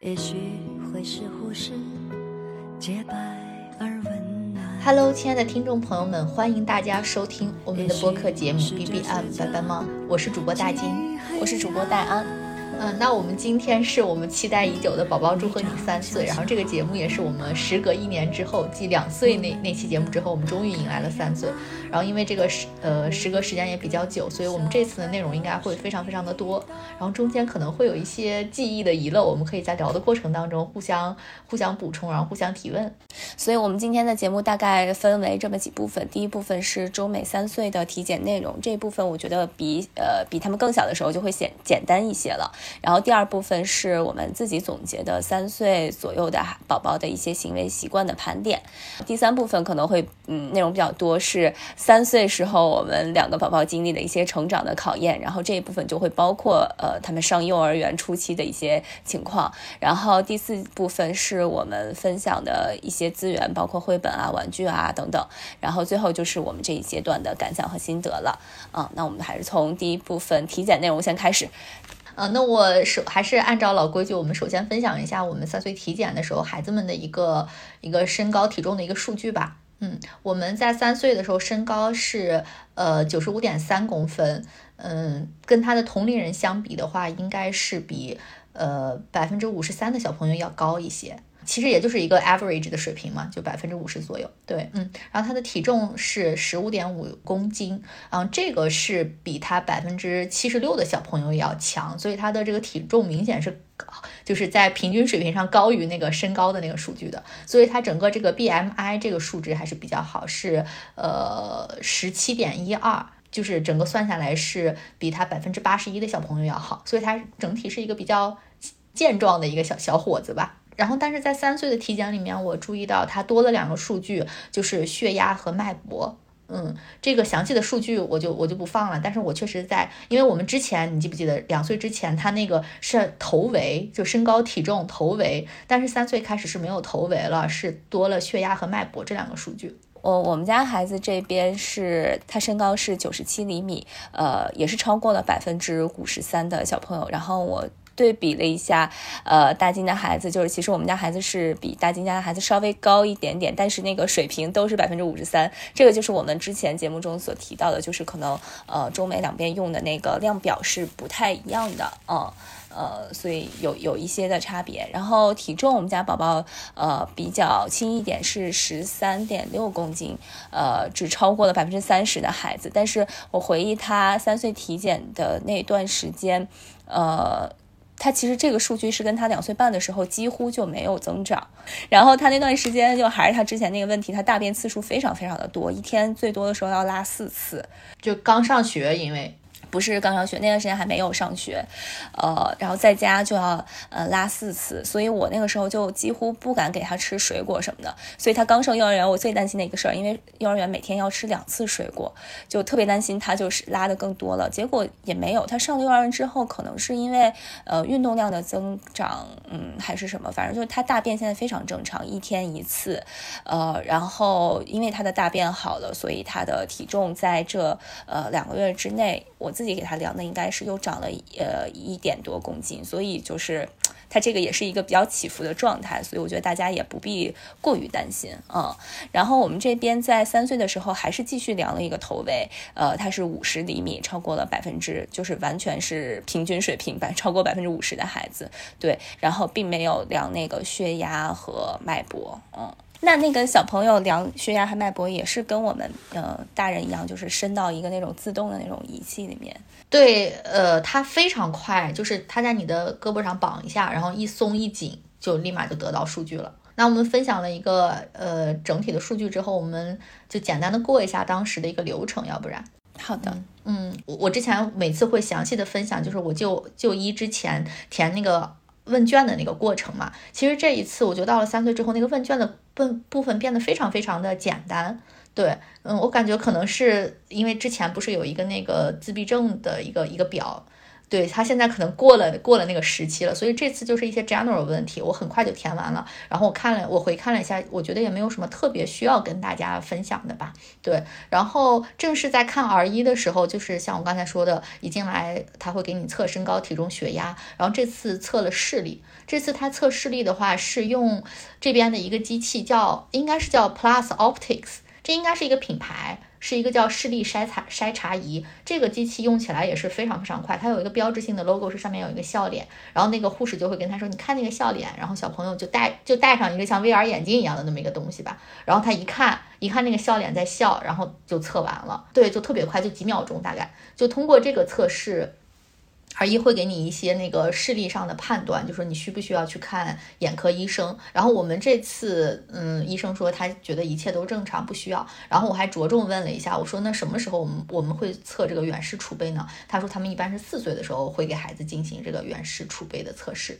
也许会是忽视洁白而温暖。Hello，亲爱的听众朋友们，欢迎大家收听我们的播客节目 B B M 白白猫，我是主播大金，我是主播戴安。嗯，那我们今天是我们期待已久的宝宝祝贺你三岁，然后这个节目也是我们时隔一年之后，继两岁那那期节目之后，我们终于迎来了三岁。然后因为这个时呃时隔时间也比较久，所以我们这次的内容应该会非常非常的多，然后中间可能会有一些记忆的遗漏，我们可以在聊的过程当中互相互相补充，然后互相提问。所以我们今天的节目大概分为这么几部分，第一部分是周美三岁的体检内容，这一部分我觉得比呃比他们更小的时候就会显简单一些了。然后第二部分是我们自己总结的三岁左右的宝宝的一些行为习惯的盘点。第三部分可能会嗯内容比较多，是三岁时候我们两个宝宝经历的一些成长的考验。然后这一部分就会包括呃他们上幼儿园初期的一些情况。然后第四部分是我们分享的一些资源，包括绘本啊、玩具啊等等。然后最后就是我们这一阶段的感想和心得了。啊，那我们还是从第一部分体检内容先开始。呃，那我首还是按照老规矩，我们首先分享一下我们三岁体检的时候孩子们的一个一个身高体重的一个数据吧。嗯，我们在三岁的时候身高是呃九十五点三公分，嗯，跟他的同龄人相比的话，应该是比呃百分之五十三的小朋友要高一些。其实也就是一个 average 的水平嘛，就百分之五十左右。对，嗯，然后他的体重是十五点五公斤，嗯，这个是比他百分之七十六的小朋友要强，所以他的这个体重明显是就是在平均水平上高于那个身高的那个数据的，所以他整个这个 BMI 这个数值还是比较好，是呃十七点一二。就是整个算下来是比他百分之八十一的小朋友要好，所以他整体是一个比较健壮的一个小小伙子吧。然后，但是在三岁的体检里面，我注意到他多了两个数据，就是血压和脉搏。嗯，这个详细的数据我就我就不放了。但是我确实在，因为我们之前你记不记得，两岁之前他那个是头围，就身高体重头围，但是三岁开始是没有头围了，是多了血压和脉搏这两个数据。我我们家孩子这边是他身高是九十七厘米，呃，也是超过了百分之五十三的小朋友。然后我对比了一下，呃，大金的孩子，就是其实我们家孩子是比大金家的孩子稍微高一点点，但是那个水平都是百分之五十三。这个就是我们之前节目中所提到的，就是可能呃中美两边用的那个量表是不太一样的，嗯。呃，所以有有一些的差别。然后体重，我们家宝宝呃比较轻一点，是十三点六公斤，呃，只超过了百分之三十的孩子。但是我回忆他三岁体检的那段时间，呃。他其实这个数据是跟他两岁半的时候几乎就没有增长，然后他那段时间就还是他之前那个问题，他大便次数非常非常的多，一天最多的时候要拉四次，就刚上学，因为。不是刚上学那段时间还没有上学，呃，然后在家就要呃拉四次，所以我那个时候就几乎不敢给他吃水果什么的。所以他刚上幼儿园，我最担心的一个事儿，因为幼儿园每天要吃两次水果，就特别担心他就是拉的更多了。结果也没有，他上了幼儿园之后，可能是因为呃运动量的增长，嗯，还是什么，反正就是他大便现在非常正常，一天一次，呃，然后因为他的大便好了，所以他的体重在这呃两个月之内，我。自己给他量的应该是又长了呃一点多公斤，所以就是他这个也是一个比较起伏的状态，所以我觉得大家也不必过于担心啊、嗯。然后我们这边在三岁的时候还是继续量了一个头围，呃，它是五十厘米，超过了百分之，就是完全是平均水平，百 超过百分之五十的孩子，对，然后并没有量那个血压和脉搏，嗯。那那个小朋友量血压和脉搏也是跟我们呃大人一样，就是伸到一个那种自动的那种仪器里面。对，呃，它非常快，就是它在你的胳膊上绑一下，然后一松一紧，就立马就得到数据了。那我们分享了一个呃整体的数据之后，我们就简单的过一下当时的一个流程，要不然。好的，嗯，我我之前每次会详细的分享，就是我就就医之前填那个。问卷的那个过程嘛，其实这一次我觉得到了三岁之后，那个问卷的问部分变得非常非常的简单。对，嗯，我感觉可能是因为之前不是有一个那个自闭症的一个一个表，对他现在可能过了过了那个时期了，所以这次就是一些 general 问题，我很快就填完了。然后我看了，我回看了一下，我觉得也没有什么特别需要跟大家分享的吧。对，然后正是在看 R 一的时候，就是像我刚才说的，一进来他会给你测身高、体重、血压，然后这次测了视力。这次他测视力的话是用这边的一个机器，叫应该是叫 Plus Optics，这应该是一个品牌。是一个叫视力筛查筛查仪，这个机器用起来也是非常非常快。它有一个标志性的 logo，是上面有一个笑脸，然后那个护士就会跟他说：“你看那个笑脸。”然后小朋友就戴就戴上一个像 VR 眼镜一样的那么一个东西吧。然后他一看一看那个笑脸在笑，然后就测完了。对，就特别快，就几秒钟大概就通过这个测试。而一会给你一些那个视力上的判断，就说你需不需要去看眼科医生。然后我们这次，嗯，医生说他觉得一切都正常，不需要。然后我还着重问了一下，我说那什么时候我们我们会测这个远视储备呢？他说他们一般是四岁的时候会给孩子进行这个远视储备的测试。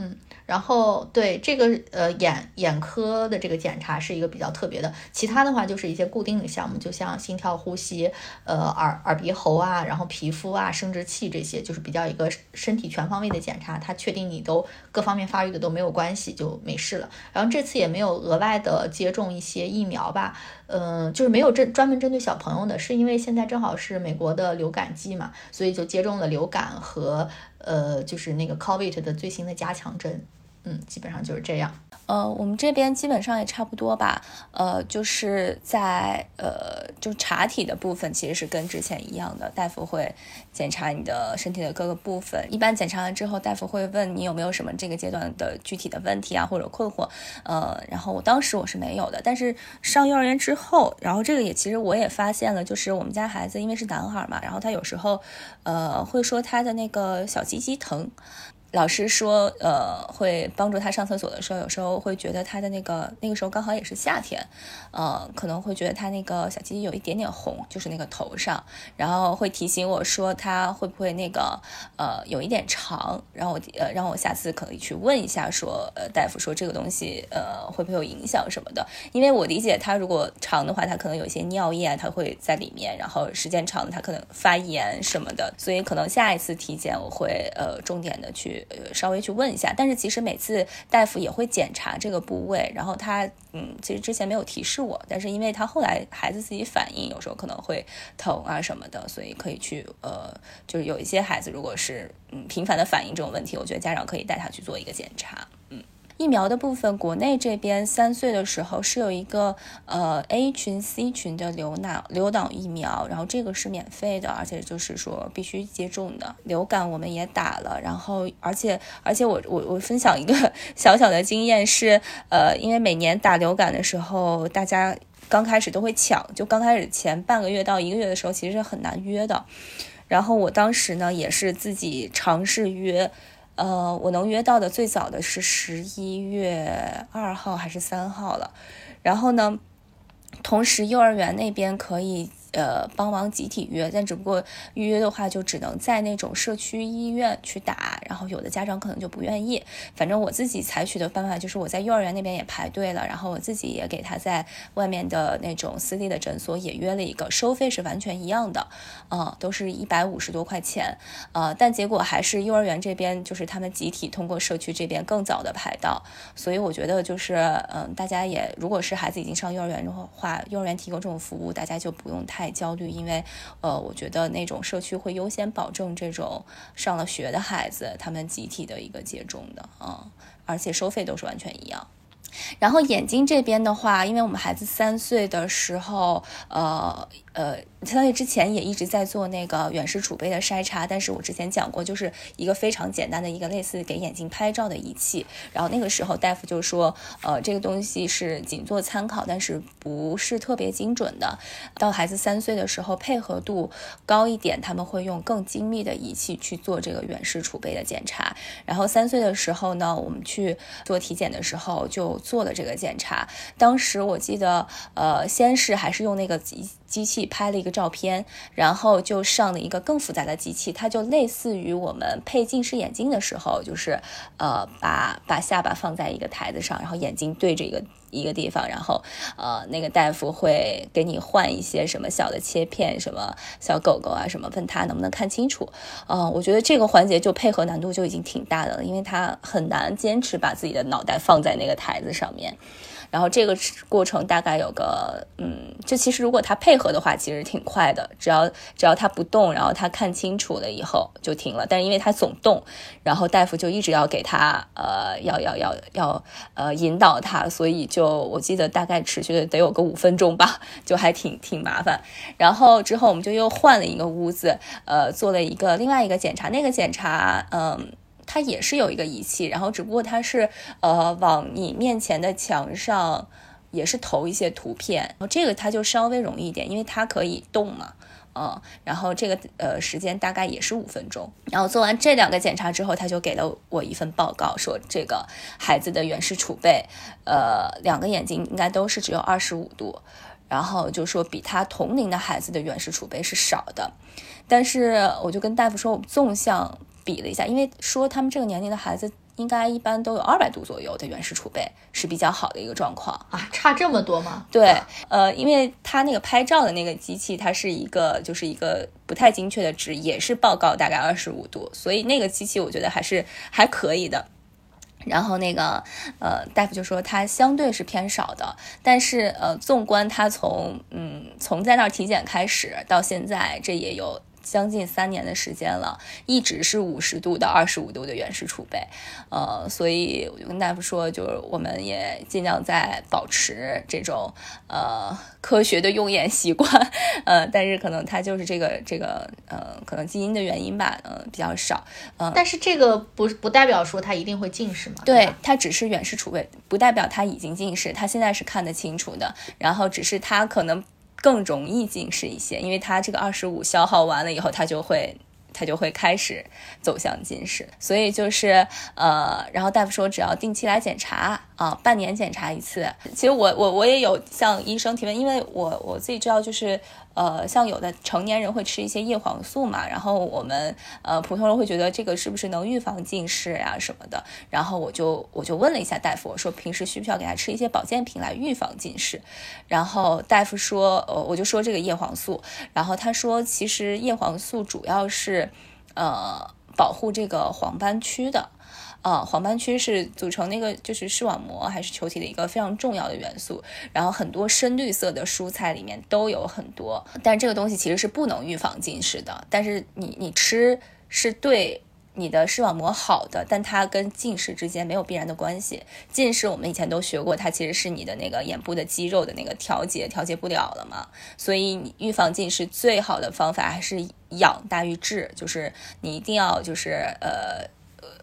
嗯，然后对这个呃眼眼科的这个检查是一个比较特别的，其他的话就是一些固定的项目，就像心跳、呼吸，呃耳耳鼻喉啊，然后皮肤啊、生殖器这些，就是比较一个身体全方位的检查，它确定你都各方面发育的都没有关系就没事了。然后这次也没有额外的接种一些疫苗吧，嗯，就是没有针专门针对小朋友的，是因为现在正好是美国的流感季嘛，所以就接种了流感和。呃，就是那个 COVID 的最新的加强针，嗯，基本上就是这样。呃，我们这边基本上也差不多吧。呃，就是在呃，就查体的部分其实是跟之前一样的，大夫会检查你的身体的各个部分。一般检查完之后，大夫会问你有没有什么这个阶段的具体的问题啊或者困惑。呃，然后我当时我是没有的，但是上幼儿园之后，然后这个也其实我也发现了，就是我们家孩子因为是男孩嘛，然后他有时候呃会说他的那个小鸡鸡疼。老师说，呃，会帮助他上厕所的时候，有时候会觉得他的那个那个时候刚好也是夏天，呃，可能会觉得他那个小鸡鸡有一点点红，就是那个头上，然后会提醒我说他会不会那个呃有一点长，然后我呃让我下次可以去问一下，说呃大夫说这个东西呃会不会有影响什么的，因为我理解他如果长的话，他可能有一些尿液它会在里面，然后时间长了他可能发炎什么的，所以可能下一次体检我会呃重点的去。呃，稍微去问一下，但是其实每次大夫也会检查这个部位，然后他，嗯，其实之前没有提示我，但是因为他后来孩子自己反应，有时候可能会疼啊什么的，所以可以去，呃，就是有一些孩子如果是嗯频繁的反应这种问题，我觉得家长可以带他去做一个检查，疫苗的部分，国内这边三岁的时候是有一个呃 A 群、C 群的流脑流脑疫苗，然后这个是免费的，而且就是说必须接种的。流感我们也打了，然后而且而且我我我分享一个 小小的经验是，呃，因为每年打流感的时候，大家刚开始都会抢，就刚开始前半个月到一个月的时候，其实是很难约的。然后我当时呢也是自己尝试约。呃，我能约到的最早的是十一月二号还是三号了，然后呢，同时幼儿园那边可以。呃，帮忙集体约，但只不过预约的话，就只能在那种社区医院去打，然后有的家长可能就不愿意。反正我自己采取的办法就是，我在幼儿园那边也排队了，然后我自己也给他在外面的那种私立的诊所也约了一个，收费是完全一样的，啊，都是一百五十多块钱，呃，但结果还是幼儿园这边就是他们集体通过社区这边更早的排到，所以我觉得就是，嗯，大家也如果是孩子已经上幼儿园的话，幼儿园提供这种服务，大家就不用太。焦虑，因为，呃，我觉得那种社区会优先保证这种上了学的孩子，他们集体的一个接种的，嗯，而且收费都是完全一样。然后眼睛这边的话，因为我们孩子三岁的时候，呃。呃，三岁之前也一直在做那个远视储备的筛查，但是我之前讲过，就是一个非常简单的一个类似给眼睛拍照的仪器。然后那个时候大夫就说，呃，这个东西是仅做参考，但是不是特别精准的。到孩子三岁的时候，配合度高一点，他们会用更精密的仪器去做这个远视储备的检查。然后三岁的时候呢，我们去做体检的时候就做了这个检查。当时我记得，呃，先是还是用那个机器。拍了一个照片，然后就上了一个更复杂的机器，它就类似于我们配近视眼镜的时候，就是呃把把下巴放在一个台子上，然后眼睛对着一个一个地方，然后呃，那个大夫会给你换一些什么小的切片，什么小狗狗啊什么，问他能不能看清楚。呃，我觉得这个环节就配合难度就已经挺大的了，因为他很难坚持把自己的脑袋放在那个台子上面。然后这个过程大概有个，嗯，这其实如果他配合的话，其实挺快的。只要只要他不动，然后他看清楚了以后就停了。但是因为他总动，然后大夫就一直要给他，呃，要要要要，呃，引导他，所以就我记得大概持续的得有个五分钟吧，就还挺挺麻烦。然后之后我们就又换了一个屋子，呃，做了一个另外一个检查。那个检查，嗯。它也是有一个仪器，然后只不过它是呃往你面前的墙上也是投一些图片，然后这个它就稍微容易一点，因为它可以动嘛，嗯，然后这个呃时间大概也是五分钟，然后做完这两个检查之后，他就给了我一份报告，说这个孩子的远视储备，呃两个眼睛应该都是只有二十五度，然后就说比他同龄的孩子的远视储备是少的，但是我就跟大夫说，我纵向。比了一下，因为说他们这个年龄的孩子应该一般都有二百度左右的原始储备是比较好的一个状况啊，差这么多吗？对，呃，因为他那个拍照的那个机器，它是一个就是一个不太精确的值，也是报告大概二十五度，所以那个机器我觉得还是还可以的。然后那个呃大夫就说他相对是偏少的，但是呃纵观他从嗯从在那儿体检开始到现在，这也有。将近三年的时间了，一直是五十度到二十五度的原始储备，呃，所以我就跟大夫说，就是我们也尽量在保持这种呃科学的用眼习惯，呃，但是可能他就是这个这个呃，可能基因的原因吧，嗯，比较少，嗯，但是这个不不代表说他一定会近视嘛，对，他只是远视储备，不代表他已经近视，他现在是看得清楚的，然后只是他可能。更容易近视一些，因为他这个二十五消耗完了以后，他就会他就会开始走向近视，所以就是呃，然后大夫说只要定期来检查啊，半年检查一次。其实我我我也有向医生提问，因为我我自己知道就是。呃，像有的成年人会吃一些叶黄素嘛，然后我们呃普通人会觉得这个是不是能预防近视呀什么的，然后我就我就问了一下大夫，我说平时需不需要给他吃一些保健品来预防近视？然后大夫说，呃，我就说这个叶黄素，然后他说其实叶黄素主要是呃保护这个黄斑区的。啊，黄斑区是组成那个就是视网膜还是球体的一个非常重要的元素，然后很多深绿色的蔬菜里面都有很多，但这个东西其实是不能预防近视的，但是你你吃是对你的视网膜好的，但它跟近视之间没有必然的关系。近视我们以前都学过，它其实是你的那个眼部的肌肉的那个调节调节不了了嘛，所以你预防近视最好的方法还是养大于治，就是你一定要就是呃。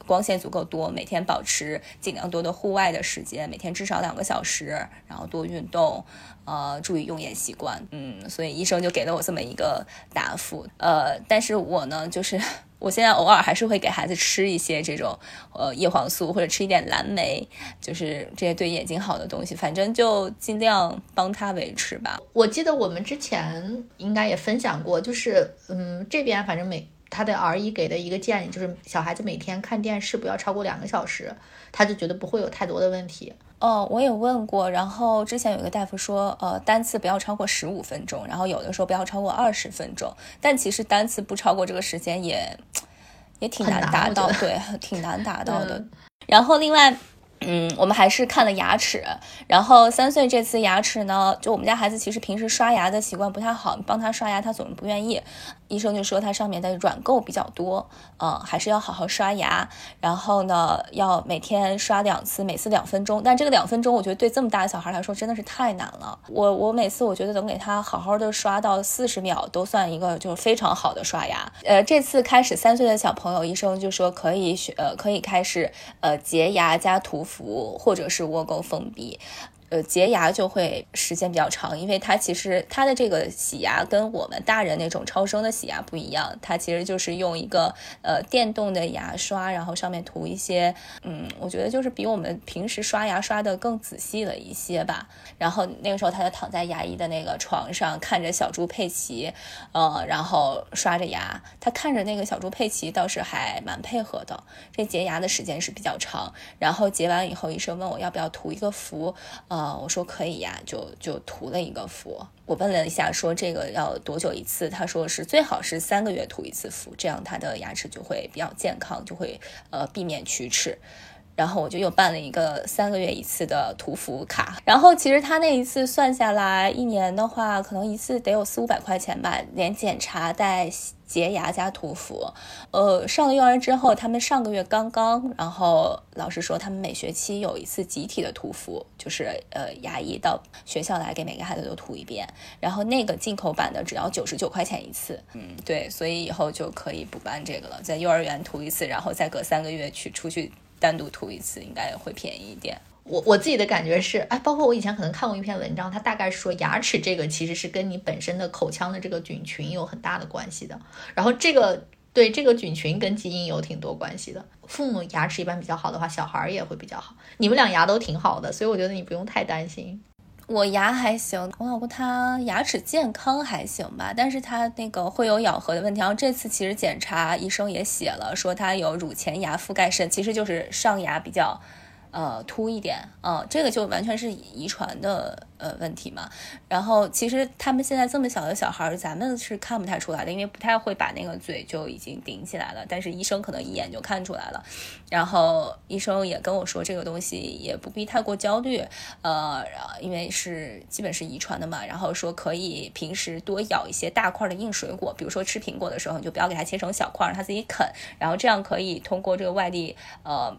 光线足够多，每天保持尽量多的户外的时间，每天至少两个小时，然后多运动，呃，注意用眼习惯。嗯，所以医生就给了我这么一个答复。呃，但是我呢，就是我现在偶尔还是会给孩子吃一些这种呃叶黄素，或者吃一点蓝莓，就是这些对眼睛好的东西，反正就尽量帮他维持吧。我记得我们之前应该也分享过，就是嗯，这边反正每。他的儿医给的一个建议就是，小孩子每天看电视不要超过两个小时，他就觉得不会有太多的问题。哦，我也问过，然后之前有一个大夫说，呃，单次不要超过十五分钟，然后有的时候不要超过二十分钟，但其实单次不超过这个时间也也挺难达到，对，挺难达到的。然后另外。嗯，我们还是看了牙齿，然后三岁这次牙齿呢，就我们家孩子其实平时刷牙的习惯不太好，帮他刷牙他总是不愿意，医生就说他上面的软垢比较多，嗯，还是要好好刷牙，然后呢要每天刷两次，每次两分钟，但这个两分钟我觉得对这么大的小孩来说真的是太难了，我我每次我觉得能给他好好的刷到四十秒都算一个就是非常好的刷牙，呃，这次开始三岁的小朋友，医生就说可以选呃可以开始呃洁牙加涂。氟或者是窝沟封闭。呃，洁牙就会时间比较长，因为它其实它的这个洗牙跟我们大人那种超声的洗牙不一样，它其实就是用一个呃电动的牙刷，然后上面涂一些，嗯，我觉得就是比我们平时刷牙刷的更仔细了一些吧。然后那个时候他就躺在牙医的那个床上，看着小猪佩奇，呃，然后刷着牙。他看着那个小猪佩奇倒是还蛮配合的。这洁牙的时间是比较长，然后洁完以后，医生问我要不要涂一个氟。啊我说可以呀，就就涂了一个氟。我问了一下，说这个要多久一次？他说是最好是三个月涂一次氟，这样他的牙齿就会比较健康，就会呃避免龋齿。然后我就又办了一个三个月一次的涂氟卡。然后其实他那一次算下来，一年的话可能一次得有四五百块钱吧，连检查带洁牙加涂氟。呃，上了幼儿园之后，他们上个月刚刚，然后老师说他们每学期有一次集体的涂氟，就是呃牙医到学校来给每个孩子都涂一遍。然后那个进口版的只要九十九块钱一次。嗯，对，所以以后就可以不办这个了，在幼儿园涂一次，然后再隔三个月去出去。单独涂一次应该会便宜一点。我我自己的感觉是，哎，包括我以前可能看过一篇文章，它大概说牙齿这个其实是跟你本身的口腔的这个菌群有很大的关系的。然后这个对这个菌群跟基因有挺多关系的。父母牙齿一般比较好的话，小孩儿也会比较好。你们俩牙都挺好的，所以我觉得你不用太担心。我牙还行，我老公他牙齿健康还行吧，但是他那个会有咬合的问题。然后这次其实检查医生也写了，说他有乳前牙覆盖肾，其实就是上牙比较。呃，凸一点，嗯，这个就完全是遗传的呃问题嘛。然后其实他们现在这么小的小孩儿，咱们是看不太出来的，因为不太会把那个嘴就已经顶起来了。但是医生可能一眼就看出来了。然后医生也跟我说，这个东西也不必太过焦虑，呃，因为是基本是遗传的嘛。然后说可以平时多咬一些大块的硬水果，比如说吃苹果的时候，你就不要给它切成小块，让它自己啃。然后这样可以通过这个外力，呃。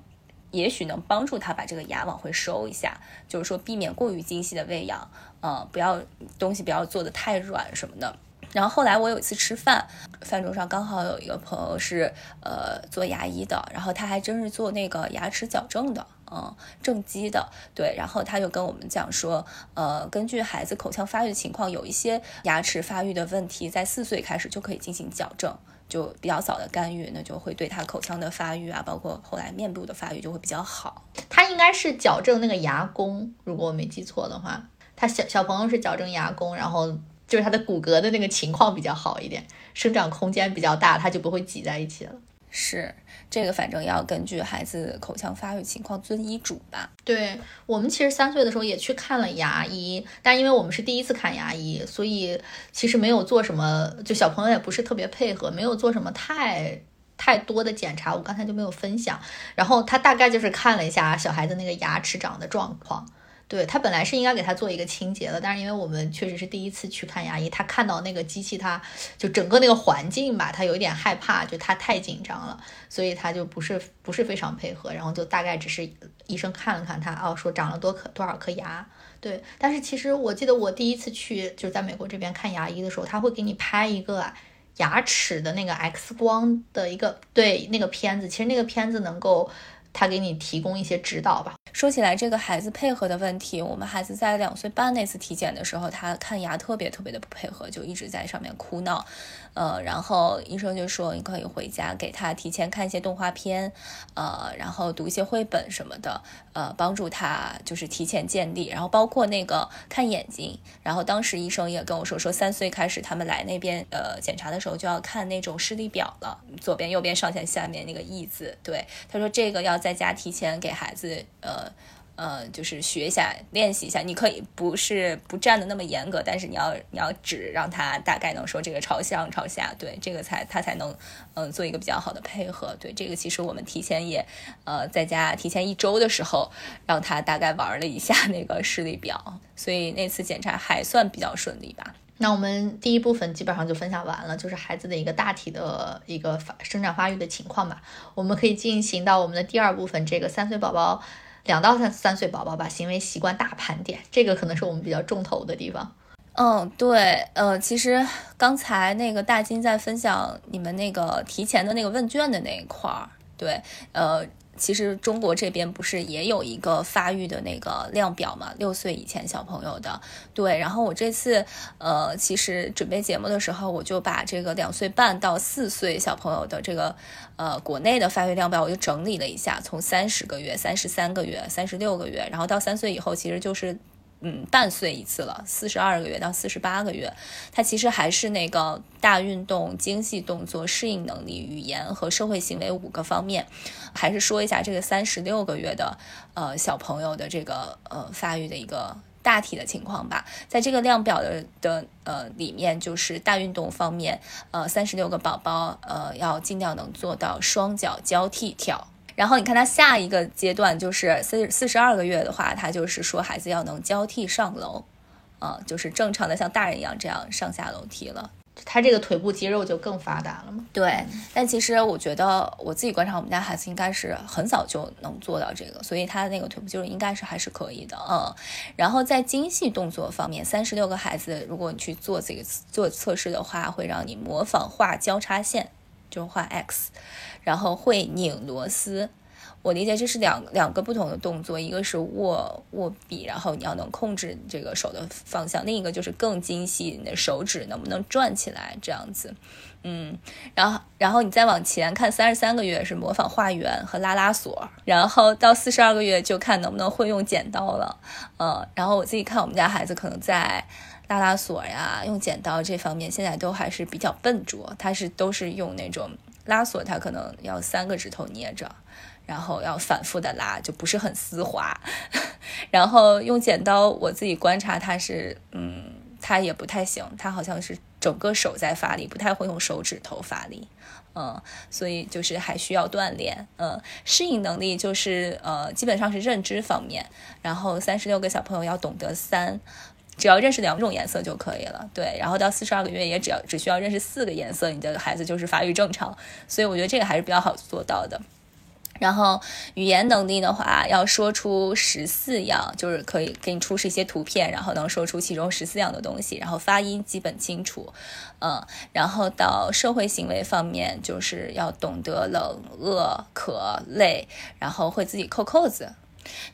也许能帮助他把这个牙往回收一下，就是说避免过于精细的喂养，呃，不要东西不要做的太软什么的。然后后来我有一次吃饭，饭桌上刚好有一个朋友是呃做牙医的，然后他还真是做那个牙齿矫正的，嗯，正畸的，对。然后他就跟我们讲说，呃，根据孩子口腔发育情况，有一些牙齿发育的问题，在四岁开始就可以进行矫正。就比较早的干预，那就会对他口腔的发育啊，包括后来面部的发育就会比较好。他应该是矫正那个牙弓，如果我没记错的话，他小小朋友是矫正牙弓，然后就是他的骨骼的那个情况比较好一点，生长空间比较大，他就不会挤在一起了。是。这个反正要根据孩子口腔发育情况遵医嘱吧。对我们其实三岁的时候也去看了牙医，但因为我们是第一次看牙医，所以其实没有做什么，就小朋友也不是特别配合，没有做什么太太多的检查，我刚才就没有分享。然后他大概就是看了一下小孩子那个牙齿长的状况。对他本来是应该给他做一个清洁的，但是因为我们确实是第一次去看牙医，他看到那个机器，他就整个那个环境吧，他有一点害怕，就他太紧张了，所以他就不是不是非常配合，然后就大概只是医生看了看他，哦，说长了多颗多少颗牙，对。但是其实我记得我第一次去就是在美国这边看牙医的时候，他会给你拍一个牙齿的那个 X 光的一个对那个片子，其实那个片子能够。他给你提供一些指导吧。说起来，这个孩子配合的问题，我们孩子在两岁半那次体检的时候，他看牙特别特别的不配合，就一直在上面哭闹。呃，然后医生就说你可以回家给他提前看一些动画片，呃，然后读一些绘本什么的，呃，帮助他就是提前建立。然后包括那个看眼睛，然后当时医生也跟我说，说三岁开始他们来那边呃检查的时候就要看那种视力表了，左边、右边、上下、下面那个 E 字。对，他说这个要在家提前给孩子呃。呃，就是学一下，练习一下。你可以不是不站的那么严格，但是你要你要只让他大概能说这个朝上朝下，对这个才他才能嗯做一个比较好的配合。对这个其实我们提前也呃在家提前一周的时候让他大概玩了一下那个视力表，所以那次检查还算比较顺利吧。那我们第一部分基本上就分享完了，就是孩子的一个大体的一个发生长发育的情况吧。我们可以进行到我们的第二部分，这个三岁宝宝。两到三三岁宝宝把，行为习惯大盘点，这个可能是我们比较重头的地方。嗯，对，呃，其实刚才那个大金在分享你们那个提前的那个问卷的那一块儿，对，呃。其实中国这边不是也有一个发育的那个量表嘛？六岁以前小朋友的，对。然后我这次，呃，其实准备节目的时候，我就把这个两岁半到四岁小朋友的这个，呃，国内的发育量表，我就整理了一下，从三十个月、三十三个月、三十六个月，然后到三岁以后，其实就是嗯半岁一次了，四十二个月到四十八个月，它其实还是那个大运动、精细动作、适应能力、语言和社会行为五个方面。还是说一下这个三十六个月的呃小朋友的这个呃发育的一个。大体的情况吧，在这个量表的的呃里面，就是大运动方面，呃，三十六个宝宝，呃，要尽量能做到双脚交替跳。然后你看他下一个阶段就是四四十二个月的话，他就是说孩子要能交替上楼，啊，就是正常的像大人一样这样上下楼梯了。他这个腿部肌肉就更发达了嘛？对，但其实我觉得我自己观察我们家孩子应该是很早就能做到这个，所以他的那个腿部肌肉应该是还是可以的，嗯。然后在精细动作方面，三十六个孩子，如果你去做这个做测试的话，会让你模仿画交叉线，就画 X，然后会拧螺丝。我理解这是两两个不同的动作，一个是握握笔，然后你要能控制这个手的方向；另一个就是更精细，你的手指能不能转起来这样子。嗯，然后然后你再往前看，三十三个月是模仿画圆和拉拉锁，然后到四十二个月就看能不能会用剪刀了。嗯，然后我自己看我们家孩子可能在拉拉锁呀、用剪刀这方面，现在都还是比较笨拙，他是都是用那种拉锁，他可能要三个指头捏着。然后要反复的拉，就不是很丝滑。然后用剪刀，我自己观察他是，嗯，他也不太行，他好像是整个手在发力，不太会用手指头发力，嗯，所以就是还需要锻炼，嗯，适应能力就是呃，基本上是认知方面。然后三十六个小朋友要懂得三，只要认识两种颜色就可以了，对。然后到四十二个月也只要只需要认识四个颜色，你的孩子就是发育正常。所以我觉得这个还是比较好做到的。然后语言能力的话，要说出十四样，就是可以给你出示一些图片，然后能说出其中十四样的东西，然后发音基本清楚，嗯，然后到社会行为方面，就是要懂得冷、饿、渴、累，然后会自己扣扣子。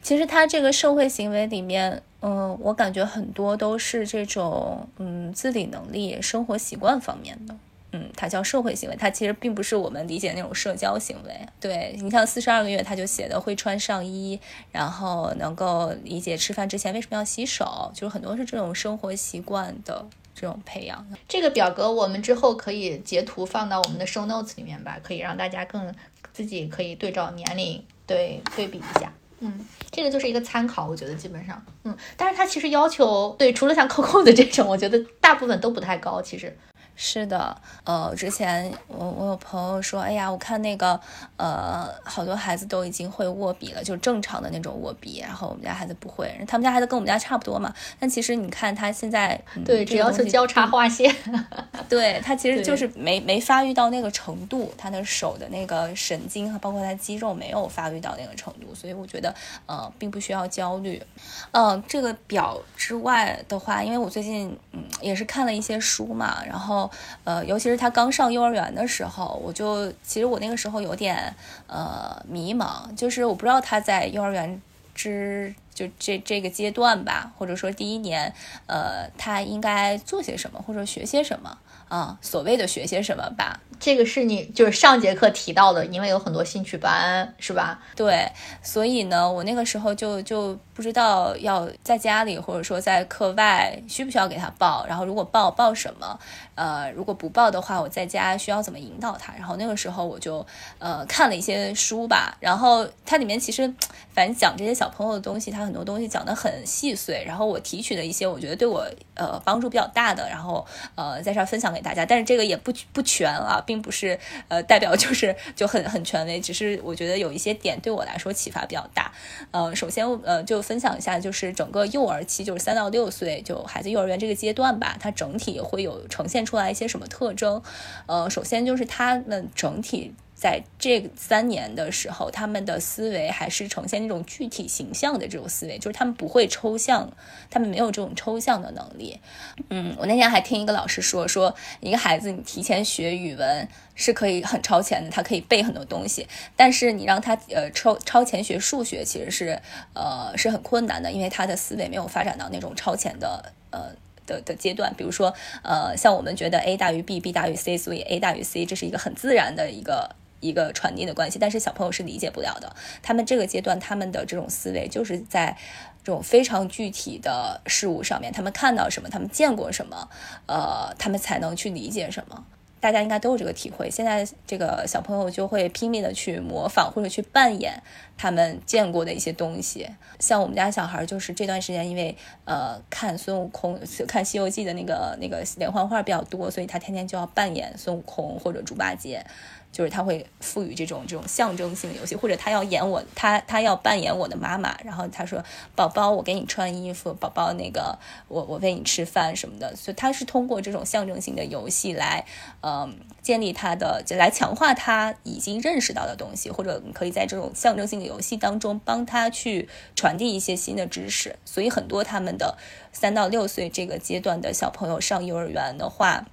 其实他这个社会行为里面，嗯，我感觉很多都是这种，嗯，自理能力、生活习惯方面的。嗯，它叫社会行为，它其实并不是我们理解那种社交行为。对你像四十二个月，他就写的会穿上衣，然后能够理解吃饭之前为什么要洗手，就是很多是这种生活习惯的这种培养。这个表格我们之后可以截图放到我们的 show notes 里面吧，可以让大家更自己可以对照年龄对对比一下。嗯，这个就是一个参考，我觉得基本上，嗯，但是它其实要求对，除了像扣扣的这种，我觉得大部分都不太高，其实。是的，呃，之前我我有朋友说，哎呀，我看那个，呃，好多孩子都已经会握笔了，就正常的那种握笔，然后我们家孩子不会，他们家孩子跟我们家差不多嘛。但其实你看他现在，对，只要求交叉划线，对他其实就是没没发育到那个程度，他的手的那个神经和包括他肌肉没有发育到那个程度，所以我觉得，呃，并不需要焦虑。嗯，这个表之外的话，因为我最近嗯也是看了一些书嘛，然后。呃，尤其是他刚上幼儿园的时候，我就其实我那个时候有点呃迷茫，就是我不知道他在幼儿园之就这这个阶段吧，或者说第一年，呃，他应该做些什么或者学些什么啊？所谓的学些什么吧。这个是你就是上节课提到的，因为有很多兴趣班，是吧？对，所以呢，我那个时候就就不知道要在家里或者说在课外需不需要给他报，然后如果报报什么，呃，如果不报的话，我在家需要怎么引导他？然后那个时候我就呃看了一些书吧，然后它里面其实反正讲这些小朋友的东西，它很多东西讲的很细碎，然后我提取了一些我觉得对我呃帮助比较大的，然后呃在这儿分享给大家，但是这个也不不全啊。并不是呃 代表就是就很很权威，只是我觉得有一些点对我来说启发比较大。呃，首先呃就分享一下，就是整个幼儿期，就是三到六岁就孩子幼儿园这个阶段吧，它整体会有呈现出来一些什么特征？呃，首先就是他们整体。在这三年的时候，他们的思维还是呈现那种具体形象的这种思维，就是他们不会抽象，他们没有这种抽象的能力。嗯，我那天还听一个老师说，说一个孩子你提前学语文是可以很超前的，他可以背很多东西，但是你让他呃超超前学数学，其实是呃是很困难的，因为他的思维没有发展到那种超前的呃的的阶段。比如说呃，像我们觉得 a 大于 b，b 大于 c，所以 a 大于 c，这是一个很自然的一个。一个传递的关系，但是小朋友是理解不了的。他们这个阶段，他们的这种思维就是在这种非常具体的事物上面，他们看到什么，他们见过什么，呃，他们才能去理解什么。大家应该都有这个体会。现在这个小朋友就会拼命的去模仿或者去扮演他们见过的一些东西。像我们家小孩，就是这段时间因为呃看孙悟空、看《西游记》的那个那个连环画比较多，所以他天天就要扮演孙悟空或者猪八戒。就是他会赋予这种这种象征性的游戏，或者他要演我，他他要扮演我的妈妈，然后他说：“宝宝，我给你穿衣服，宝宝，那个我我喂你吃饭什么的。”所以他是通过这种象征性的游戏来，嗯，建立他的就，来强化他已经认识到的东西，或者你可以在这种象征性的游戏当中帮他去传递一些新的知识。所以很多他们的三到六岁这个阶段的小朋友上幼儿园的话。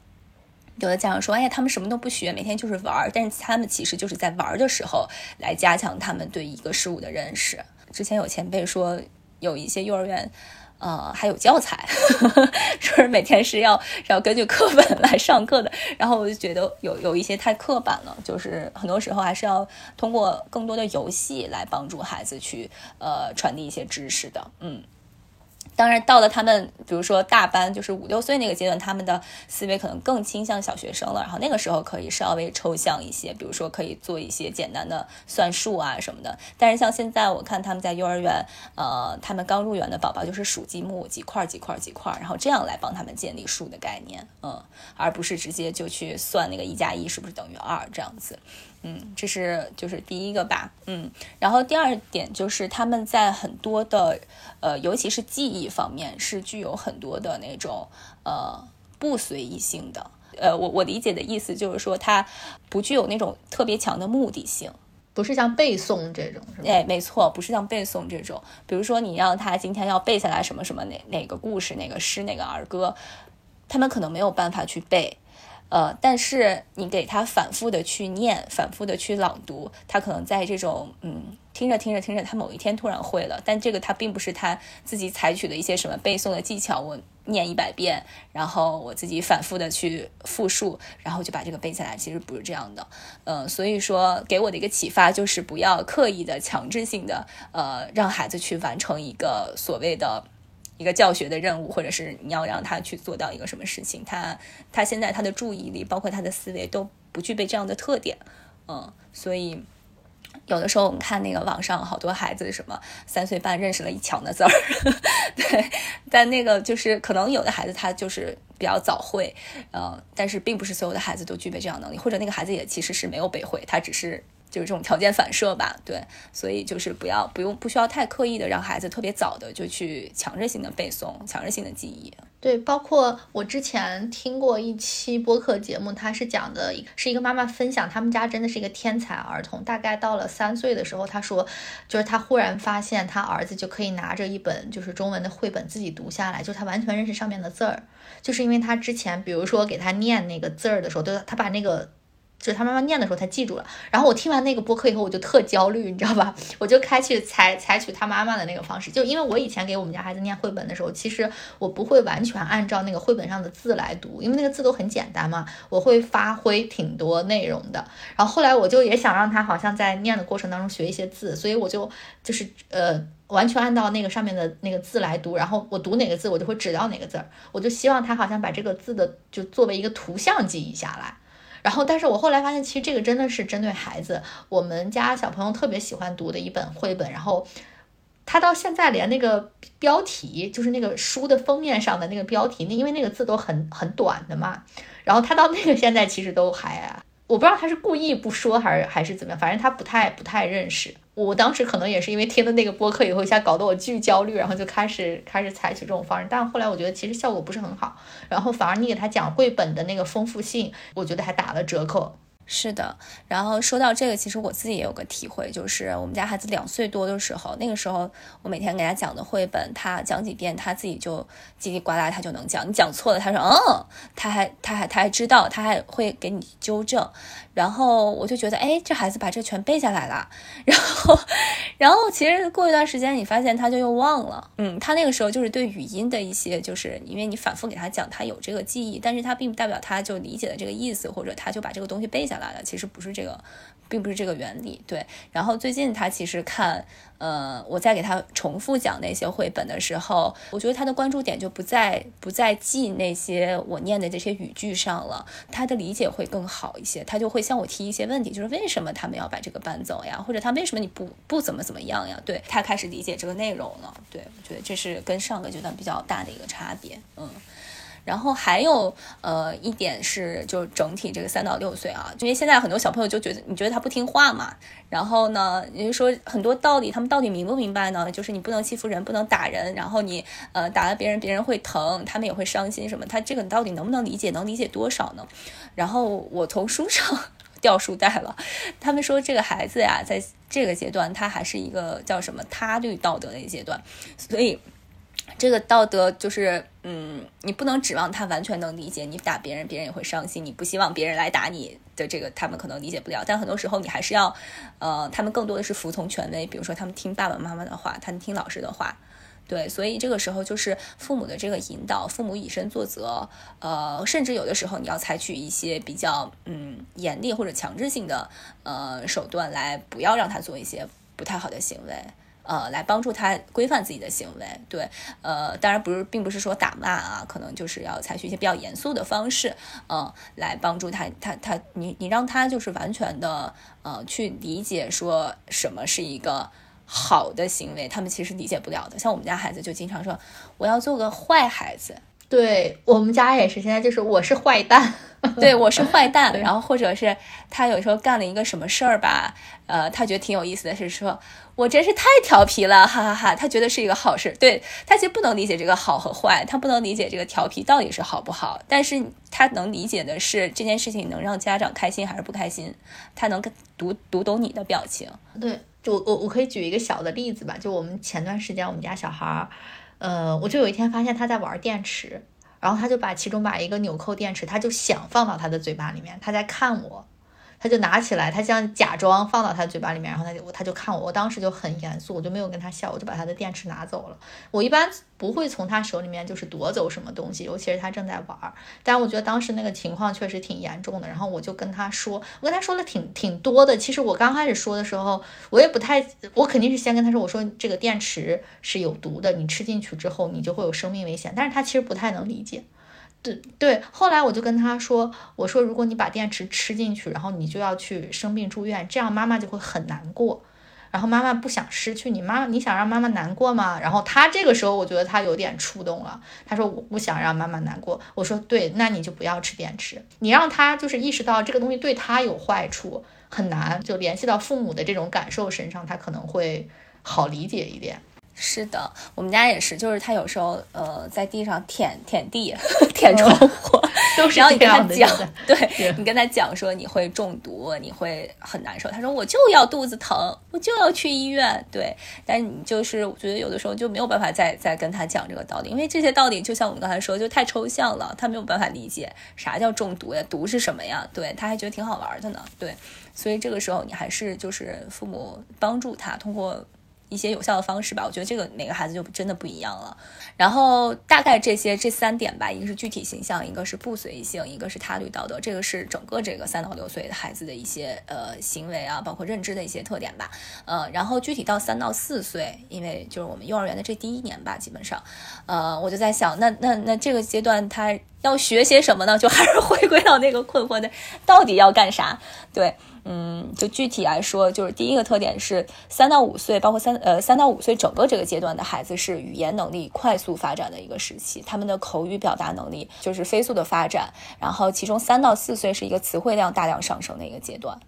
有的家长说：“哎呀，他们什么都不学，每天就是玩儿。但是他们其实就是在玩儿的时候来加强他们对一个事物的认识。之前有前辈说，有一些幼儿园，呃，还有教材，说是每天是要要根据课本来上课的。然后我就觉得有有一些太刻板了，就是很多时候还是要通过更多的游戏来帮助孩子去呃传递一些知识的。嗯。”当然，到了他们，比如说大班，就是五六岁那个阶段，他们的思维可能更倾向小学生了。然后那个时候可以稍微抽象一些，比如说可以做一些简单的算术啊什么的。但是像现在，我看他们在幼儿园，呃，他们刚入园的宝宝就是数积木，几块几块几块，然后这样来帮他们建立数的概念，嗯，而不是直接就去算那个一加一是不是等于二这样子。嗯，这是就是第一个吧，嗯，然后第二点就是他们在很多的，呃，尤其是记忆方面是具有很多的那种呃不随意性的，呃，我我理解的意思就是说它不具有那种特别强的目的性，不是像背诵这种，是吧？哎，没错，不是像背诵这种，比如说你让他今天要背下来什么什么哪哪个故事、哪个诗、哪个儿歌，他们可能没有办法去背。呃，但是你给他反复的去念，反复的去朗读，他可能在这种嗯听着听着听着，他某一天突然会了。但这个他并不是他自己采取的一些什么背诵的技巧，我念一百遍，然后我自己反复的去复述，然后就把这个背下来。其实不是这样的。嗯，所以说给我的一个启发就是不要刻意的强制性的呃让孩子去完成一个所谓的。一个教学的任务，或者是你要让他去做到一个什么事情，他他现在他的注意力，包括他的思维都不具备这样的特点，嗯，所以有的时候我们看那个网上好多孩子什么三岁半认识了一墙的字儿，对，但那个就是可能有的孩子他就是比较早会，嗯，但是并不是所有的孩子都具备这样能力，或者那个孩子也其实是没有背会，他只是。就是这种条件反射吧，对，所以就是不要不用不需要太刻意的让孩子特别早的就去强制性的背诵，强制性的记忆。对，包括我之前听过一期播客节目，他是讲的是一个妈妈分享，他们家真的是一个天才儿童，大概到了三岁的时候，他说，就是他忽然发现他儿子就可以拿着一本就是中文的绘本自己读下来，就是他完全认识上面的字儿，就是因为他之前比如说给他念那个字儿的时候，都他把那个。就是他妈妈念的时候，他记住了。然后我听完那个播客以后，我就特焦虑，你知道吧？我就开去采采取他妈妈的那个方式，就因为我以前给我们家孩子念绘本的时候，其实我不会完全按照那个绘本上的字来读，因为那个字都很简单嘛，我会发挥挺多内容的。然后后来我就也想让他好像在念的过程当中学一些字，所以我就就是呃完全按照那个上面的那个字来读，然后我读哪个字，我就会指到哪个字儿，我就希望他好像把这个字的就作为一个图像记忆下来。然后，但是我后来发现，其实这个真的是针对孩子。我们家小朋友特别喜欢读的一本绘本，然后他到现在连那个标题，就是那个书的封面上的那个标题，那因为那个字都很很短的嘛，然后他到那个现在其实都还，我不知道他是故意不说还是还是怎么样，反正他不太不太认识。我当时可能也是因为听了那个播客以后，一下搞得我巨焦虑，然后就开始开始采取这种方式，但后来我觉得其实效果不是很好，然后反而你给他讲绘本的那个丰富性，我觉得还打了折扣。是的，然后说到这个，其实我自己也有个体会，就是我们家孩子两岁多的时候，那个时候我每天给他讲的绘本，他讲几遍，他自己就叽里呱啦，他就能讲。你讲错了，他说嗯，他还他还他还知道，他还会给你纠正。然后我就觉得，哎，这孩子把这全背下来了。然后，然后其实过一段时间，你发现他就又忘了。嗯，他那个时候就是对语音的一些，就是因为你反复给他讲，他有这个记忆，但是他并不代表他就理解了这个意思，或者他就把这个东西背下来了。其实不是这个，并不是这个原理。对，然后最近他其实看，呃，我在给他重复讲那些绘本的时候，我觉得他的关注点就不在不在记那些我念的这些语句上了，他的理解会更好一些，他就会向我提一些问题，就是为什么他们要把这个搬走呀，或者他为什么你不不怎么怎么样呀？对他开始理解这个内容了。对我觉得这是跟上个阶段比较大的一个差别，嗯。然后还有呃一点是，就是整体这个三到六岁啊，因为现在很多小朋友就觉得你觉得他不听话嘛，然后呢，也就说很多道理他们到底明不明白呢？就是你不能欺负人，不能打人，然后你呃打了别人，别人会疼，他们也会伤心什么？他这个你到底能不能理解？能理解多少呢？然后我从书上掉书袋了，他们说这个孩子呀，在这个阶段他还是一个叫什么他律道德的一个阶段，所以。这个道德就是，嗯，你不能指望他完全能理解。你打别人，别人也会伤心。你不希望别人来打你的这个，他们可能理解不了。但很多时候，你还是要，呃，他们更多的是服从权威，比如说他们听爸爸妈妈的话，他们听老师的话，对。所以这个时候就是父母的这个引导，父母以身作则，呃，甚至有的时候你要采取一些比较，嗯，严厉或者强制性的，呃，手段来不要让他做一些不太好的行为。呃，来帮助他规范自己的行为，对，呃，当然不是，并不是说打骂啊，可能就是要采取一些比较严肃的方式，嗯，来帮助他，他他，你你让他就是完全的，呃，去理解说什么是一个好的行为，他们其实理解不了的。像我们家孩子就经常说，我要做个坏孩子。对我们家也是，现在就是我是坏蛋，对我是坏蛋，然后或者是他有时候干了一个什么事儿吧，呃，他觉得挺有意思的是说，我真是太调皮了，哈哈哈，他觉得是一个好事，对他其实不能理解这个好和坏，他不能理解这个调皮到底是好不好，但是他能理解的是这件事情能让家长开心还是不开心，他能读读懂你的表情。对，就我我可以举一个小的例子吧，就我们前段时间我们家小孩儿。呃，我就有一天发现他在玩电池，然后他就把其中把一个纽扣电池，他就想放到他的嘴巴里面，他在看我。他就拿起来，他像假装放到他嘴巴里面，然后他就他就看我，我当时就很严肃，我就没有跟他笑，我就把他的电池拿走了。我一般不会从他手里面就是夺走什么东西，尤其是他正在玩儿。但我觉得当时那个情况确实挺严重的，然后我就跟他说，我跟他说了挺挺多的。其实我刚开始说的时候，我也不太，我肯定是先跟他说，我说这个电池是有毒的，你吃进去之后你就会有生命危险。但是他其实不太能理解。对对，后来我就跟他说：“我说，如果你把电池吃进去，然后你就要去生病住院，这样妈妈就会很难过。然后妈妈不想失去你妈，你想让妈妈难过吗？”然后他这个时候，我觉得他有点触动了。他说：“我不想让妈妈难过。”我说：“对，那你就不要吃电池。你让他就是意识到这个东西对他有坏处，很难就联系到父母的这种感受身上，他可能会好理解一点。”是的，我们家也是，就是他有时候呃在地上舔舔地、舔窗户，然后你跟他讲，对你跟他讲说你会中毒，你会很难受。他说我就要肚子疼，我就要去医院。对，但你就是我觉得有的时候就没有办法再再跟他讲这个道理，因为这些道理就像我们刚才说，就太抽象了，他没有办法理解啥叫中毒呀，毒是什么呀？对，他还觉得挺好玩的呢。对，所以这个时候你还是就是父母帮助他通过。一些有效的方式吧，我觉得这个每个孩子就真的不一样了。然后大概这些这三点吧，一个是具体形象，一个是不随性，一个是他律道德。这个是整个这个三到六岁的孩子的一些呃行为啊，包括认知的一些特点吧。呃，然后具体到三到四岁，因为就是我们幼儿园的这第一年吧，基本上，呃，我就在想，那那那这个阶段他要学些什么呢？就还是回归到那个困惑的，到底要干啥？对。嗯，就具体来说，就是第一个特点是三到五岁，包括三呃三到五岁整个这个阶段的孩子是语言能力快速发展的一个时期，他们的口语表达能力就是飞速的发展。然后其中三到四岁是一个词汇量大量上升的一个阶段，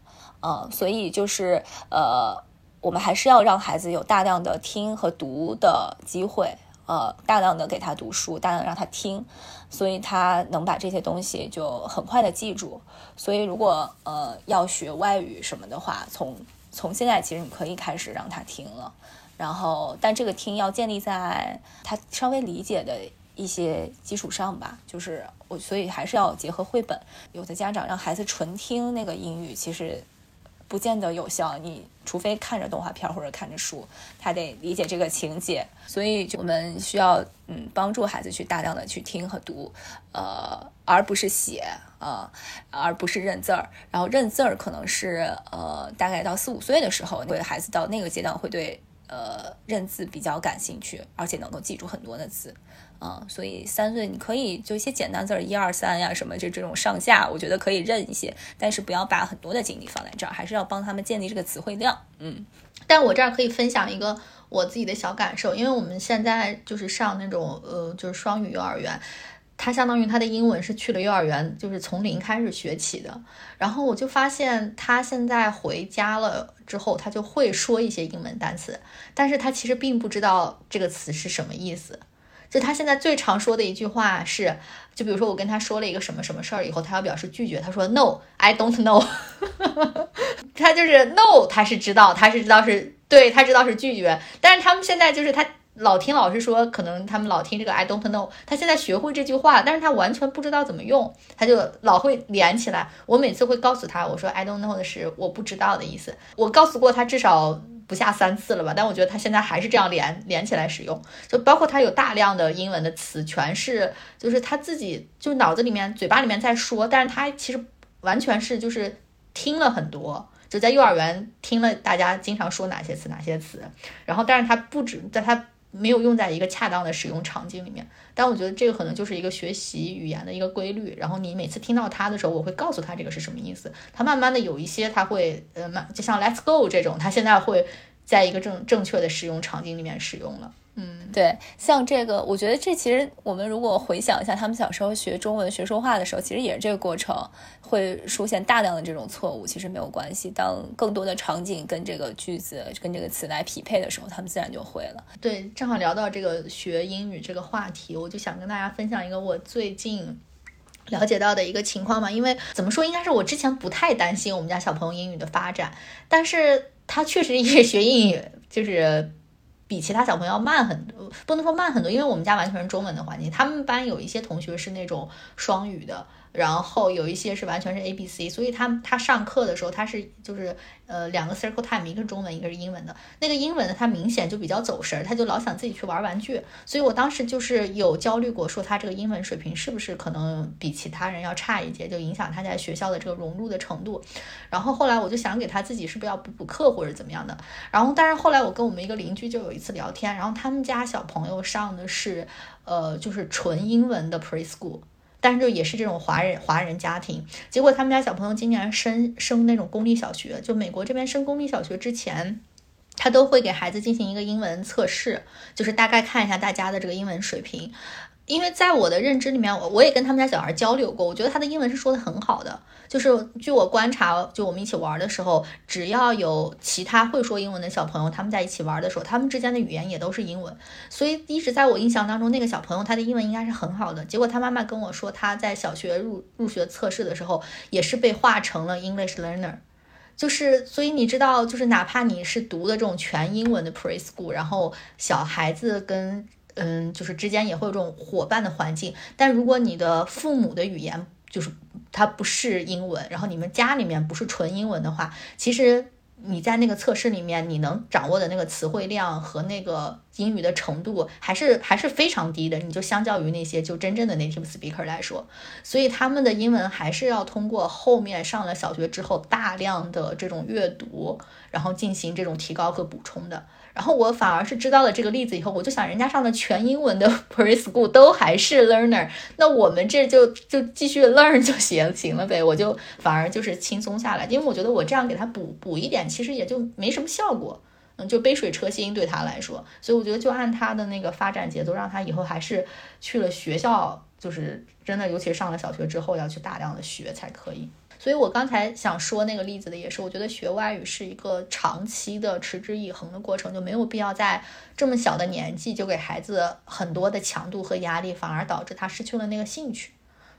嗯，所以就是呃，我们还是要让孩子有大量的听和读的机会。呃，大量的给他读书，大量让他听，所以他能把这些东西就很快的记住。所以如果呃要学外语什么的话，从从现在其实你可以开始让他听了。然后，但这个听要建立在他稍微理解的一些基础上吧。就是我，所以还是要结合绘本。有的家长让孩子纯听那个英语，其实。不见得有效。你除非看着动画片或者看着书，他得理解这个情节。所以我们需要嗯帮助孩子去大量的去听和读，呃，而不是写啊，而不是认字儿。然后认字儿可能是呃大概到四五岁的时候，会孩子到那个阶段会对呃认字比较感兴趣，而且能够记住很多的字。啊，所以三岁你可以就一些简单字儿，一二三呀什么，就这种上下，我觉得可以认一些，但是不要把很多的精力放在这儿，还是要帮他们建立这个词汇量。嗯，但我这儿可以分享一个我自己的小感受，因为我们现在就是上那种呃，就是双语幼儿园，他相当于他的英文是去了幼儿园，就是从零开始学起的。然后我就发现他现在回家了之后，他就会说一些英文单词，但是他其实并不知道这个词是什么意思。就他现在最常说的一句话是，就比如说我跟他说了一个什么什么事儿以后，他要表示拒绝，他说 No，I don't know。他就是 No，他是知道，他是知道是对，他知道是拒绝。但是他们现在就是他老听老师说，可能他们老听这个 I don't know。他现在学会这句话，但是他完全不知道怎么用，他就老会连起来。我每次会告诉他，我说 I don't know 的是我不知道的意思。我告诉过他至少。不下三次了吧？但我觉得他现在还是这样连连起来使用，就包括他有大量的英文的词，全是就是他自己就脑子里面、嘴巴里面在说，但是他其实完全是就是听了很多，就在幼儿园听了大家经常说哪些词、哪些词，然后但是他不止在他。没有用在一个恰当的使用场景里面，但我觉得这个可能就是一个学习语言的一个规律。然后你每次听到它的时候，我会告诉他这个是什么意思。他慢慢的有一些他会，呃，慢就像 Let's go 这种，他现在会在一个正正确的使用场景里面使用了。嗯，对，像这个，我觉得这其实我们如果回想一下，他们小时候学中文、学说话的时候，其实也是这个过程，会出现大量的这种错误。其实没有关系，当更多的场景跟这个句子、跟这个词来匹配的时候，他们自然就会了。对，正好聊到这个学英语这个话题，我就想跟大家分享一个我最近了解到的一个情况嘛。因为怎么说，应该是我之前不太担心我们家小朋友英语的发展，但是他确实也学英语，就是。比其他小朋友要慢很多，不能说慢很多，因为我们家完全是中文的环境。他们班有一些同学是那种双语的。然后有一些是完全是 A B C，所以他他上课的时候他是就是呃两个 circle time，一个是中文，一个是英文的。那个英文的他明显就比较走神，他就老想自己去玩玩具。所以我当时就是有焦虑过，说他这个英文水平是不是可能比其他人要差一截，就影响他在学校的这个融入的程度。然后后来我就想给他自己是不是要补补课或者怎么样的。然后但是后来我跟我们一个邻居就有一次聊天，然后他们家小朋友上的是呃就是纯英文的 preschool。但是就也是这种华人华人家庭，结果他们家小朋友今年升升那种公立小学，就美国这边升公立小学之前，他都会给孩子进行一个英文测试，就是大概看一下大家的这个英文水平。因为在我的认知里面，我我也跟他们家小孩交流过，我觉得他的英文是说的很好的。就是据我观察，就我们一起玩的时候，只要有其他会说英文的小朋友，他们在一起玩的时候，他们之间的语言也都是英文。所以一直在我印象当中，那个小朋友他的英文应该是很好的。结果他妈妈跟我说，他在小学入入学测试的时候，也是被划成了 English learner。就是所以你知道，就是哪怕你是读的这种全英文的 preschool，然后小孩子跟嗯，就是之间也会有这种伙伴的环境，但如果你的父母的语言就是他不是英文，然后你们家里面不是纯英文的话，其实。你在那个测试里面，你能掌握的那个词汇量和那个英语的程度，还是还是非常低的。你就相较于那些就真正的 native speaker 来说，所以他们的英文还是要通过后面上了小学之后大量的这种阅读，然后进行这种提高和补充的。然后我反而是知道了这个例子以后，我就想，人家上的全英文的 preschool 都还是 learner，那我们这就就继续 learn 就行行了呗，我就反而就是轻松下来，因为我觉得我这样给他补补一点，其实也就没什么效果，嗯，就杯水车薪对他来说，所以我觉得就按他的那个发展节奏，让他以后还是去了学校，就是真的，尤其是上了小学之后要去大量的学才可以。所以我刚才想说那个例子的也是，我觉得学外语是一个长期的持之以恒的过程，就没有必要在这么小的年纪就给孩子很多的强度和压力，反而导致他失去了那个兴趣。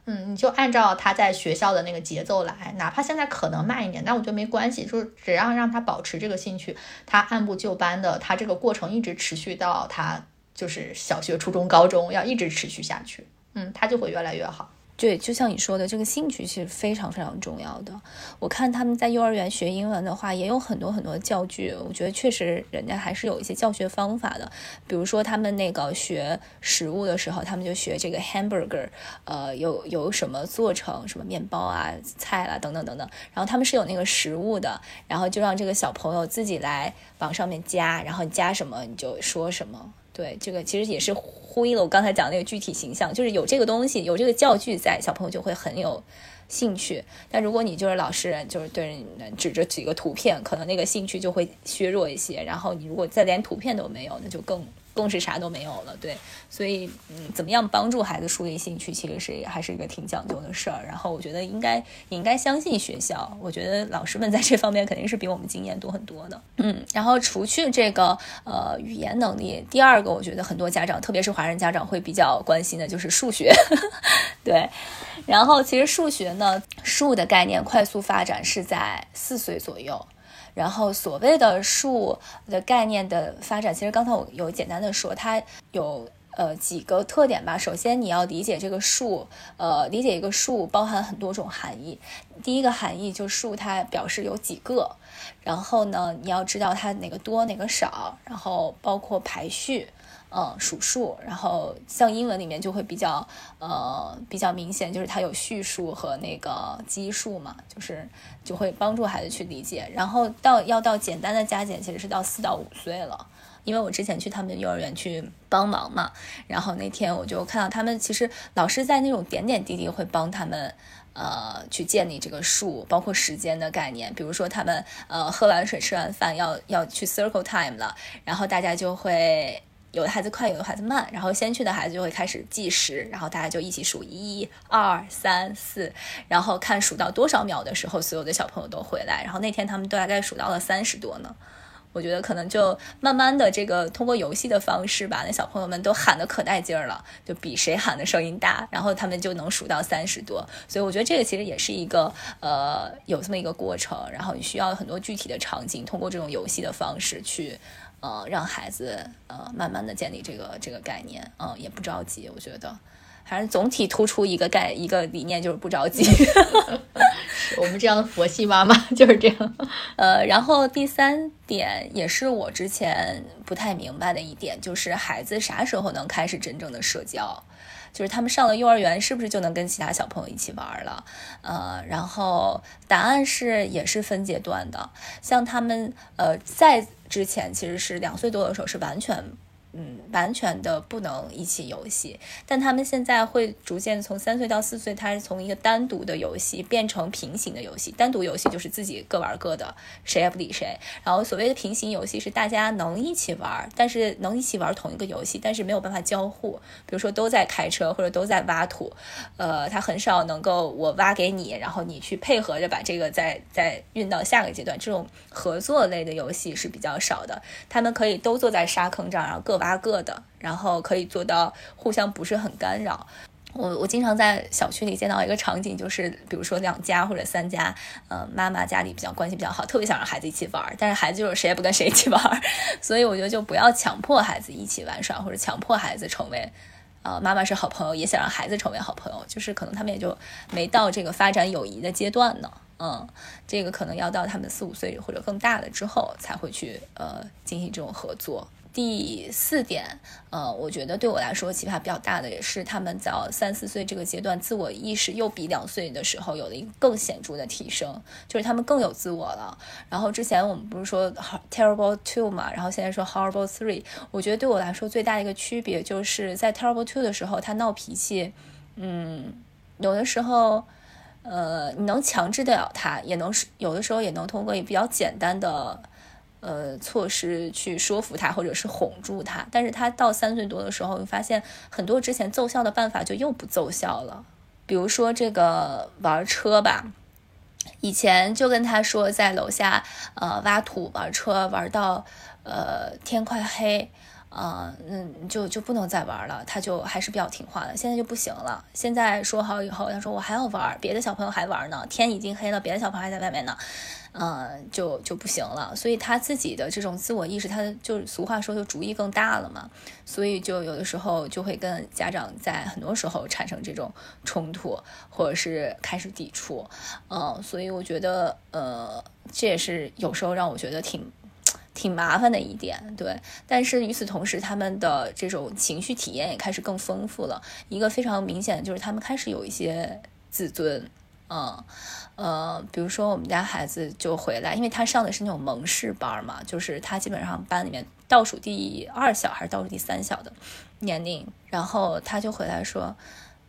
嗯，你就按照他在学校的那个节奏来，哪怕现在可能慢一点，但我觉得没关系，就是只要让他保持这个兴趣，他按部就班的，他这个过程一直持续到他就是小学、初中、高中，要一直持续下去，嗯，他就会越来越好。对，就像你说的，这个兴趣其实非常非常重要的。我看他们在幼儿园学英文的话，也有很多很多教具，我觉得确实人家还是有一些教学方法的。比如说他们那个学食物的时候，他们就学这个 hamburger，呃，有有什么做成什么面包啊、菜啦等等等等。然后他们是有那个食物的，然后就让这个小朋友自己来往上面加，然后你加什么你就说什么。对，这个其实也是呼应了我刚才讲那个具体形象，就是有这个东西，有这个教具在，小朋友就会很有兴趣。但如果你就是老师，就是对人指着几个图片，可能那个兴趣就会削弱一些。然后你如果再连图片都没有，那就更。更是啥都没有了，对，所以嗯，怎么样帮助孩子树立兴趣，其实是还是一个挺讲究的事儿。然后我觉得应该也应该相信学校，我觉得老师们在这方面肯定是比我们经验多很多的。嗯，然后除去这个呃语言能力，第二个我觉得很多家长，特别是华人家长会比较关心的就是数学，对。然后其实数学呢，数的概念快速发展是在四岁左右。然后所谓的数的概念的发展，其实刚才我有简单的说，它有呃几个特点吧。首先你要理解这个数，呃，理解一个数包含很多种含义。第一个含义就是数它表示有几个，然后呢你要知道它哪个多哪个少，然后包括排序。嗯，数数，然后像英文里面就会比较呃比较明显，就是它有序数和那个基数嘛，就是就会帮助孩子去理解。然后到要到简单的加减，其实是到四到五岁了，因为我之前去他们幼儿园去帮忙嘛，然后那天我就看到他们其实老师在那种点点滴滴会帮他们呃去建立这个数，包括时间的概念，比如说他们呃喝完水吃完饭要要去 circle time 了，然后大家就会。有的孩子快，有的孩子慢，然后先去的孩子就会开始计时，然后大家就一起数一、二、三、四，然后看数到多少秒的时候，所有的小朋友都回来。然后那天他们都大概数到了三十多呢。我觉得可能就慢慢的这个通过游戏的方式吧，那小朋友们都喊的可带劲儿了，就比谁喊的声音大，然后他们就能数到三十多。所以我觉得这个其实也是一个呃有这么一个过程，然后你需要很多具体的场景，通过这种游戏的方式去。呃，让孩子呃慢慢的建立这个这个概念，嗯，也不着急，我觉得，还是总体突出一个概一个理念，就是不着急。我们这样的佛系妈妈就是这样。呃，然后第三点也是我之前不太明白的一点，就是孩子啥时候能开始真正的社交？就是他们上了幼儿园，是不是就能跟其他小朋友一起玩了？呃，然后答案是也是分阶段的，像他们呃在。之前其实是两岁多的时候，是完全。嗯，完全的不能一起游戏，但他们现在会逐渐从三岁到四岁，他是从一个单独的游戏变成平行的游戏。单独游戏就是自己各玩各的，谁也不理谁。然后所谓的平行游戏是大家能一起玩，但是能一起玩同一个游戏，但是没有办法交互。比如说都在开车或者都在挖土，呃，他很少能够我挖给你，然后你去配合着把这个再再运到下个阶段。这种合作类的游戏是比较少的。他们可以都坐在沙坑这儿，然后各。八个的，然后可以做到互相不是很干扰。我我经常在小区里见到一个场景，就是比如说两家或者三家，呃，妈妈家里比较关系比较好，特别想让孩子一起玩，但是孩子就是谁也不跟谁一起玩，所以我觉得就不要强迫孩子一起玩耍，或者强迫孩子成为，呃，妈妈是好朋友，也想让孩子成为好朋友，就是可能他们也就没到这个发展友谊的阶段呢。嗯，这个可能要到他们四五岁或者更大了之后才会去呃进行这种合作。第四点，呃，我觉得对我来说启发比较大的也是他们在三四岁这个阶段，自我意识又比两岁的时候有了一个更显著的提升，就是他们更有自我了。然后之前我们不是说 terrible two 嘛，然后现在说 horrible three，我觉得对我来说最大的一个区别就是在 terrible two 的时候，他闹脾气，嗯，有的时候，呃，你能强制得了他，也能是有的时候也能通过也比较简单的。呃，措施去说服他，或者是哄住他，但是他到三岁多的时候，发现很多之前奏效的办法就又不奏效了。比如说这个玩车吧，以前就跟他说在楼下呃挖土玩车，玩到呃天快黑，啊，嗯，就就不能再玩了，他就还是比较听话的。现在就不行了，现在说好以后，他说我还要玩，别的小朋友还玩呢，天已经黑了，别的小朋友还在外面呢，嗯，就就不行了。所以他自己的这种自我意识，他就俗话说就主意更大了嘛，所以就有的时候就会跟家长在很多时候产生这种冲突，或者是开始抵触，嗯，所以我觉得，呃，这也是有时候让我觉得挺。挺麻烦的一点，对。但是与此同时，他们的这种情绪体验也开始更丰富了。一个非常明显的就是，他们开始有一些自尊，嗯，呃，比如说我们家孩子就回来，因为他上的是那种蒙氏班嘛，就是他基本上班里面倒数第二小还是倒数第三小的年龄，然后他就回来说：“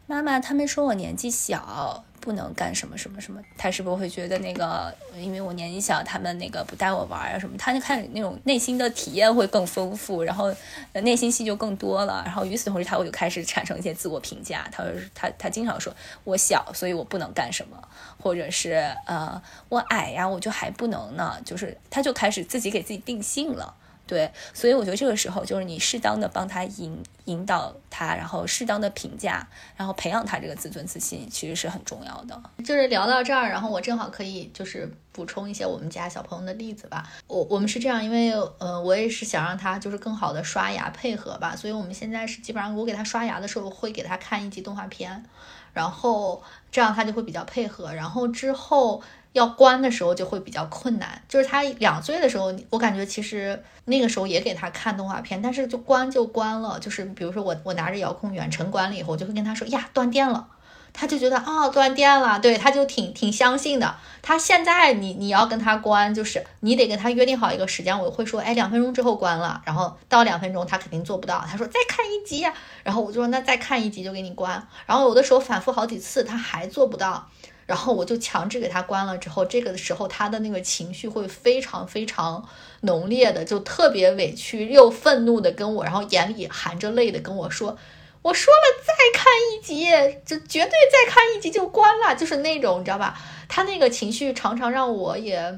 妈妈，他们说我年纪小。”不能干什么什么什么，他是不是会觉得那个，因为我年纪小，他们那个不带我玩啊什么，他就看那种内心的体验会更丰富，然后内心戏就更多了。然后与此同时，他会就开始产生一些自我评价，他他他经常说我小，所以我不能干什么，或者是呃我矮呀，我就还不能呢，就是他就开始自己给自己定性了。对，所以我觉得这个时候就是你适当的帮他引引导他，然后适当的评价，然后培养他这个自尊自信，其实是很重要的。就是聊到这儿，然后我正好可以就是补充一些我们家小朋友的例子吧。我我们是这样，因为呃，我也是想让他就是更好的刷牙配合吧，所以我们现在是基本上我给他刷牙的时候会给他看一集动画片，然后这样他就会比较配合，然后之后。要关的时候就会比较困难，就是他两岁的时候，我感觉其实那个时候也给他看动画片，但是就关就关了。就是比如说我我拿着遥控远程关了以后，我就会跟他说呀断电了，他就觉得啊断电了，对，他就挺挺相信的。他现在你你要跟他关，就是你得跟他约定好一个时间，我会说哎两分钟之后关了，然后到两分钟他肯定做不到，他说再看一集，然后我就说那再看一集就给你关，然后有的时候反复好几次他还做不到。然后我就强制给他关了，之后这个时候他的那个情绪会非常非常浓烈的，就特别委屈又愤怒的跟我，然后眼里含着泪的跟我说：“我说了再看一集，就绝对再看一集就关了。”就是那种你知道吧？他那个情绪常常让我也，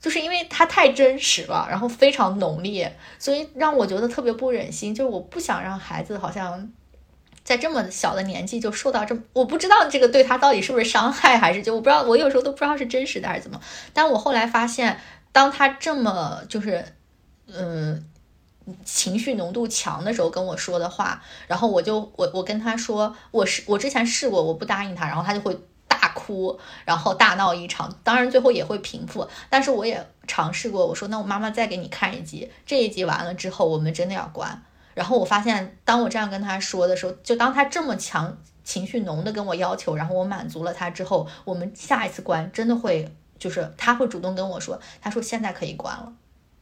就是因为他太真实了，然后非常浓烈，所以让我觉得特别不忍心。就是我不想让孩子好像。在这么小的年纪就受到这么，我不知道这个对他到底是不是伤害，还是就我不知道，我有时候都不知道是真实的还是怎么。但我后来发现，当他这么就是，嗯，情绪浓度强的时候跟我说的话，然后我就我我跟他说，我是我之前试过，我不答应他，然后他就会大哭，然后大闹一场，当然最后也会平复。但是我也尝试过，我说那我妈妈再给你看一集，这一集完了之后，我们真的要关。然后我发现，当我这样跟他说的时候，就当他这么强情绪浓的跟我要求，然后我满足了他之后，我们下一次关真的会，就是他会主动跟我说，他说现在可以关了。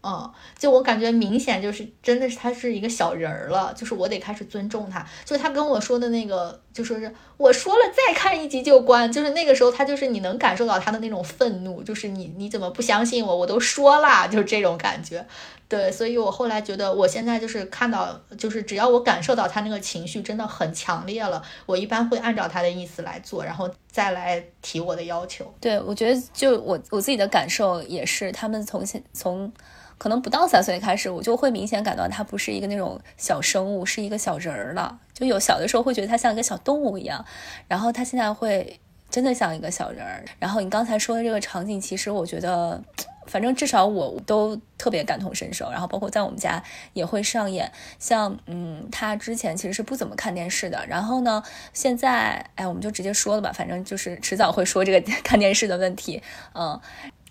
嗯，就我感觉明显就是真的是他是一个小人儿了，就是我得开始尊重他。就他跟我说的那个，就说是我说了再看一集就关，就是那个时候他就是你能感受到他的那种愤怒，就是你你怎么不相信我？我都说了，就是这种感觉。对，所以我后来觉得我现在就是看到，就是只要我感受到他那个情绪真的很强烈了，我一般会按照他的意思来做，然后再来提我的要求。对，我觉得就我我自己的感受也是，他们从现从。可能不到三岁开始，我就会明显感到他不是一个那种小生物，是一个小人儿了。就有小的时候会觉得他像一个小动物一样，然后他现在会真的像一个小人儿。然后你刚才说的这个场景，其实我觉得，反正至少我都特别感同身受。然后包括在我们家也会上演，像嗯，他之前其实是不怎么看电视的。然后呢，现在哎，我们就直接说了吧，反正就是迟早会说这个 看电视的问题，嗯。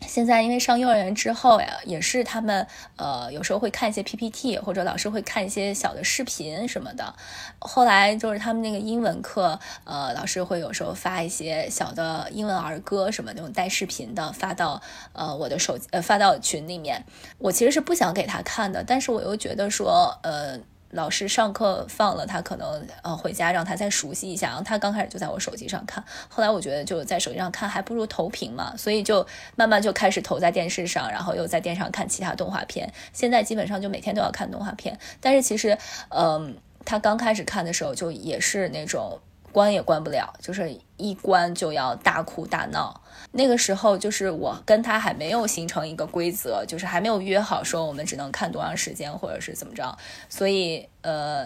现在因为上幼儿园之后呀，也是他们呃有时候会看一些 PPT，或者老师会看一些小的视频什么的。后来就是他们那个英文课，呃，老师会有时候发一些小的英文儿歌什么那种带视频的发到呃我的手呃发到群里面。我其实是不想给他看的，但是我又觉得说呃。老师上课放了，他可能呃回家让他再熟悉一下。然后他刚开始就在我手机上看，后来我觉得就在手机上看还不如投屏嘛，所以就慢慢就开始投在电视上，然后又在电视上看其他动画片。现在基本上就每天都要看动画片，但是其实，嗯，他刚开始看的时候就也是那种。关也关不了，就是一关就要大哭大闹。那个时候就是我跟他还没有形成一个规则，就是还没有约好说我们只能看多长时间或者是怎么着，所以呃，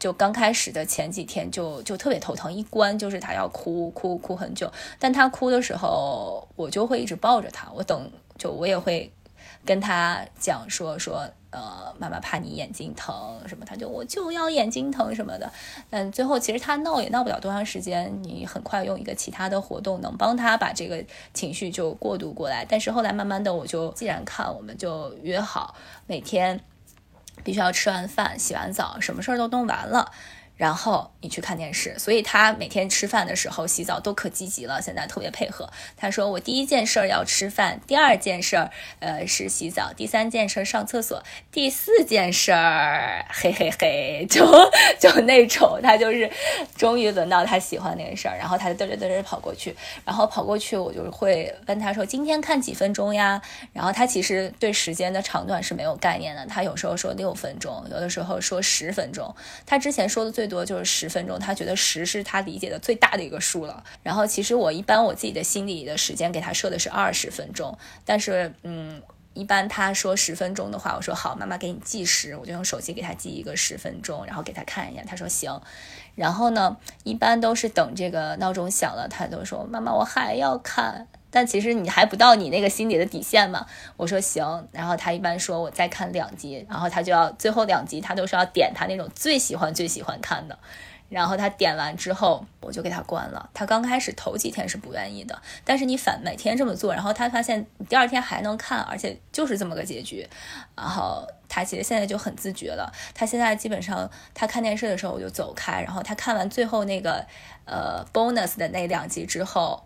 就刚开始的前几天就就特别头疼，一关就是他要哭哭哭很久，但他哭的时候我就会一直抱着他，我等就我也会跟他讲说说。呃，妈妈怕你眼睛疼什么，他就我就要眼睛疼什么的。但最后其实他闹也闹不了多长时间，你很快用一个其他的活动能帮他把这个情绪就过渡过来。但是后来慢慢的，我就既然看，我们就约好每天必须要吃完饭、洗完澡，什么事儿都弄完了。然后你去看电视，所以他每天吃饭的时候、洗澡都可积极了，现在特别配合。他说：“我第一件事要吃饭，第二件事儿呃是洗澡，第三件事上厕所，第四件事儿嘿嘿嘿，就 就那种，他就是终于轮到他喜欢那个事儿，然后他就嘚嘚嘚嘚跑过去，然后跑过去我就会问他说：今天看几分钟呀？然后他其实对时间的长短是没有概念的，他有时候说六分钟，有的时候说十分钟，他之前说的最。多就是十分钟，他觉得十是他理解的最大的一个数了。然后其实我一般我自己的心里的时间给他设的是二十分钟，但是嗯，一般他说十分钟的话，我说好，妈妈给你计时，我就用手机给他记一个十分钟，然后给他看一眼，他说行。然后呢，一般都是等这个闹钟响了，他都说妈妈我还要看。但其实你还不到你那个心里的底线嘛？我说行，然后他一般说我再看两集，然后他就要最后两集他都是要点他那种最喜欢最喜欢看的。然后他点完之后，我就给他关了。他刚开始头几天是不愿意的，但是你反每天这么做，然后他发现第二天还能看，而且就是这么个结局。然后他其实现在就很自觉了。他现在基本上他看电视的时候我就走开，然后他看完最后那个呃 bonus 的那两集之后。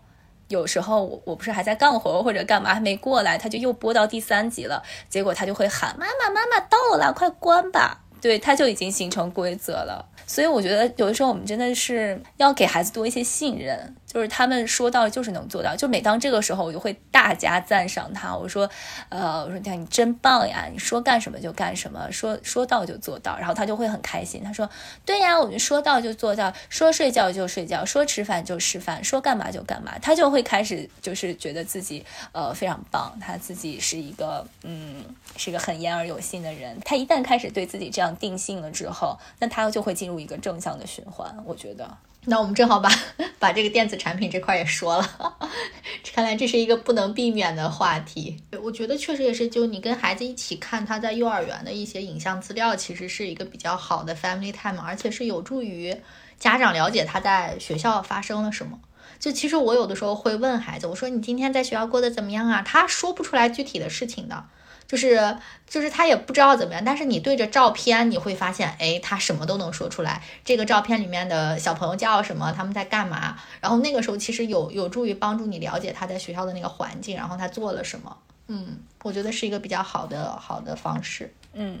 有时候我我不是还在干活或者干嘛还没过来，他就又播到第三集了，结果他就会喊妈妈妈妈到了，快关吧。对，他就已经形成规则了。所以我觉得有的时候我们真的是要给孩子多一些信任。就是他们说到就是能做到，就每当这个时候，我就会大加赞赏他。我说，呃，我说你你真棒呀，你说干什么就干什么，说说到就做到，然后他就会很开心。他说，对呀，我们说到就做到，说睡觉就睡觉，说吃饭就吃饭，说干嘛就干嘛。他就会开始就是觉得自己呃非常棒，他自己是一个嗯是一个很言而有信的人。他一旦开始对自己这样定性了之后，那他就会进入一个正向的循环。我觉得。那我们正好把把这个电子产品这块也说了，看来这是一个不能避免的话题。我觉得确实也是，就你跟孩子一起看他在幼儿园的一些影像资料，其实是一个比较好的 family time，而且是有助于家长了解他在学校发生了什么。就其实我有的时候会问孩子，我说你今天在学校过得怎么样啊？他说不出来具体的事情的。就是就是他也不知道怎么样，但是你对着照片，你会发现，哎，他什么都能说出来。这个照片里面的小朋友叫什么？他们在干嘛？然后那个时候其实有有助于帮助你了解他在学校的那个环境，然后他做了什么。嗯，我觉得是一个比较好的好的方式。嗯，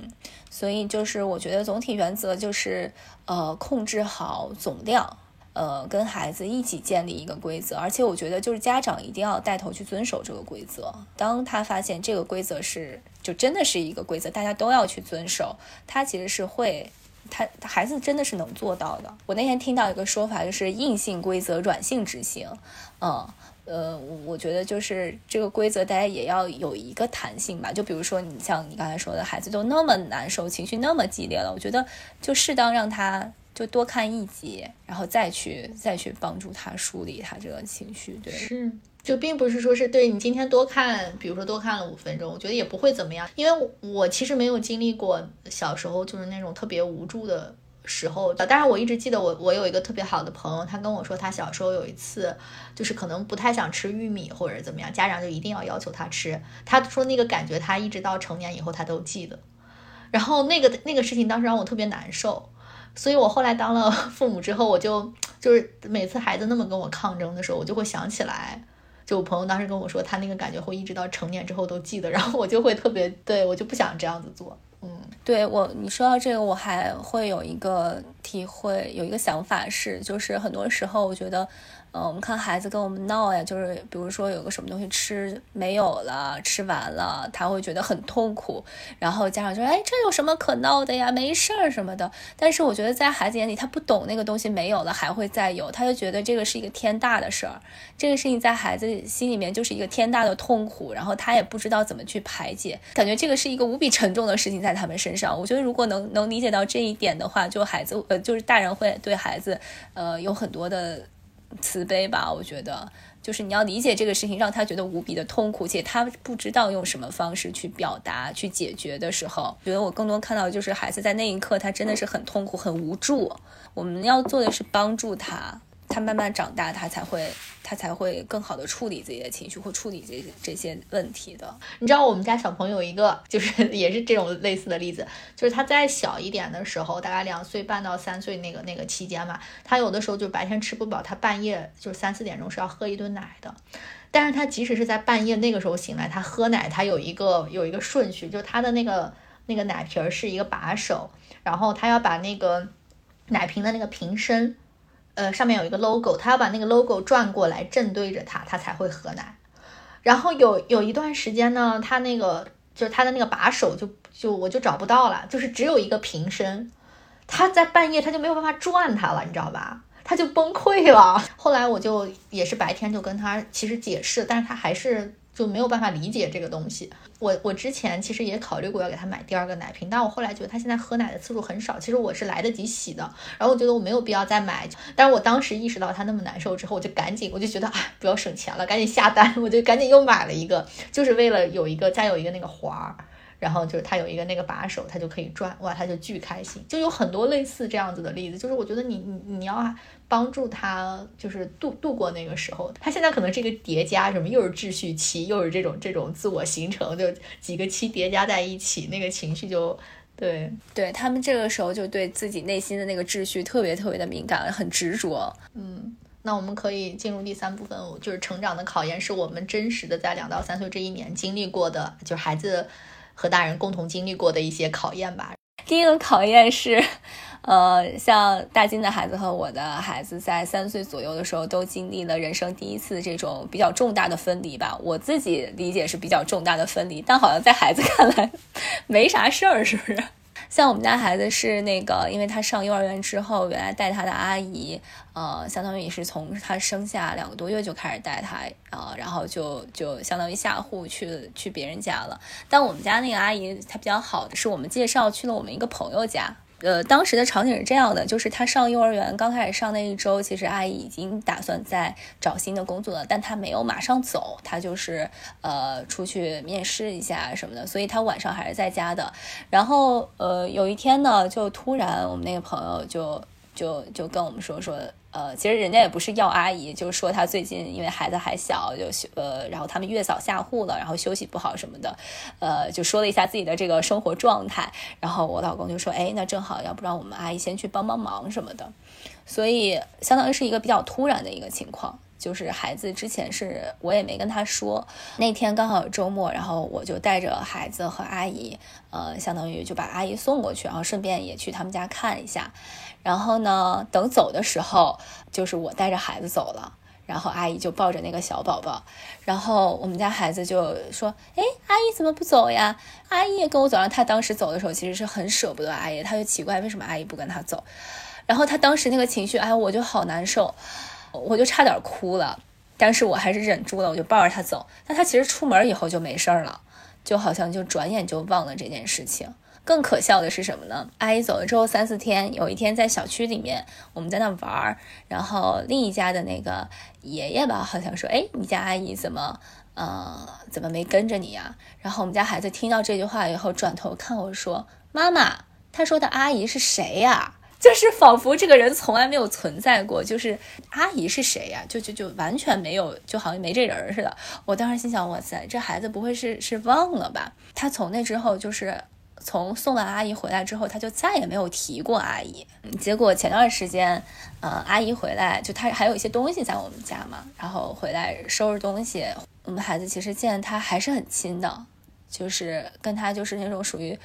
所以就是我觉得总体原则就是呃控制好总量。呃，跟孩子一起建立一个规则，而且我觉得就是家长一定要带头去遵守这个规则。当他发现这个规则是就真的是一个规则，大家都要去遵守，他其实是会，他孩子真的是能做到的。我那天听到一个说法，就是硬性规则，软性执行。嗯，呃，我觉得就是这个规则，大家也要有一个弹性吧。就比如说你像你刚才说的，孩子都那么难受，情绪那么激烈了，我觉得就适当让他。就多看一集，然后再去再去帮助他梳理他这个情绪。对，是，就并不是说是对你今天多看，比如说多看了五分钟，我觉得也不会怎么样。因为我其实没有经历过小时候就是那种特别无助的时候。当然，我一直记得我我有一个特别好的朋友，他跟我说他小时候有一次就是可能不太想吃玉米或者怎么样，家长就一定要要求他吃。他说那个感觉他一直到成年以后他都记得。然后那个那个事情当时让我特别难受。所以，我后来当了 父母之后，我就就是每次孩子那么跟我抗争的时候，我就会想起来，就我朋友当时跟我说，他那个感觉会一直到成年之后都记得，然后我就会特别对我就不想这样子做。嗯，对我你说到这个，我还会有一个体会，有一个想法是，就是很多时候我觉得。嗯，我们看孩子跟我们闹呀，就是比如说有个什么东西吃没有了，吃完了，他会觉得很痛苦。然后家长就说：“哎，这有什么可闹的呀？没事儿什么的。”但是我觉得在孩子眼里，他不懂那个东西没有了还会再有，他就觉得这个是一个天大的事儿。这个事情在孩子心里面就是一个天大的痛苦，然后他也不知道怎么去排解，感觉这个是一个无比沉重的事情在他们身上。我觉得如果能能理解到这一点的话，就孩子呃，就是大人会对孩子呃有很多的。慈悲吧，我觉得就是你要理解这个事情，让他觉得无比的痛苦，且他不知道用什么方式去表达、去解决的时候，觉得我更多看到就是孩子在那一刻，他真的是很痛苦、很无助。我们要做的是帮助他。他慢慢长大，他才会，他才会更好的处理自己的情绪或处理这这些问题的。你知道我们家小朋友一个就是 也是这种类似的例子，就是他在小一点的时候，大概两岁半到三岁那个那个期间嘛，他有的时候就白天吃不饱，他半夜就是三四点钟是要喝一顿奶的。但是他即使是在半夜那个时候醒来，他喝奶他有一个有一个顺序，就他的那个那个奶瓶是一个把手，然后他要把那个奶瓶的那个瓶身。呃，上面有一个 logo，他要把那个 logo 转过来，正对着他，他才会喝奶。然后有有一段时间呢，他那个就是他的那个把手就就我就找不到了，就是只有一个瓶身，他在半夜他就没有办法转它了，你知道吧？他就崩溃了。后来我就也是白天就跟他其实解释，但是他还是。就没有办法理解这个东西。我我之前其实也考虑过要给他买第二个奶瓶，但我后来觉得他现在喝奶的次数很少，其实我是来得及洗的。然后我觉得我没有必要再买。但是我当时意识到他那么难受之后，我就赶紧，我就觉得啊，不要省钱了，赶紧下单，我就赶紧又买了一个，就是为了有一个再有一个那个环儿。然后就是他有一个那个把手，他就可以转，哇，他就巨开心。就有很多类似这样子的例子，就是我觉得你你你要帮助他，就是度度过那个时候。他现在可能这个叠加什么，又是秩序期，又是这种这种自我形成，就几个期叠加在一起，那个情绪就对对他们这个时候就对自己内心的那个秩序特别特别的敏感，很执着。嗯，那我们可以进入第三部分，就是成长的考验，是我们真实的在两到三岁这一年经历过的，就是孩子。和大人共同经历过的一些考验吧。第一个考验是，呃，像大金的孩子和我的孩子在三岁左右的时候，都经历了人生第一次这种比较重大的分离吧。我自己理解是比较重大的分离，但好像在孩子看来 没啥事儿，是不是？像我们家孩子是那个，因为他上幼儿园之后，原来带他的阿姨，呃，相当于也是从他生下两个多月就开始带他，呃，然后就就相当于下户去去别人家了。但我们家那个阿姨她比较好的是我们介绍去了我们一个朋友家。呃，当时的场景是这样的，就是他上幼儿园刚开始上那一周，其实阿姨已经打算在找新的工作了，但他没有马上走，他就是呃出去面试一下什么的，所以他晚上还是在家的。然后呃有一天呢，就突然我们那个朋友就就就跟我们说说。呃，其实人家也不是要阿姨，就是说她最近因为孩子还小，就呃，然后他们月嫂下户了，然后休息不好什么的，呃，就说了一下自己的这个生活状态。然后我老公就说，哎，那正好，要不然我们阿姨先去帮帮忙什么的。所以相当于是一个比较突然的一个情况，就是孩子之前是我也没跟他说，那天刚好周末，然后我就带着孩子和阿姨，呃，相当于就把阿姨送过去，然后顺便也去他们家看一下。然后呢，等走的时候，就是我带着孩子走了，然后阿姨就抱着那个小宝宝，然后我们家孩子就说：“哎，阿姨怎么不走呀？”阿姨也跟我走，然后他当时走的时候其实是很舍不得阿姨，他就奇怪为什么阿姨不跟他走，然后他当时那个情绪，哎，我就好难受，我就差点哭了，但是我还是忍住了，我就抱着他走。但他其实出门以后就没事儿了，就好像就转眼就忘了这件事情。更可笑的是什么呢？阿姨走了之后三四天，有一天在小区里面，我们在那玩儿，然后另一家的那个爷爷吧，好像说：“哎，你家阿姨怎么，呃，怎么没跟着你呀？”然后我们家孩子听到这句话以后，转头看我说：“妈妈，他说的阿姨是谁呀？” 就是仿佛这个人从来没有存在过，就是阿姨是谁呀？就就就完全没有，就好像没这人似的。我当时心想：哇塞，这孩子不会是是忘了吧？他从那之后就是。从送完阿姨回来之后，他就再也没有提过阿姨。结果前段时间，呃，阿姨回来，就他还有一些东西在我们家嘛，然后回来收拾东西。我们孩子其实见他还是很亲的，就是跟他就是那种属于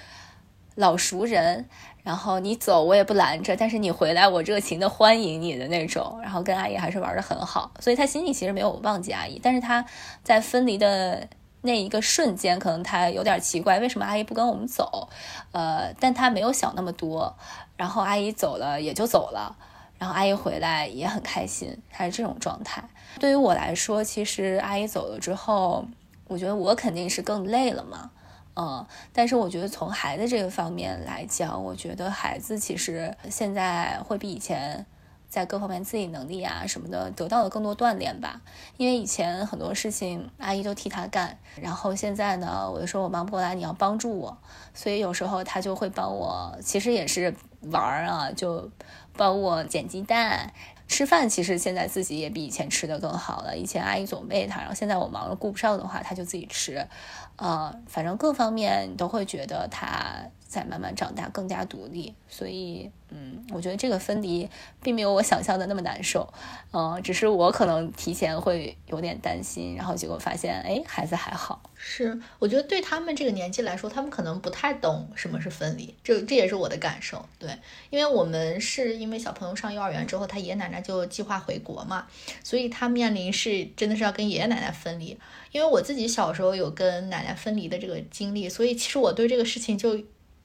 老熟人，然后你走我也不拦着，但是你回来我热情的欢迎你的那种，然后跟阿姨还是玩的很好，所以他心里其实没有忘记阿姨，但是他在分离的那一个瞬间，可能他有点奇怪，为什么阿姨不跟我们走？呃，但他没有想那么多，然后阿姨走了也就走了。然后阿姨回来也很开心，她是这种状态。对于我来说，其实阿姨走了之后，我觉得我肯定是更累了嘛，嗯。但是我觉得从孩子这个方面来讲，我觉得孩子其实现在会比以前在各方面自理能力啊什么的得到了更多锻炼吧。因为以前很多事情阿姨都替他干，然后现在呢，我就说我忙不过来，你要帮助我，所以有时候他就会帮我，其实也是玩啊，就。帮我捡鸡蛋，吃饭其实现在自己也比以前吃的更好了。以前阿姨总喂他，然后现在我忙了顾不上的话，他就自己吃。呃，反正各方面你都会觉得他在慢慢长大，更加独立。所以。嗯，我觉得这个分离并没有我想象的那么难受，嗯，只是我可能提前会有点担心，然后结果发现，哎，孩子还好。是，我觉得对他们这个年纪来说，他们可能不太懂什么是分离，这这也是我的感受。对，因为我们是因为小朋友上幼儿园之后，他爷爷奶奶就计划回国嘛，所以他面临是真的是要跟爷爷奶奶分离。因为我自己小时候有跟奶奶分离的这个经历，所以其实我对这个事情就。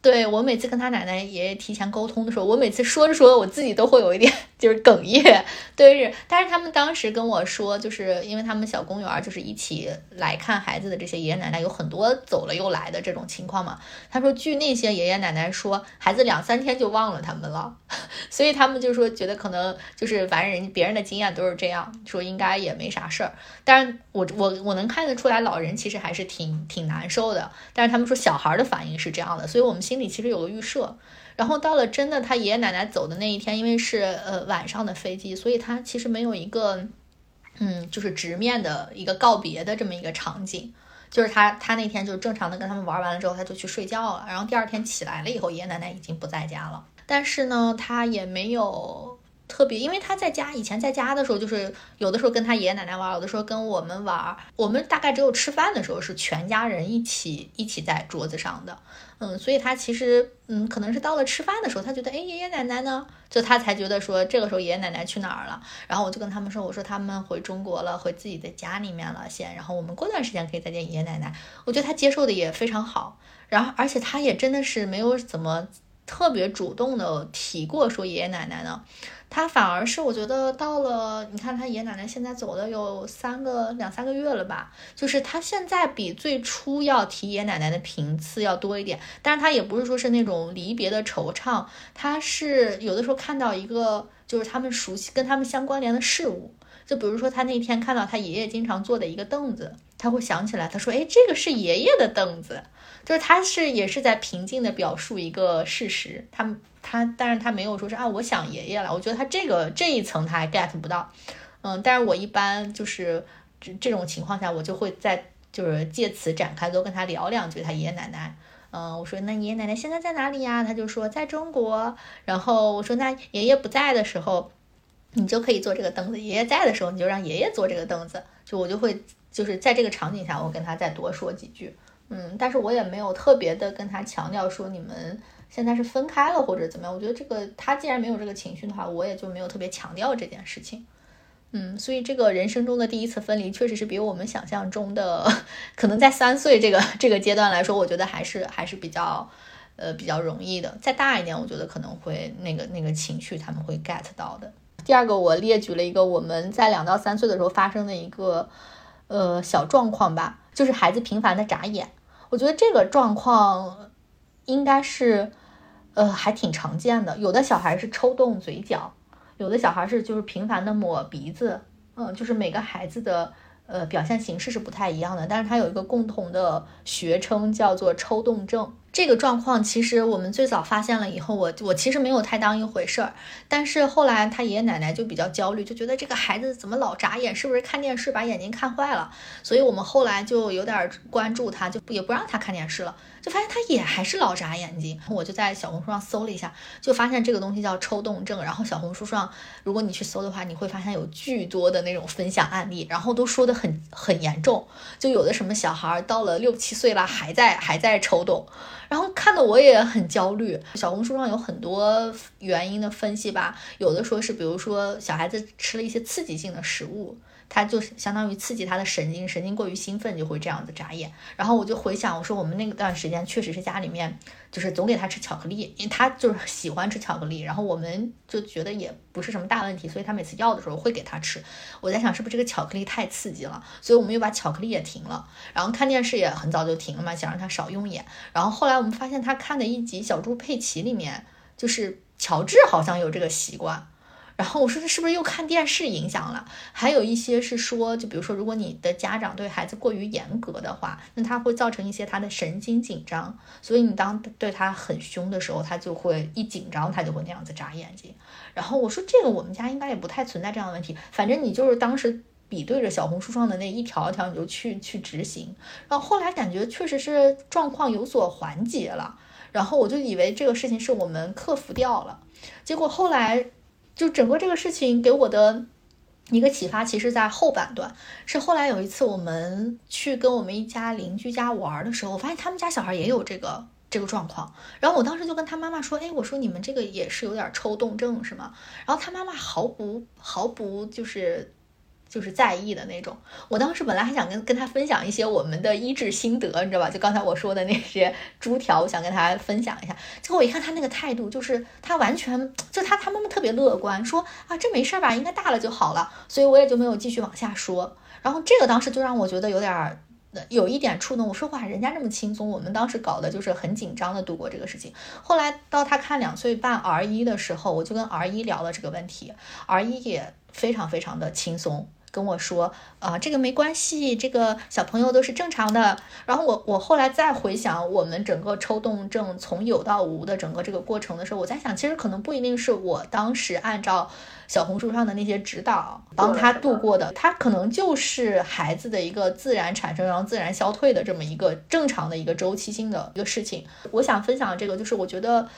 对我每次跟他奶奶爷爷提前沟通的时候，我每次说着说，我自己都会有一点就是哽咽。对，但是他们当时跟我说，就是因为他们小公园就是一起来看孩子的这些爷爷奶奶有很多走了又来的这种情况嘛。他说，据那些爷爷奶奶说，孩子两三天就忘了他们了，所以他们就说觉得可能就是反正人别人的经验都是这样说，应该也没啥事儿。但是我我我能看得出来，老人其实还是挺挺难受的。但是他们说小孩的反应是这样的，所以我们心里其实有个预设。然后到了真的他爷爷奶奶走的那一天，因为是呃晚上的飞机，所以他其实没有一个嗯就是直面的一个告别的这么一个场景。就是他他那天就正常的跟他们玩完了之后，他就去睡觉了。然后第二天起来了以后，爷爷奶奶已经不在家了。但是呢，他也没有。特别，因为他在家以前在家的时候，就是有的时候跟他爷爷奶奶玩，有的时候跟我们玩。我们大概只有吃饭的时候是全家人一起一起在桌子上的，嗯，所以他其实嗯，可能是到了吃饭的时候，他觉得哎，爷爷奶奶呢？就他才觉得说这个时候爷爷奶奶去哪儿了。然后我就跟他们说，我说他们回中国了，回自己的家里面了先。然后我们过段时间可以再见爷爷奶奶。我觉得他接受的也非常好，然后而且他也真的是没有怎么特别主动的提过说爷爷奶奶呢。他反而是我觉得到了，你看他爷爷奶奶现在走了有三个两三个月了吧，就是他现在比最初要提爷爷奶奶的频次要多一点，但是他也不是说是那种离别的惆怅，他是有的时候看到一个就是他们熟悉跟他们相关联的事物，就比如说他那天看到他爷爷经常坐的一个凳子，他会想起来，他说，哎，这个是爷爷的凳子，就是他是也是在平静的表述一个事实，他。他，但是他没有说是啊，我想爷爷了。我觉得他这个这一层他还 get 不到，嗯，但是我一般就是这这种情况下，我就会在就是借此展开，多跟他聊两句他爷爷奶奶。嗯，我说那爷爷奶奶现在在哪里呀？他就说在中国。然后我说那爷爷不在的时候，你就可以坐这个凳子；爷爷在的时候，你就让爷爷坐这个凳子。就我就会就是在这个场景下，我跟他再多说几句。嗯，但是我也没有特别的跟他强调说你们。现在是分开了或者怎么样？我觉得这个他既然没有这个情绪的话，我也就没有特别强调这件事情。嗯，所以这个人生中的第一次分离，确实是比我们想象中的，可能在三岁这个这个阶段来说，我觉得还是还是比较呃比较容易的。再大一点，我觉得可能会那个那个情绪他们会 get 到的。第二个，我列举了一个我们在两到三岁的时候发生的一个呃小状况吧，就是孩子频繁的眨眼。我觉得这个状况应该是。呃，还挺常见的。有的小孩是抽动嘴角，有的小孩是就是频繁的抹鼻子。嗯，就是每个孩子的呃表现形式是不太一样的，但是他有一个共同的学称，叫做抽动症。这个状况其实我们最早发现了以后，我我其实没有太当一回事儿，但是后来他爷爷奶奶就比较焦虑，就觉得这个孩子怎么老眨眼，是不是看电视把眼睛看坏了？所以我们后来就有点关注他，就也不让他看电视了，就发现他也还是老眨眼睛。我就在小红书上搜了一下，就发现这个东西叫抽动症。然后小红书上如果你去搜的话，你会发现有巨多的那种分享案例，然后都说的很很严重，就有的什么小孩儿到了六七岁了还在还在抽动。然后看得我也很焦虑。小红书上有很多原因的分析吧，有的说是，比如说小孩子吃了一些刺激性的食物。它就是相当于刺激他的神经，神经过于兴奋就会这样子眨眼。然后我就回想，我说我们那段时间确实是家里面就是总给他吃巧克力，因为他就是喜欢吃巧克力。然后我们就觉得也不是什么大问题，所以他每次要的时候会给他吃。我在想是不是这个巧克力太刺激了，所以我们又把巧克力也停了。然后看电视也很早就停了嘛，想让他少用眼。然后后来我们发现他看的一集《小猪佩奇》里面，就是乔治好像有这个习惯。然后我说他是不是又看电视影响了？还有一些是说，就比如说，如果你的家长对孩子过于严格的话，那他会造成一些他的神经紧张，所以你当对他很凶的时候，他就会一紧张，他就会那样子眨眼睛。然后我说这个我们家应该也不太存在这样的问题，反正你就是当时比对着小红书上的那一条一条，你就去去执行。然后后来感觉确实是状况有所缓解了，然后我就以为这个事情是我们克服掉了，结果后来。就整个这个事情给我的一个启发，其实，在后半段是后来有一次我们去跟我们一家邻居家玩的时候，我发现他们家小孩也有这个这个状况，然后我当时就跟他妈妈说：“哎，我说你们这个也是有点抽动症是吗？”然后他妈妈毫不毫不就是。就是在意的那种。我当时本来还想跟跟他分享一些我们的医治心得，你知道吧？就刚才我说的那些猪条，我想跟他分享一下。结果我一看他那个态度，就是他完全就他他妈妈特别乐观，说啊这没事吧，应该大了就好了。所以我也就没有继续往下说。然后这个当时就让我觉得有点儿有一点触动。我说话人家这么轻松，我们当时搞的就是很紧张的度过这个事情。后来到他看两岁半 R 一的时候，我就跟 R 一聊了这个问题，R 一也非常非常的轻松。跟我说啊，这个没关系，这个小朋友都是正常的。然后我我后来再回想我们整个抽动症从有到无的整个这个过程的时候，我在想，其实可能不一定是我当时按照小红书上的那些指导帮他度过的，他可能就是孩子的一个自然产生然后自然消退的这么一个正常的一个周期性的一个事情。我想分享这个，就是我觉得。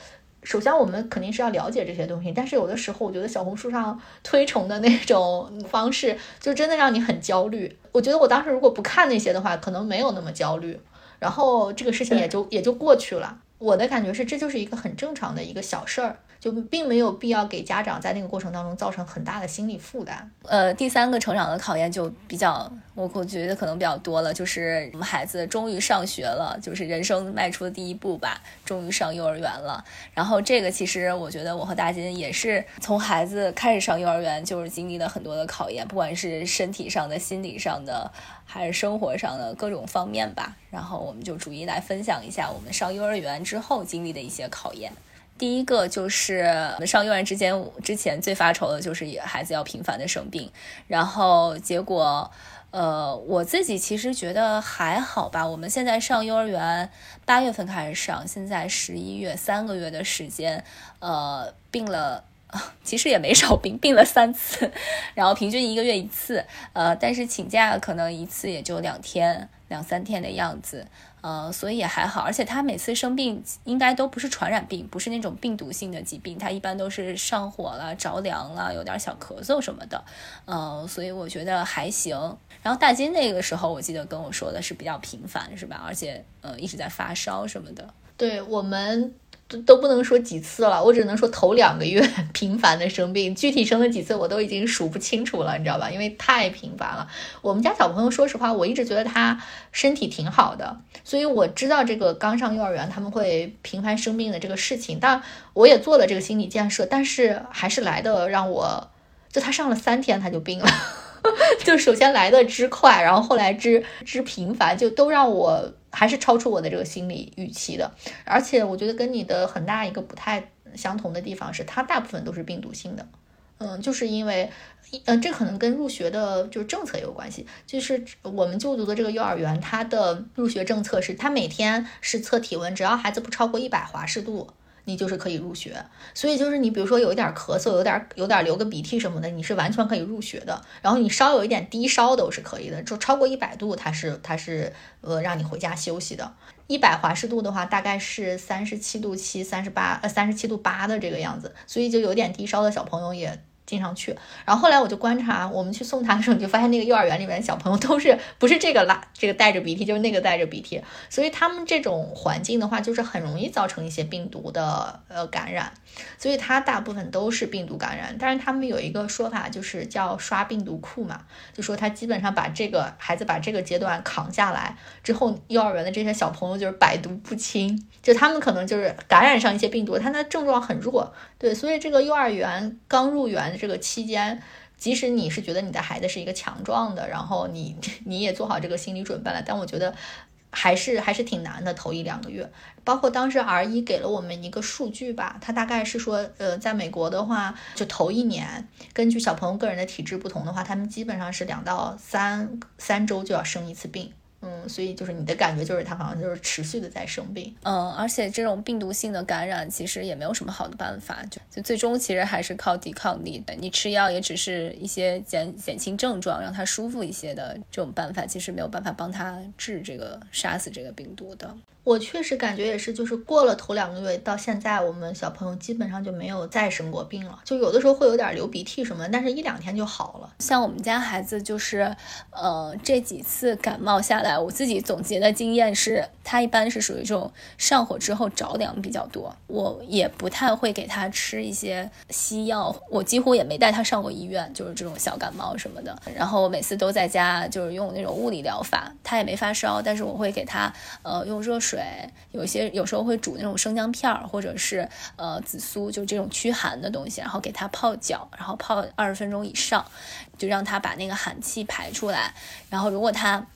首先，我们肯定是要了解这些东西，但是有的时候，我觉得小红书上推崇的那种 方式，就真的让你很焦虑。我觉得我当时如果不看那些的话，可能没有那么焦虑，然后这个事情也就也就过去了。我的感觉是，这就是一个很正常的一个小事儿。就并没有必要给家长在那个过程当中造成很大的心理负担。呃，第三个成长的考验就比较，我我觉得可能比较多了，就是我们孩子终于上学了，就是人生迈出的第一步吧，终于上幼儿园了。然后这个其实我觉得我和大金也是从孩子开始上幼儿园，就是经历了很多的考验，不管是身体上的、心理上的，还是生活上的各种方面吧。然后我们就逐一来分享一下我们上幼儿园之后经历的一些考验。第一个就是上幼儿园之前，之前最发愁的就是孩子要频繁的生病，然后结果，呃，我自己其实觉得还好吧。我们现在上幼儿园，八月份开始上，现在十一月三个月的时间，呃，病了，其实也没少病，病了三次，然后平均一个月一次，呃，但是请假可能一次也就两天、两三天的样子。呃，所以也还好，而且他每次生病应该都不是传染病，不是那种病毒性的疾病，他一般都是上火了、着凉了、有点小咳嗽什么的，呃，所以我觉得还行。然后大金那个时候，我记得跟我说的是比较频繁，是吧？而且呃一直在发烧什么的。对我们。都都不能说几次了，我只能说头两个月 频繁的生病，具体生了几次我都已经数不清楚了，你知道吧？因为太频繁了。我们家小朋友，说实话，我一直觉得他身体挺好的，所以我知道这个刚上幼儿园他们会频繁生病的这个事情，但我也做了这个心理建设，但是还是来的让我，就他上了三天他就病了。就首先来的之快，然后后来之之频繁，就都让我还是超出我的这个心理预期的。而且我觉得跟你的很大一个不太相同的地方是，它大部分都是病毒性的。嗯，就是因为，嗯，这可能跟入学的就是政策有关系。就是我们就读的这个幼儿园，它的入学政策是，它每天是测体温，只要孩子不超过一百华氏度。你就是可以入学，所以就是你比如说有一点咳嗽，有点有点流个鼻涕什么的，你是完全可以入学的。然后你稍有一点低烧都是可以的，就超过一百度，它是它是呃让你回家休息的。一百华氏度的话，大概是三十七度七、三十八呃三十七度八的这个样子，所以就有点低烧的小朋友也经常去。然后后来我就观察，我们去送他的时候，你就发现那个幼儿园里面的小朋友都是不是这个拉这个带着鼻涕，就是那个带着鼻涕，所以他们这种环境的话，就是很容易造成一些病毒的呃感染。所以它大部分都是病毒感染，但是他们有一个说法，就是叫刷病毒库嘛，就说他基本上把这个孩子把这个阶段扛下来之后，幼儿园的这些小朋友就是百毒不侵，就他们可能就是感染上一些病毒，他的症状很弱，对，所以这个幼儿园刚入园这个期间，即使你是觉得你的孩子是一个强壮的，然后你 你也做好这个心理准备了，但我觉得。还是还是挺难的，头一两个月，包括当时 R 一给了我们一个数据吧，他大概是说，呃，在美国的话，就头一年，根据小朋友个人的体质不同的话，他们基本上是两到三三周就要生一次病。嗯，所以就是你的感觉就是他好像就是持续的在生病，嗯，而且这种病毒性的感染其实也没有什么好的办法，就就最终其实还是靠抵抗力的。你吃药也只是一些减减轻症状，让他舒服一些的这种办法，其实没有办法帮他治这个杀死这个病毒的。我确实感觉也是，就是过了头两个月到现在，我们小朋友基本上就没有再生过病了。就有的时候会有点流鼻涕什么，但是一两天就好了。像我们家孩子，就是呃这几次感冒下来，我自己总结的经验是，他一般是属于这种上火之后着凉比较多。我也不太会给他吃一些西药，我几乎也没带他上过医院，就是这种小感冒什么的。然后每次都在家就是用那种物理疗法，他也没发烧，但是我会给他呃用热水。水有些有时候会煮那种生姜片儿，或者是呃紫苏，就这种驱寒的东西，然后给它泡脚，然后泡二十分钟以上，就让它把那个寒气排出来。然后如果他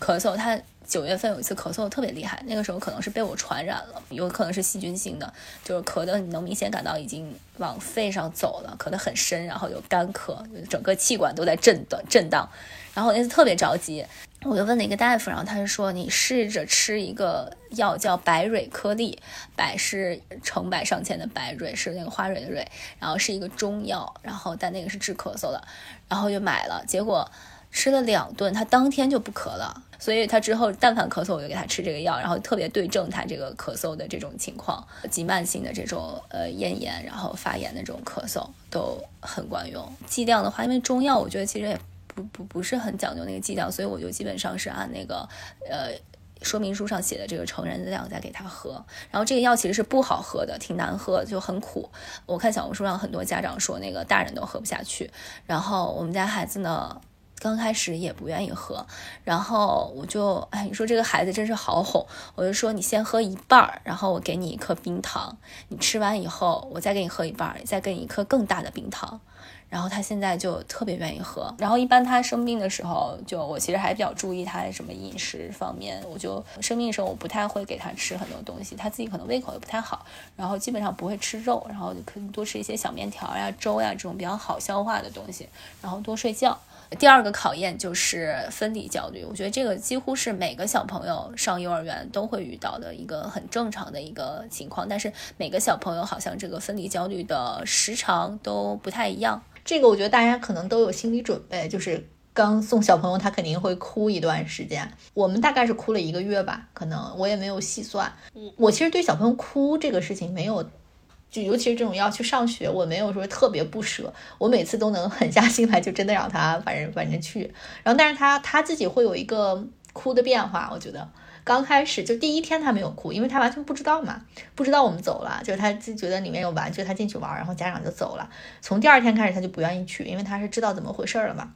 咳嗽，他九月份有一次咳嗽特别厉害，那个时候可能是被我传染了，有可能是细菌性的，就是咳的你能明显感到已经往肺上走了，咳得很深，然后有干咳，整个气管都在震的震荡。然后那次特别着急，我就问了一个大夫，然后他就说你试着吃一个药叫百蕊颗粒，百是成百上千的百，蕊是那个花蕊的蕊，然后是一个中药，然后但那个是治咳嗽的，然后就买了，结果吃了两顿，他当天就不咳了，所以他之后但凡咳嗽我就给他吃这个药，然后特别对症他这个咳嗽的这种情况，急慢性的这种呃咽炎，然后发炎的这种咳嗽都很管用。剂量的话，因为中药我觉得其实也。不不不是很讲究那个剂量，所以我就基本上是按那个呃说明书上写的这个成人的量再给他喝。然后这个药其实是不好喝的，挺难喝，就很苦。我看小红书上很多家长说那个大人都喝不下去。然后我们家孩子呢，刚开始也不愿意喝。然后我就哎，你说这个孩子真是好哄。我就说你先喝一半，然后我给你一颗冰糖，你吃完以后我再给你喝一半，再给你一颗更大的冰糖。然后他现在就特别愿意喝。然后一般他生病的时候，就我其实还比较注意他什么饮食方面。我就生病的时候，我不太会给他吃很多东西，他自己可能胃口也不太好。然后基本上不会吃肉，然后就可以多吃一些小面条呀、粥呀这种比较好消化的东西。然后多睡觉。第二个考验就是分离焦虑，我觉得这个几乎是每个小朋友上幼儿园都会遇到的一个很正常的一个情况。但是每个小朋友好像这个分离焦虑的时长都不太一样。这个我觉得大家可能都有心理准备，就是刚送小朋友，他肯定会哭一段时间。我们大概是哭了一个月吧，可能我也没有细算。我其实对小朋友哭这个事情没有，就尤其是这种要去上学，我没有说特别不舍。我每次都能狠下心来，就真的让他反正反正去。然后，但是他他自己会有一个哭的变化，我觉得。刚开始就第一天他没有哭，因为他完全不知道嘛，不知道我们走了，就是他就觉得里面有玩具，他进去玩，然后家长就走了。从第二天开始他就不愿意去，因为他是知道怎么回事了嘛。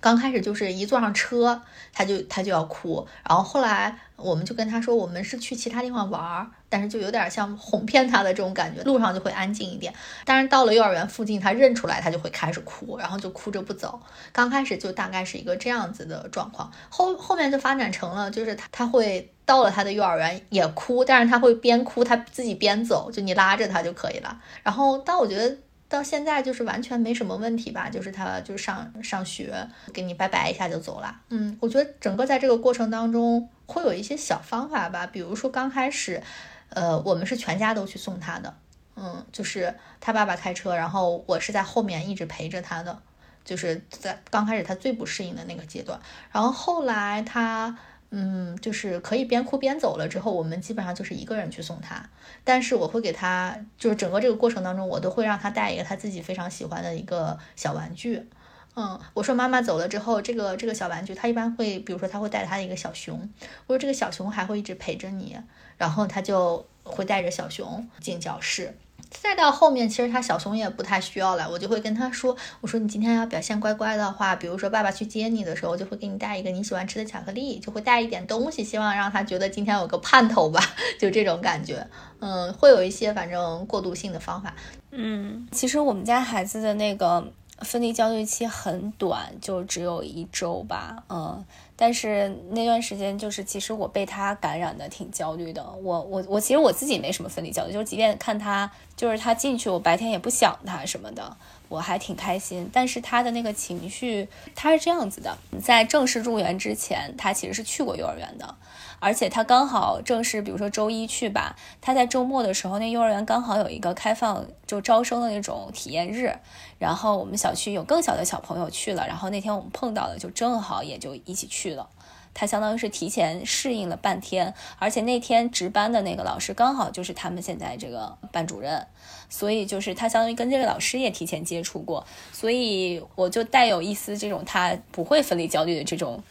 刚开始就是一坐上车，他就他就要哭，然后后来我们就跟他说，我们是去其他地方玩儿，但是就有点像哄骗他的这种感觉，路上就会安静一点。但是到了幼儿园附近，他认出来，他就会开始哭，然后就哭着不走。刚开始就大概是一个这样子的状况，后后面就发展成了，就是他他会到了他的幼儿园也哭，但是他会边哭他自己边走，就你拉着他就可以了。然后但我觉得。到现在就是完全没什么问题吧，就是他就是上上学，给你拜拜一下就走了。嗯，我觉得整个在这个过程当中会有一些小方法吧，比如说刚开始，呃，我们是全家都去送他的，嗯，就是他爸爸开车，然后我是在后面一直陪着他的，就是在刚开始他最不适应的那个阶段，然后后来他。嗯，就是可以边哭边走了之后，我们基本上就是一个人去送他。但是我会给他，就是整个这个过程当中，我都会让他带一个他自己非常喜欢的一个小玩具。嗯，我说妈妈走了之后，这个这个小玩具，他一般会，比如说他会带他的一个小熊，我说这个小熊还会一直陪着你，然后他就会带着小熊进教室。再到后面，其实他小熊也不太需要了，我就会跟他说，我说你今天要表现乖乖的话，比如说爸爸去接你的时候，就会给你带一个你喜欢吃的巧克力，就会带一点东西，希望让他觉得今天有个盼头吧，就这种感觉。嗯，会有一些反正过渡性的方法。嗯，其实我们家孩子的那个。分离焦虑期很短，就只有一周吧，嗯，但是那段时间就是其实我被他感染的挺焦虑的，我我我其实我自己没什么分离焦虑，就是即便看他就是他进去，我白天也不想他什么的，我还挺开心，但是他的那个情绪他是这样子的，在正式入园之前，他其实是去过幼儿园的。而且他刚好正是，比如说周一去吧，他在周末的时候，那幼儿园刚好有一个开放就招生的那种体验日，然后我们小区有更小的小朋友去了，然后那天我们碰到了，就正好也就一起去了。他相当于是提前适应了半天，而且那天值班的那个老师刚好就是他们现在这个班主任，所以就是他相当于跟这个老师也提前接触过，所以我就带有一丝这种他不会分离焦虑的这种。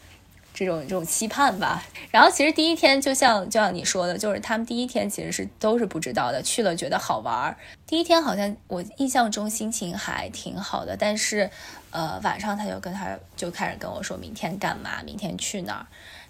这种这种期盼吧，然后其实第一天就像就像你说的，就是他们第一天其实是都是不知道的，去了觉得好玩儿。第一天好像我印象中心情还挺好的，但是，呃，晚上他就跟他就开始跟我说明天干嘛，明天去哪儿。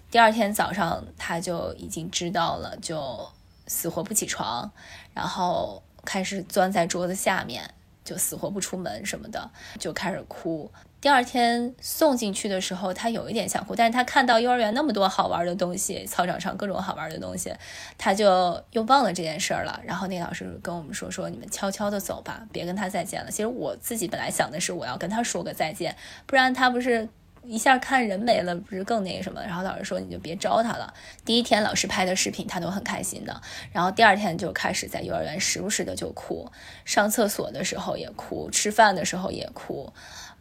第二天早上他就已经知道了，就死活不起床，然后开始钻在桌子下面，就死活不出门什么的，就开始哭。第二天送进去的时候，他有一点想哭，但是他看到幼儿园那么多好玩的东西，操场上各种好玩的东西，他就又忘了这件事儿了。然后那老师跟我们说说，你们悄悄的走吧，别跟他再见了。其实我自己本来想的是，我要跟他说个再见，不然他不是一下看人没了，不是更那个什么？然后老师说你就别招他了。第一天老师拍的视频，他都很开心的。然后第二天就开始在幼儿园时不时的就哭，上厕所的时候也哭，吃饭的时候也哭。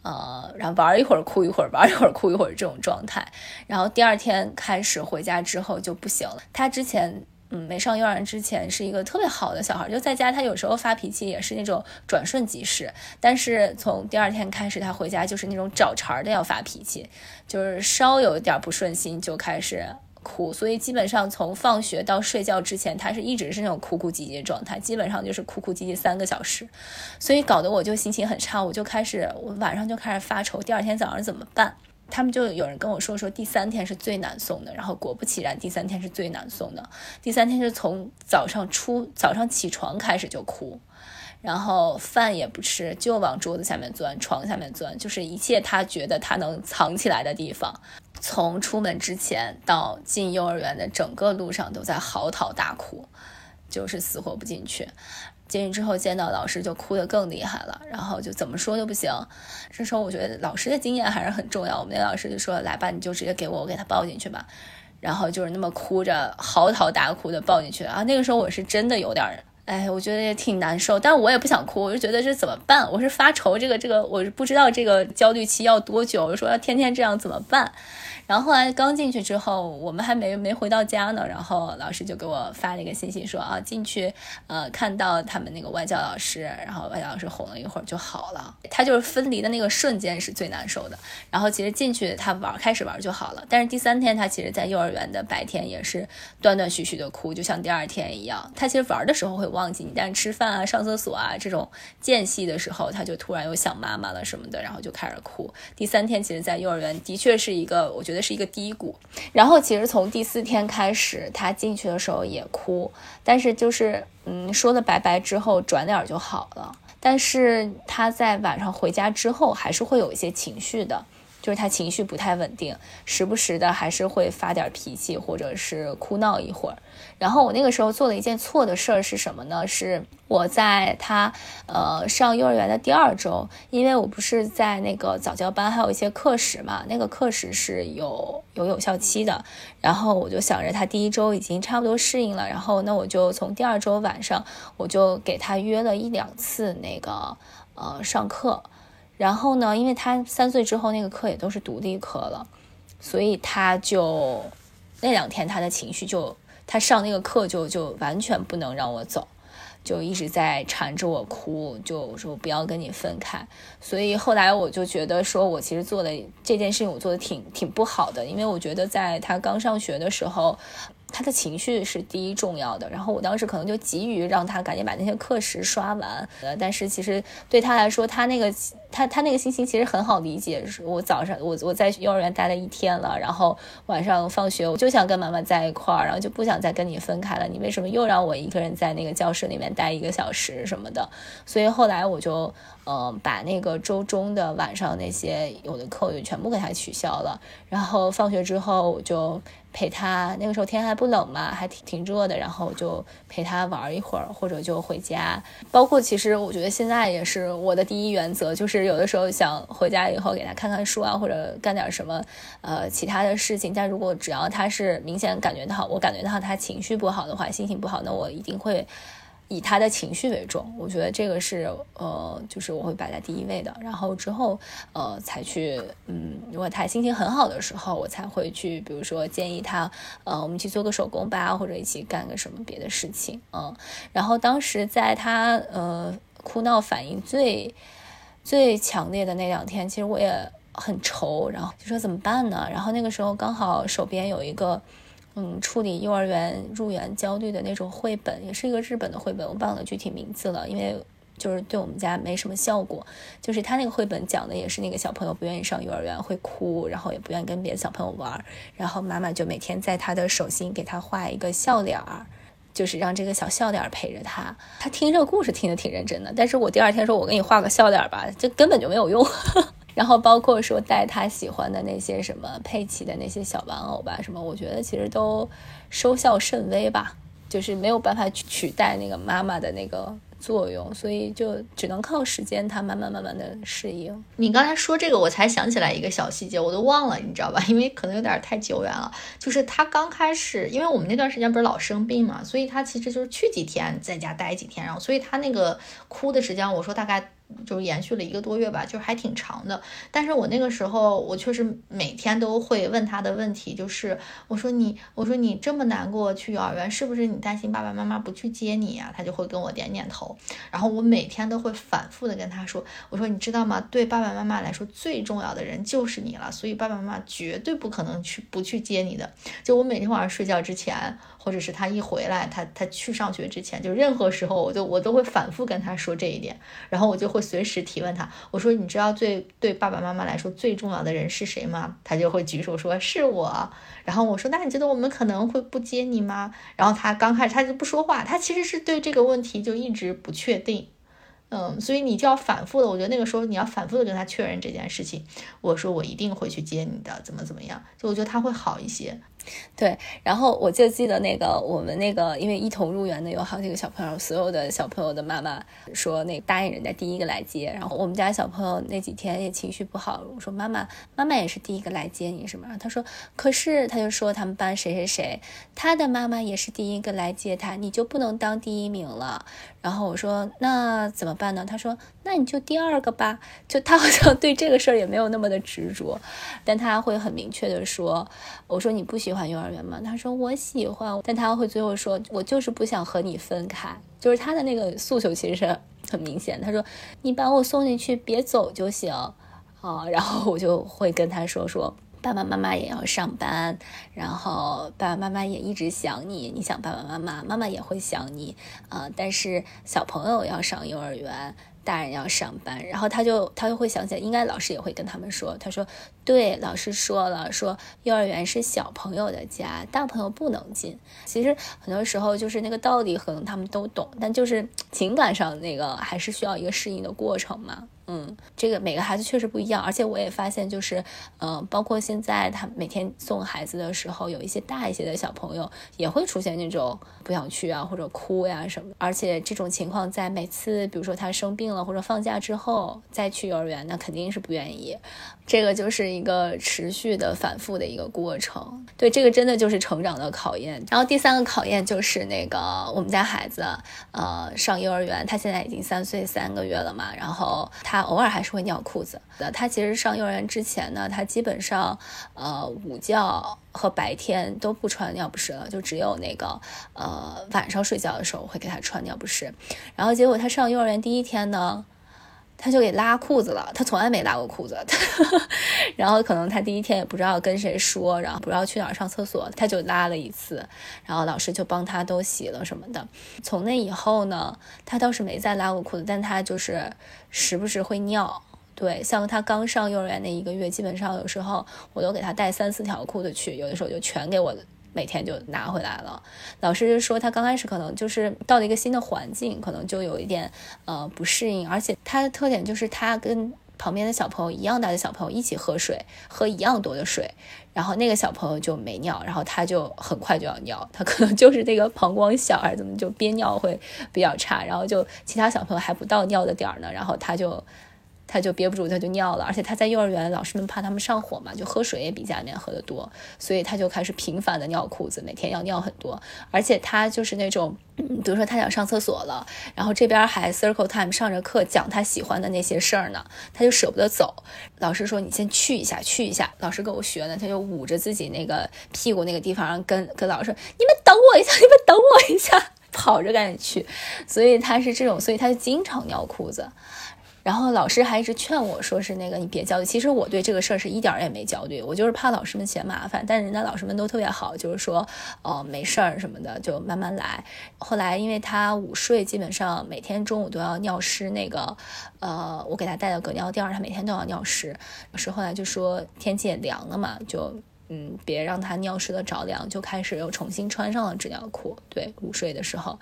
呃，然后玩一会儿哭一会儿，玩一会儿哭一会儿这种状态，然后第二天开始回家之后就不行了。他之前嗯没上幼儿园之前是一个特别好的小孩，就在家他有时候发脾气也是那种转瞬即逝，但是从第二天开始他回家就是那种找茬的要发脾气，就是稍有一点不顺心就开始。哭，所以基本上从放学到睡觉之前，他是一直是那种哭哭唧唧的状态，基本上就是哭哭唧唧三个小时，所以搞得我就心情很差，我就开始我晚上就开始发愁，第二天早上怎么办？他们就有人跟我说说第三天是最难送的，然后果不其然，第三天是最难送的，第三天是从早上出早上起床开始就哭，然后饭也不吃，就往桌子下面钻，床下面钻，就是一切他觉得他能藏起来的地方。从出门之前到进幼儿园的整个路上都在嚎啕大哭，就是死活不进去。进去之后见到老师就哭得更厉害了，然后就怎么说都不行。这时候我觉得老师的经验还是很重要。我们那老师就说：“来吧，你就直接给我，我给他抱进去吧。”然后就是那么哭着嚎啕大哭的抱进去啊。那个时候我是真的有点，哎，我觉得也挺难受，但我也不想哭，我就觉得这怎么办？我是发愁这个这个，我是不知道这个焦虑期要多久，我说要天天这样怎么办？然后后来刚进去之后，我们还没没回到家呢，然后老师就给我发了一个信息说啊，进去呃看到他们那个外教老师，然后外教老师哄了一会儿就好了。他就是分离的那个瞬间是最难受的。然后其实进去他玩开始玩就好了，但是第三天他其实在幼儿园的白天也是断断续续的哭，就像第二天一样。他其实玩的时候会忘记你，但是吃饭啊、上厕所啊这种间隙的时候，他就突然又想妈妈了什么的，然后就开始哭。第三天其实，在幼儿园的确是一个我觉得。是一个低谷，然后其实从第四天开始，他进去的时候也哭，但是就是嗯说了拜拜之后，转脸就好了。但是他在晚上回家之后，还是会有一些情绪的。就是他情绪不太稳定，时不时的还是会发点脾气，或者是哭闹一会儿。然后我那个时候做了一件错的事儿是什么呢？是我在他呃上幼儿园的第二周，因为我不是在那个早教班还有一些课时嘛，那个课时是有有有效期的。然后我就想着他第一周已经差不多适应了，然后那我就从第二周晚上我就给他约了一两次那个呃上课。然后呢，因为他三岁之后那个课也都是独立课了，所以他就那两天他的情绪就，他上那个课就就完全不能让我走。就一直在缠着我哭，就说不要跟你分开。所以后来我就觉得，说我其实做的这件事情，我做的挺挺不好的，因为我觉得在他刚上学的时候。他的情绪是第一重要的，然后我当时可能就急于让他赶紧把那些课时刷完，但是其实对他来说，他那个他他那个心情其实很好理解。我早上我我在幼儿园待了一天了，然后晚上放学我就想跟妈妈在一块儿，然后就不想再跟你分开了。你为什么又让我一个人在那个教室里面待一个小时什么的？所以后来我就嗯把那个周中的晚上那些有的课我就全部给他取消了，然后放学之后我就。陪他那个时候天还不冷嘛，还挺挺热的，然后就陪他玩一会儿，或者就回家。包括其实我觉得现在也是我的第一原则，就是有的时候想回家以后给他看看书啊，或者干点什么呃其他的事情。但如果只要他是明显感觉到我感觉到他情绪不好的话，心情不好，那我一定会。以他的情绪为重，我觉得这个是呃，就是我会摆在第一位的。然后之后呃，才去嗯，如果他心情很好的时候，我才会去，比如说建议他呃，我们去做个手工吧，或者一起干个什么别的事情嗯。然后当时在他呃哭闹反应最最强烈的那两天，其实我也很愁，然后就说怎么办呢？然后那个时候刚好手边有一个。嗯，处理幼儿园入园焦虑的那种绘本，也是一个日本的绘本，我忘了具体名字了，因为就是对我们家没什么效果。就是他那个绘本讲的也是那个小朋友不愿意上幼儿园，会哭，然后也不愿意跟别的小朋友玩，然后妈妈就每天在他的手心给他画一个笑脸儿，就是让这个小笑脸陪着他。他听这个故事听得挺认真的，但是我第二天说我给你画个笑脸吧，这根本就没有用。然后包括说带他喜欢的那些什么佩奇的那些小玩偶吧，什么我觉得其实都收效甚微吧，就是没有办法去取代那个妈妈的那个作用，所以就只能靠时间，他慢慢慢慢的适应。你刚才说这个，我才想起来一个小细节，我都忘了，你知道吧？因为可能有点太久远了。就是他刚开始，因为我们那段时间不是老生病嘛，所以他其实就是去几天在家待几天，然后所以他那个哭的时间，我说大概。就延续了一个多月吧，就还挺长的。但是我那个时候，我确实每天都会问他的问题，就是我说你，我说你这么难过去幼儿园，是不是你担心爸爸妈妈不去接你呀？他就会跟我点点头。然后我每天都会反复的跟他说，我说你知道吗？对爸爸妈妈来说，最重要的人就是你了，所以爸爸妈妈绝对不可能去不去接你的。就我每天晚上睡觉之前。或者是他一回来，他他去上学之前，就任何时候，我就我都会反复跟他说这一点，然后我就会随时提问他，我说你知道最对爸爸妈妈来说最重要的人是谁吗？他就会举手说是我，然后我说那你觉得我们可能会不接你吗？然后他刚开始他就不说话，他其实是对这个问题就一直不确定，嗯，所以你就要反复的，我觉得那个时候你要反复的跟他确认这件事情，我说我一定会去接你的，怎么怎么样，就我觉得他会好一些。对，然后我就记得那个我们那个，因为一同入园的有好几个小朋友，所有的小朋友的妈妈说，那答应人家第一个来接。然后我们家小朋友那几天也情绪不好，我说妈妈，妈妈也是第一个来接你，是吗？他说，可是他就说他们班谁谁谁，他的妈妈也是第一个来接他，你就不能当第一名了。然后我说那怎么办呢？他说那你就第二个吧。就他好像对这个事儿也没有那么的执着，但他会很明确的说，我说你不喜欢幼儿园吗？他说我喜欢，但他会最后说，我就是不想和你分开。就是他的那个诉求其实是很明显。他说你把我送进去，别走就行啊。然后我就会跟他说说。爸爸妈妈也要上班，然后爸爸妈妈也一直想你，你想爸爸妈妈，妈妈也会想你啊。但是小朋友要上幼儿园，大人要上班，然后他就他就会想起来，应该老师也会跟他们说，他说对，老师说了，说幼儿园是小朋友的家，大朋友不能进。其实很多时候就是那个道理，可能他们都懂，但就是情感上那个还是需要一个适应的过程嘛。嗯，这个每个孩子确实不一样，而且我也发现，就是，嗯，包括现在他每天送孩子的时候，有一些大一些的小朋友也会出现那种不想去啊，或者哭呀什么。而且这种情况在每次，比如说他生病了或者放假之后再去幼儿园，那肯定是不愿意。这个就是一个持续的反复的一个过程。对，这个真的就是成长的考验。然后第三个考验就是那个我们家孩子，呃，上幼儿园，他现在已经三岁三个月了嘛，然后他。偶尔还是会尿裤子。他其实上幼儿园之前呢，他基本上呃午觉和白天都不穿尿不湿了，就只有那个呃晚上睡觉的时候会给他穿尿不湿。然后结果他上幼儿园第一天呢。他就给拉裤子了，他从来没拉过裤子。然后可能他第一天也不知道跟谁说，然后不知道去哪儿上厕所，他就拉了一次，然后老师就帮他都洗了什么的。从那以后呢，他倒是没再拉过裤子，但他就是时不时会尿。对，像他刚上幼儿园那一个月，基本上有时候我都给他带三四条裤子去，有的时候就全给我。每天就拿回来了。老师就说他刚开始可能就是到了一个新的环境，可能就有一点呃不适应，而且他的特点就是他跟旁边的小朋友一样大的小朋友一起喝水，喝一样多的水，然后那个小朋友就没尿，然后他就很快就要尿，他可能就是那个膀胱小还是怎么，就憋尿会比较差，然后就其他小朋友还不到尿的点儿呢，然后他就。他就憋不住，他就尿了。而且他在幼儿园，老师们怕他们上火嘛，就喝水也比家里面喝的多，所以他就开始频繁的尿裤子，每天要尿很多。而且他就是那种，比如说他想上厕所了，然后这边还 circle time 上着课讲他喜欢的那些事儿呢，他就舍不得走。老师说你先去一下，去一下。老师跟我学呢，他就捂着自己那个屁股那个地方，跟跟老师说：“你们等我一下，你们等我一下，跑着赶紧去。”所以他是这种，所以他就经常尿裤子。然后老师还一直劝我说是那个你别焦虑，其实我对这个事儿是一点儿也没焦虑，我就是怕老师们嫌麻烦。但人家老师们都特别好，就是说哦没事儿什么的，就慢慢来。后来因为他午睡，基本上每天中午都要尿湿那个，呃，我给他带的隔尿垫儿，他每天都要尿湿。老师后来就说天气也凉了嘛，就嗯别让他尿湿了着凉，就开始又重新穿上了纸尿裤。对，午睡的时候，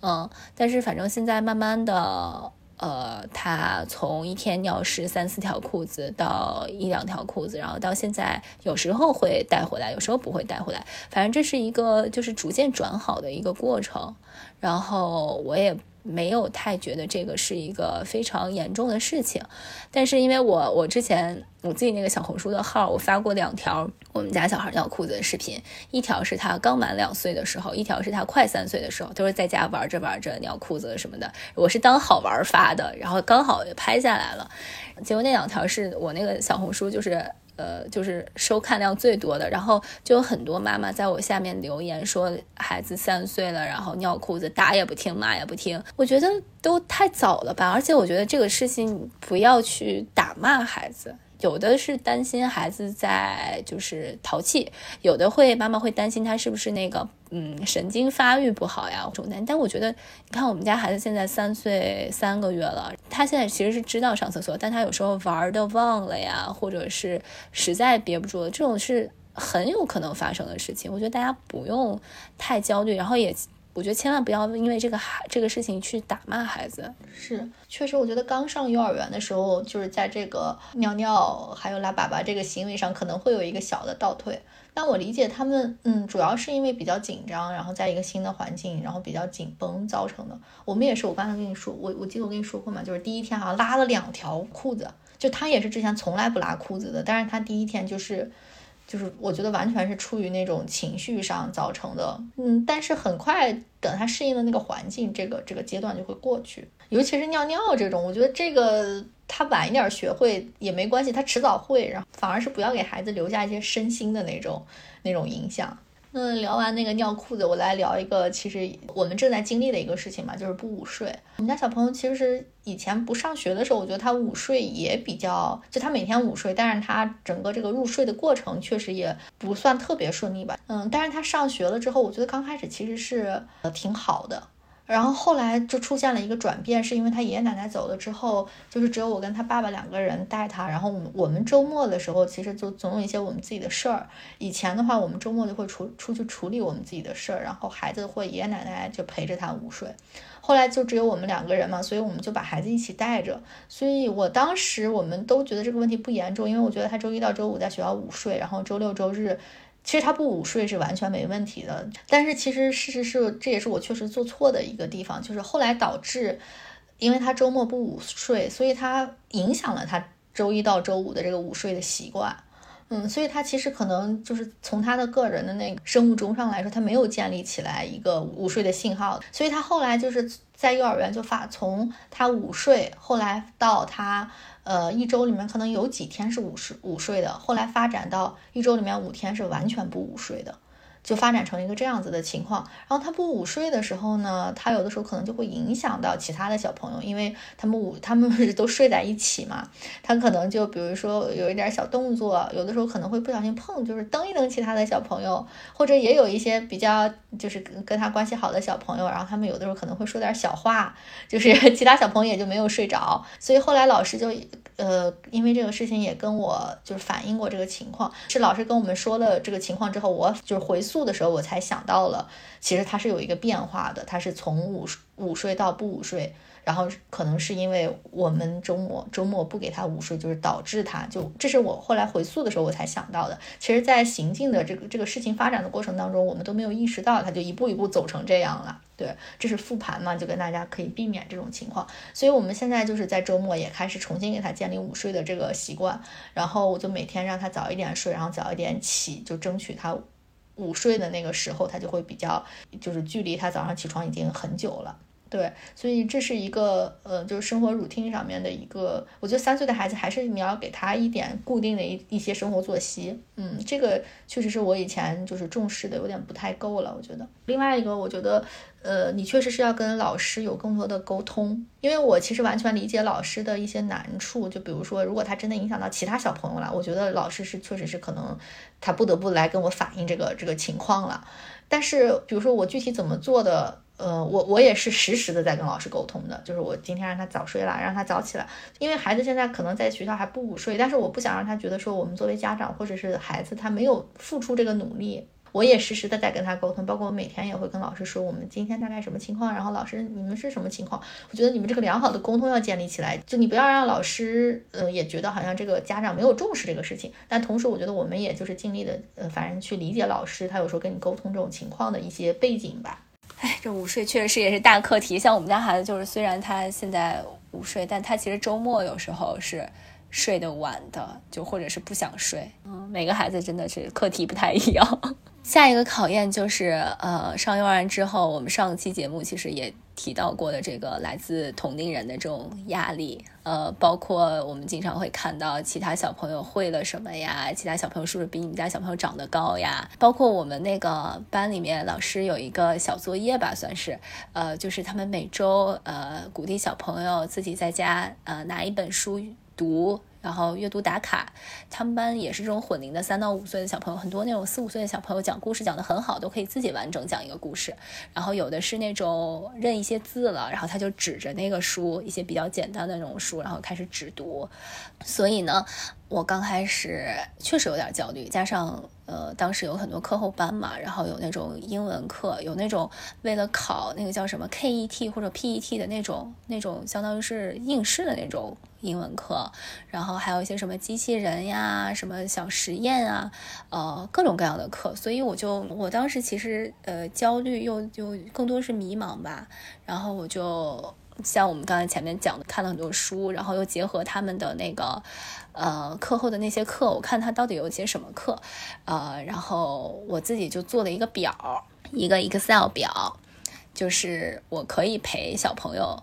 嗯，但是反正现在慢慢的。呃，他从一天尿湿三四条裤子到一两条裤子，然后到现在有时候会带回来，有时候不会带回来，反正这是一个就是逐渐转好的一个过程，然后我也。没有太觉得这个是一个非常严重的事情，但是因为我我之前我自己那个小红书的号，我发过两条我们家小孩尿裤子的视频，一条是他刚满两岁的时候，一条是他快三岁的时候，都是在家玩着玩着尿裤子什么的，我是当好玩发的，然后刚好拍下来了，结果那两条是我那个小红书就是。呃，就是收看量最多的，然后就有很多妈妈在我下面留言说，孩子三岁了，然后尿裤子，打也不听，骂也不听，我觉得都太早了吧，而且我觉得这个事情不要去打骂孩子。有的是担心孩子在就是淘气，有的会妈妈会担心他是不是那个嗯神经发育不好呀，重担。但我觉得，你看我们家孩子现在三岁三个月了，他现在其实是知道上厕所，但他有时候玩的忘了呀，或者是实在憋不住了，这种是很有可能发生的事情。我觉得大家不用太焦虑，然后也。我觉得千万不要因为这个孩这个事情去打骂孩子。是，确实，我觉得刚上幼儿园的时候，就是在这个尿尿还有拉粑粑这个行为上，可能会有一个小的倒退。但我理解他们，嗯，主要是因为比较紧张，然后在一个新的环境，然后比较紧绷造成的。我们也是，我刚才跟你说，我我记得我跟你说过嘛，就是第一天好像拉了两条裤子，就他也是之前从来不拉裤子的，但是他第一天就是。就是我觉得完全是出于那种情绪上造成的，嗯，但是很快等他适应了那个环境，这个这个阶段就会过去。尤其是尿尿这种，我觉得这个他晚一点学会也没关系，他迟早会。然后反而是不要给孩子留下一些身心的那种那种影响。那聊完那个尿裤子，我来聊一个其实我们正在经历的一个事情嘛，就是不午睡。我们家小朋友其实以前不上学的时候，我觉得他午睡也比较，就他每天午睡，但是他整个这个入睡的过程确实也不算特别顺利吧。嗯，但是他上学了之后，我觉得刚开始其实是呃挺好的。然后后来就出现了一个转变，是因为他爷爷奶奶走了之后，就是只有我跟他爸爸两个人带他。然后我们我们周末的时候，其实就总有一些我们自己的事儿。以前的话，我们周末就会出出去处理我们自己的事儿，然后孩子或爷爷奶奶就陪着他午睡。后来就只有我们两个人嘛，所以我们就把孩子一起带着。所以我当时我们都觉得这个问题不严重，因为我觉得他周一到周五在学校午睡，然后周六周日。其实他不午睡是完全没问题的，但是其实事实是，这也是我确实做错的一个地方，就是后来导致，因为他周末不午睡，所以他影响了他周一到周五的这个午睡的习惯。嗯，所以他其实可能就是从他的个人的那个生物钟上来说，他没有建立起来一个午睡的信号，所以他后来就是。在幼儿园就发从他午睡，后来到他呃一周里面可能有几天是午睡午睡的，后来发展到一周里面五天是完全不午睡的。就发展成一个这样子的情况，然后他不午睡的时候呢，他有的时候可能就会影响到其他的小朋友，因为他们午他们都睡在一起嘛，他可能就比如说有一点小动作，有的时候可能会不小心碰，就是蹬一蹬其他的小朋友，或者也有一些比较就是跟跟他关系好的小朋友，然后他们有的时候可能会说点小话，就是 其他小朋友也就没有睡着，所以后来老师就。呃，因为这个事情也跟我就是反映过这个情况，是老师跟我们说了这个情况之后，我就是回溯的时候，我才想到了，其实它是有一个变化的，它是从五十午睡到不午睡。然后可能是因为我们周末周末不给他午睡，就是导致他就这是我后来回溯的时候我才想到的。其实，在行进的这个这个事情发展的过程当中，我们都没有意识到，他就一步一步走成这样了。对，这是复盘嘛，就跟大家可以避免这种情况。所以我们现在就是在周末也开始重新给他建立午睡的这个习惯，然后我就每天让他早一点睡，然后早一点起，就争取他午睡的那个时候，他就会比较就是距离他早上起床已经很久了。对，所以这是一个呃，就是生活 routine 上面的一个，我觉得三岁的孩子还是你要给他一点固定的一一些生活作息，嗯，这个确实是我以前就是重视的有点不太够了，我觉得。另外一个，我觉得呃，你确实是要跟老师有更多的沟通，因为我其实完全理解老师的一些难处，就比如说，如果他真的影响到其他小朋友了，我觉得老师是确实是可能他不得不来跟我反映这个这个情况了。但是，比如说我具体怎么做的？呃，我我也是实时的在跟老师沟通的，就是我今天让他早睡了，让他早起来，因为孩子现在可能在学校还不午睡，但是我不想让他觉得说我们作为家长或者是孩子他没有付出这个努力，我也实时的在跟他沟通，包括我每天也会跟老师说我们今天大概什么情况，然后老师你们是什么情况，我觉得你们这个良好的沟通要建立起来，就你不要让老师呃也觉得好像这个家长没有重视这个事情，但同时我觉得我们也就是尽力的呃反正去理解老师他有时候跟你沟通这种情况的一些背景吧。哎，这午睡确实是也是大课题。像我们家孩子，就是虽然他现在午睡，但他其实周末有时候是睡得晚的，就或者是不想睡。嗯，每个孩子真的是课题不太一样。下一个考验就是，呃，上幼儿园之后，我们上期节目其实也提到过的这个来自同龄人的这种压力，呃，包括我们经常会看到其他小朋友会了什么呀，其他小朋友是不是比你们家小朋友长得高呀？包括我们那个班里面老师有一个小作业吧，算是，呃，就是他们每周呃鼓励小朋友自己在家呃拿一本书读。然后阅读打卡，他们班也是这种混龄的三到五岁的小朋友，很多那种四五岁的小朋友讲故事讲得很好，都可以自己完整讲一个故事。然后有的是那种认一些字了，然后他就指着那个书，一些比较简单的那种书，然后开始指读。所以呢，我刚开始确实有点焦虑，加上呃当时有很多课后班嘛，然后有那种英文课，有那种为了考那个叫什么 KET 或者 PET 的那种那种相当于是应试的那种。英文课，然后还有一些什么机器人呀、什么小实验啊，呃，各种各样的课，所以我就我当时其实呃焦虑又又更多是迷茫吧。然后我就像我们刚才前面讲的，看了很多书，然后又结合他们的那个呃课后的那些课，我看他到底有些什么课，呃，然后我自己就做了一个表，一个 Excel 表，就是我可以陪小朋友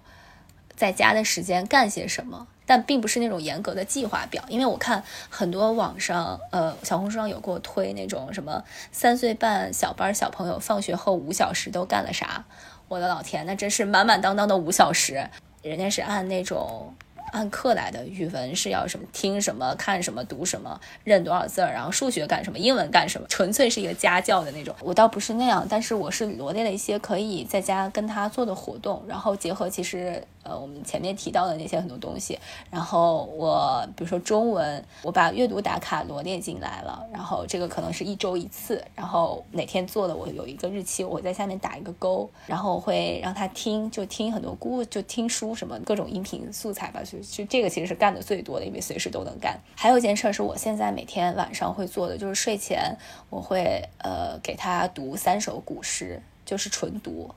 在家的时间干些什么。但并不是那种严格的计划表，因为我看很多网上，呃，小红书上有给我推那种什么三岁半小班小朋友放学后五小时都干了啥，我的老天，那真是满满当当的五小时，人家是按那种。按课来的语文是要什么听什么看什么读什么认多少字儿，然后数学干什么英文干什么，纯粹是一个家教的那种。我倒不是那样，但是我是罗列了一些可以在家跟他做的活动，然后结合其实呃我们前面提到的那些很多东西，然后我比如说中文，我把阅读打卡罗列进来了，然后这个可能是一周一次，然后哪天做的我有一个日期，我在下面打一个勾，然后我会让他听，就听很多故就听书什么各种音频素材吧，就。就这个其实是干的最多的，因为随时都能干。还有一件事是我现在每天晚上会做的，就是睡前我会呃给他读三首古诗，就是纯读，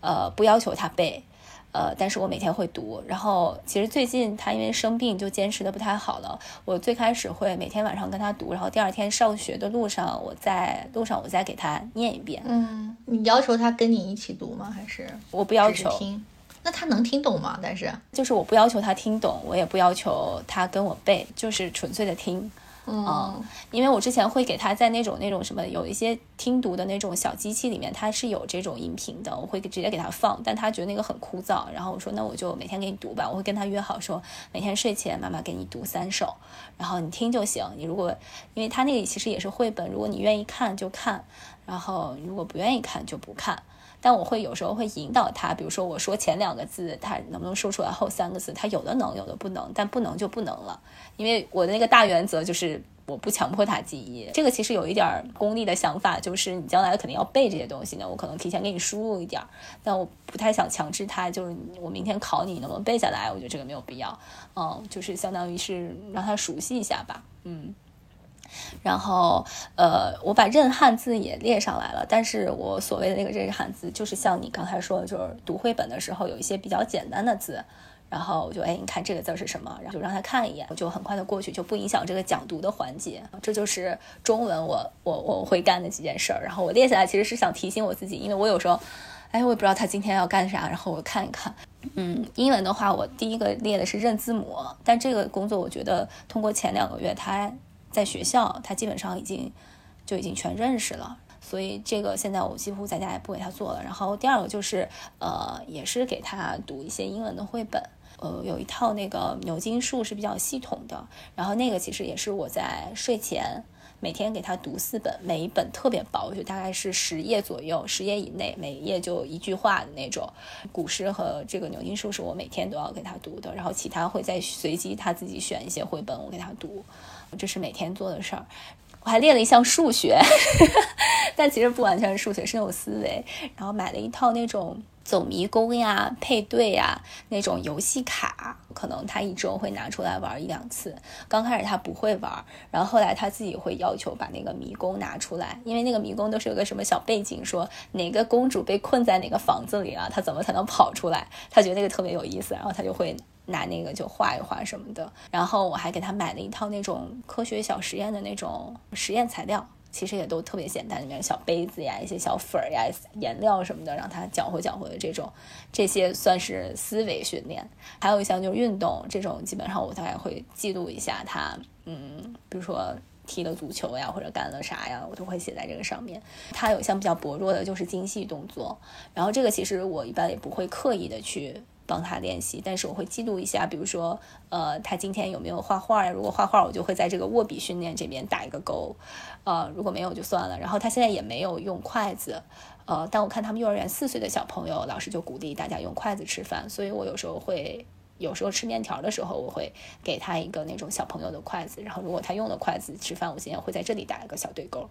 呃不要求他背，呃但是我每天会读。然后其实最近他因为生病就坚持的不太好了。我最开始会每天晚上跟他读，然后第二天上学的路上我在路上我再给他念一遍。嗯，你要求他跟你一起读吗？还是我不要求？那他能听懂吗？但是就是我不要求他听懂，我也不要求他跟我背，就是纯粹的听。嗯，因为我之前会给他在那种那种什么有一些听读的那种小机器里面，它是有这种音频的，我会直接给他放，但他觉得那个很枯燥，然后我说那我就每天给你读吧，我会跟他约好说每天睡前妈妈给你读三首，然后你听就行。你如果因为他那个其实也是绘本，如果你愿意看就看，然后如果不愿意看就不看。但我会有时候会引导他，比如说我说前两个字，他能不能说出来后三个字？他有的能，有的不能，但不能就不能了。因为我的那个大原则就是我不强迫他记忆。这个其实有一点功利的想法，就是你将来肯定要背这些东西呢，我可能提前给你输入一点，但我不太想强制他，就是我明天考你能不能背下来？我觉得这个没有必要。嗯，就是相当于是让他熟悉一下吧。嗯。然后，呃，我把认汉字也列上来了，但是我所谓的那个认汉字，就是像你刚才说的，就是读绘本的时候有一些比较简单的字，然后我就哎，你看这个字是什么，然后就让他看一眼，我就很快的过去，就不影响这个讲读的环节。这就是中文我我我会干的几件事儿。然后我列下来其实是想提醒我自己，因为我有时候，哎，我也不知道他今天要干啥，然后我看一看。嗯，英文的话，我第一个列的是认字母，但这个工作我觉得通过前两个月他。在学校，他基本上已经就已经全认识了，所以这个现在我几乎在家也不给他做了。然后第二个就是，呃，也是给他读一些英文的绘本，呃，有一套那个牛津树是比较系统的，然后那个其实也是我在睡前每天给他读四本，每一本特别薄，就大概是十页左右，十页以内，每一页就一句话的那种。古诗和这个牛津树是我每天都要给他读的，然后其他会再随机他自己选一些绘本，我给他读。这是每天做的事儿，我还列了一项数学，但其实不完全是数学，是那种思维。然后买了一套那种走迷宫呀、配对呀那种游戏卡，可能他一周会拿出来玩一两次。刚开始他不会玩，然后后来他自己会要求把那个迷宫拿出来，因为那个迷宫都是有个什么小背景，说哪个公主被困在哪个房子里了，他怎么才能跑出来？他觉得那个特别有意思，然后他就会。拿那个就画一画什么的，然后我还给他买了一套那种科学小实验的那种实验材料，其实也都特别简单，里面小杯子呀、一些小粉儿呀、颜料什么的，让他搅和搅和的这种，这些算是思维训练。还有一项就是运动，这种基本上我大概会记录一下他，嗯，比如说踢了足球呀，或者干了啥呀，我都会写在这个上面。他有一项比较薄弱的就是精细动作，然后这个其实我一般也不会刻意的去。帮他练习，但是我会记录一下，比如说，呃，他今天有没有画画呀？如果画画，我就会在这个握笔训练这边打一个勾，呃，如果没有就算了。然后他现在也没有用筷子，呃，但我看他们幼儿园四岁的小朋友，老师就鼓励大家用筷子吃饭，所以我有时候会。有时候吃面条的时候，我会给他一个那种小朋友的筷子，然后如果他用了筷子吃饭，我今天会在这里打一个小对勾。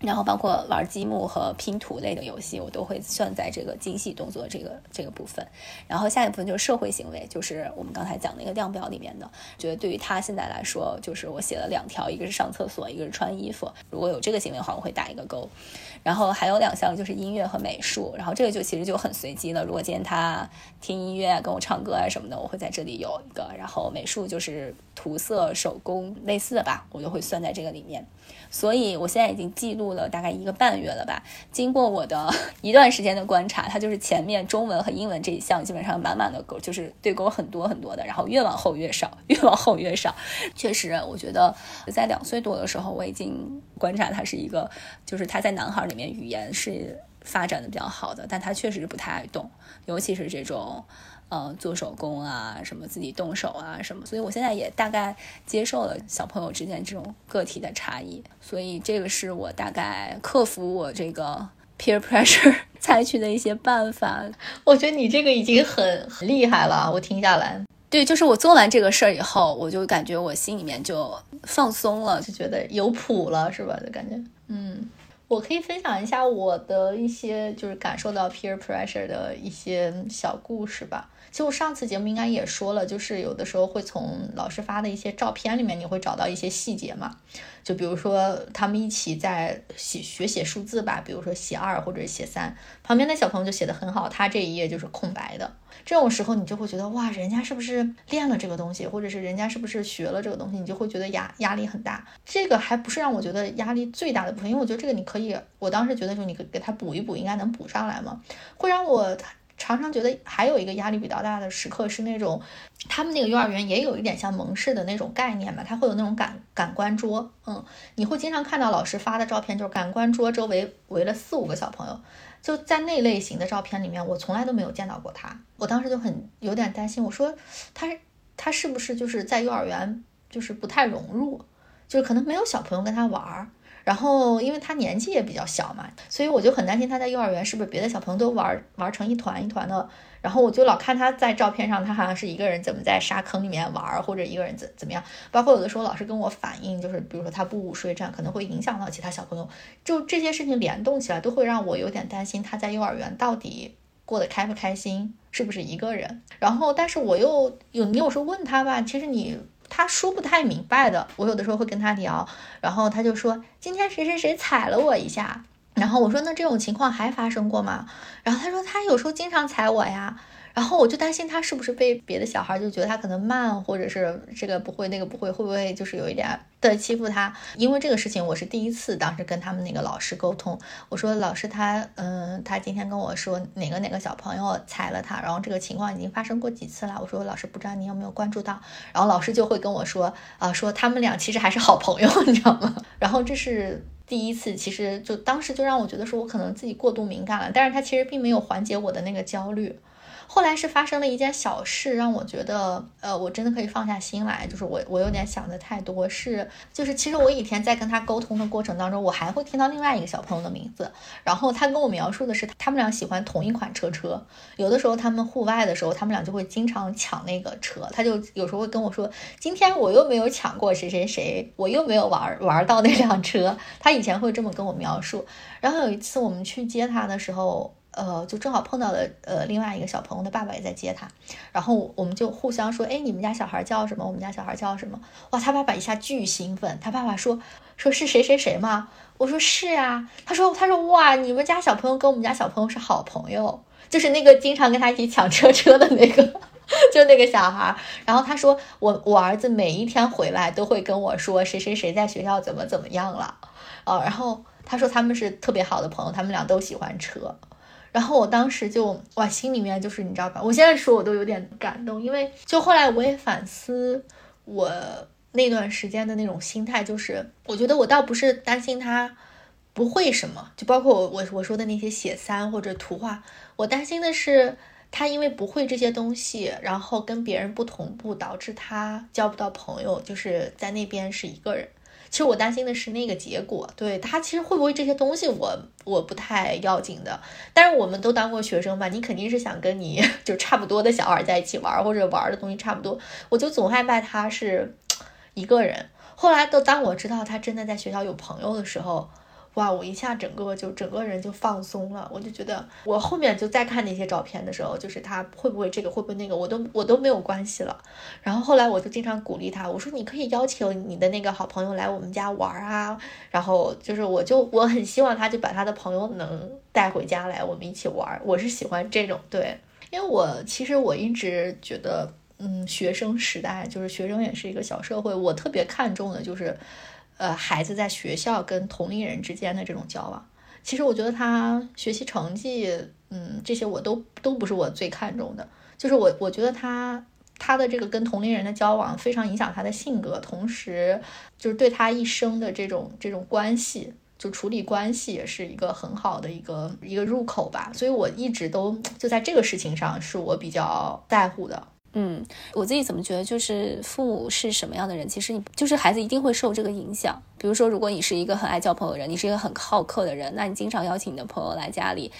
然后包括玩积木和拼图类的游戏，我都会算在这个精细动作这个这个部分。然后下一部分就是社会行为，就是我们刚才讲那个量表里面的。觉得对于他现在来说，就是我写了两条，一个是上厕所，一个是穿衣服。如果有这个行为的话，我会打一个勾。然后还有两项就是音乐和美术，然后这个就其实就很随机了。如果今天他听音乐跟我唱歌啊什么的，我会在这里有一个。然后美术就是涂色、手工类似的吧，我就会算在这个里面。所以我现在已经记录了大概一个半月了吧。经过我的 一段时间的观察，它就是前面中文和英文这一项基本上满满的勾，就是对勾很多很多的。然后越往后越少，越往后越少。确实，我觉得在两岁多的时候，我已经观察他是一个，就是他在男孩。里面语言是发展的比较好的，但他确实不太爱动，尤其是这种，呃，做手工啊，什么自己动手啊，什么。所以我现在也大概接受了小朋友之间这种个体的差异，所以这个是我大概克服我这个 peer pressure 采取的一些办法。我觉得你这个已经很很厉害了，我听下来。对，就是我做完这个事儿以后，我就感觉我心里面就放松了，就觉得有谱了，是吧？就感觉，嗯。我可以分享一下我的一些就是感受到 peer pressure 的一些小故事吧。其实我上次节目应该也说了，就是有的时候会从老师发的一些照片里面，你会找到一些细节嘛。就比如说他们一起在写学写数字吧，比如说写二或者写三，旁边的小朋友就写的很好，他这一页就是空白的。这种时候你就会觉得哇，人家是不是练了这个东西，或者是人家是不是学了这个东西，你就会觉得压压力很大。这个还不是让我觉得压力最大的部分，因为我觉得这个你可以，我当时觉得说你给他补一补，应该能补上来嘛，会让我常常觉得还有一个压力比较大的时刻是那种，他们那个幼儿园也有一点像蒙氏的那种概念嘛，他会有那种感感官桌，嗯，你会经常看到老师发的照片，就是感官桌周围围了四五个小朋友，就在那类型的照片里面，我从来都没有见到过他，我当时就很有点担心，我说他他是不是就是在幼儿园就是不太融入，就是可能没有小朋友跟他玩儿。然后，因为他年纪也比较小嘛，所以我就很担心他在幼儿园是不是别的小朋友都玩玩成一团一团的。然后我就老看他在照片上，他好像是一个人怎么在沙坑里面玩，或者一个人怎怎么样。包括有的时候老师跟我反映，就是比如说他不午睡，这样可能会影响到其他小朋友。就这些事情联动起来，都会让我有点担心他在幼儿园到底过得开不开心，是不是一个人。然后，但是我又有你有时候问他吧，其实你。他说不太明白的，我有的时候会跟他聊，然后他就说今天谁谁谁踩了我一下，然后我说那这种情况还发生过吗？然后他说他有时候经常踩我呀。然后我就担心他是不是被别的小孩就觉得他可能慢，或者是这个不会那个不会，会不会就是有一点的欺负他？因为这个事情我是第一次，当时跟他们那个老师沟通，我说老师他嗯，他今天跟我说哪个哪个小朋友踩了他，然后这个情况已经发生过几次了。我说老师不知道你有没有关注到，然后老师就会跟我说啊，说他们俩其实还是好朋友，你知道吗？然后这是第一次，其实就当时就让我觉得说我可能自己过度敏感了，但是他其实并没有缓解我的那个焦虑。后来是发生了一件小事，让我觉得，呃，我真的可以放下心来。就是我，我有点想的太多，是，就是其实我以前在跟他沟通的过程当中，我还会听到另外一个小朋友的名字，然后他跟我描述的是他们俩喜欢同一款车车，有的时候他们户外的时候，他们俩就会经常抢那个车。他就有时候会跟我说，今天我又没有抢过谁谁谁，我又没有玩玩到那辆车。他以前会这么跟我描述。然后有一次我们去接他的时候。呃，就正好碰到了，呃，另外一个小朋友的爸爸也在接他，然后我们就互相说，哎，你们家小孩叫什么？我们家小孩叫什么？哇，他爸爸一下巨兴奋，他爸爸说，说是谁谁谁吗？我说是啊，他说，他说哇，你们家小朋友跟我们家小朋友是好朋友，就是那个经常跟他一起抢车车的那个，就那个小孩。然后他说，我我儿子每一天回来都会跟我说，谁谁谁在学校怎么怎么样了，呃，然后他说他们是特别好的朋友，他们俩都喜欢车。然后我当时就哇，心里面就是你知道吧？我现在说我都有点感动，因为就后来我也反思我那段时间的那种心态，就是我觉得我倒不是担心他不会什么，就包括我我我说的那些写三或者图画，我担心的是他因为不会这些东西，然后跟别人不同步，导致他交不到朋友，就是在那边是一个人。其实我担心的是那个结果，对他其实会不会这些东西我我不太要紧的，但是我们都当过学生吧，你肯定是想跟你就差不多的小孩在一起玩，或者玩的东西差不多，我就总害怕他是 一个人。后来都当我知道他真的在学校有朋友的时候。哇！我一下整个就整个人就放松了，我就觉得我后面就再看那些照片的时候，就是他会不会这个会不会那个，我都我都没有关系了。然后后来我就经常鼓励他，我说你可以邀请你的那个好朋友来我们家玩啊。然后就是我就我很希望他就把他的朋友能带回家来，我们一起玩。我是喜欢这种对，因为我其实我一直觉得，嗯，学生时代就是学生也是一个小社会，我特别看重的就是。呃，孩子在学校跟同龄人之间的这种交往，其实我觉得他学习成绩，嗯，这些我都都不是我最看重的。就是我我觉得他他的这个跟同龄人的交往非常影响他的性格，同时就是对他一生的这种这种关系，就处理关系也是一个很好的一个一个入口吧。所以我一直都就在这个事情上是我比较在乎的。嗯，我自己怎么觉得，就是父母是什么样的人，其实你就是孩子一定会受这个影响。比如说，如果你是一个很爱交朋友的人，你是一个很好客的人，那你经常邀请你的朋友来家里，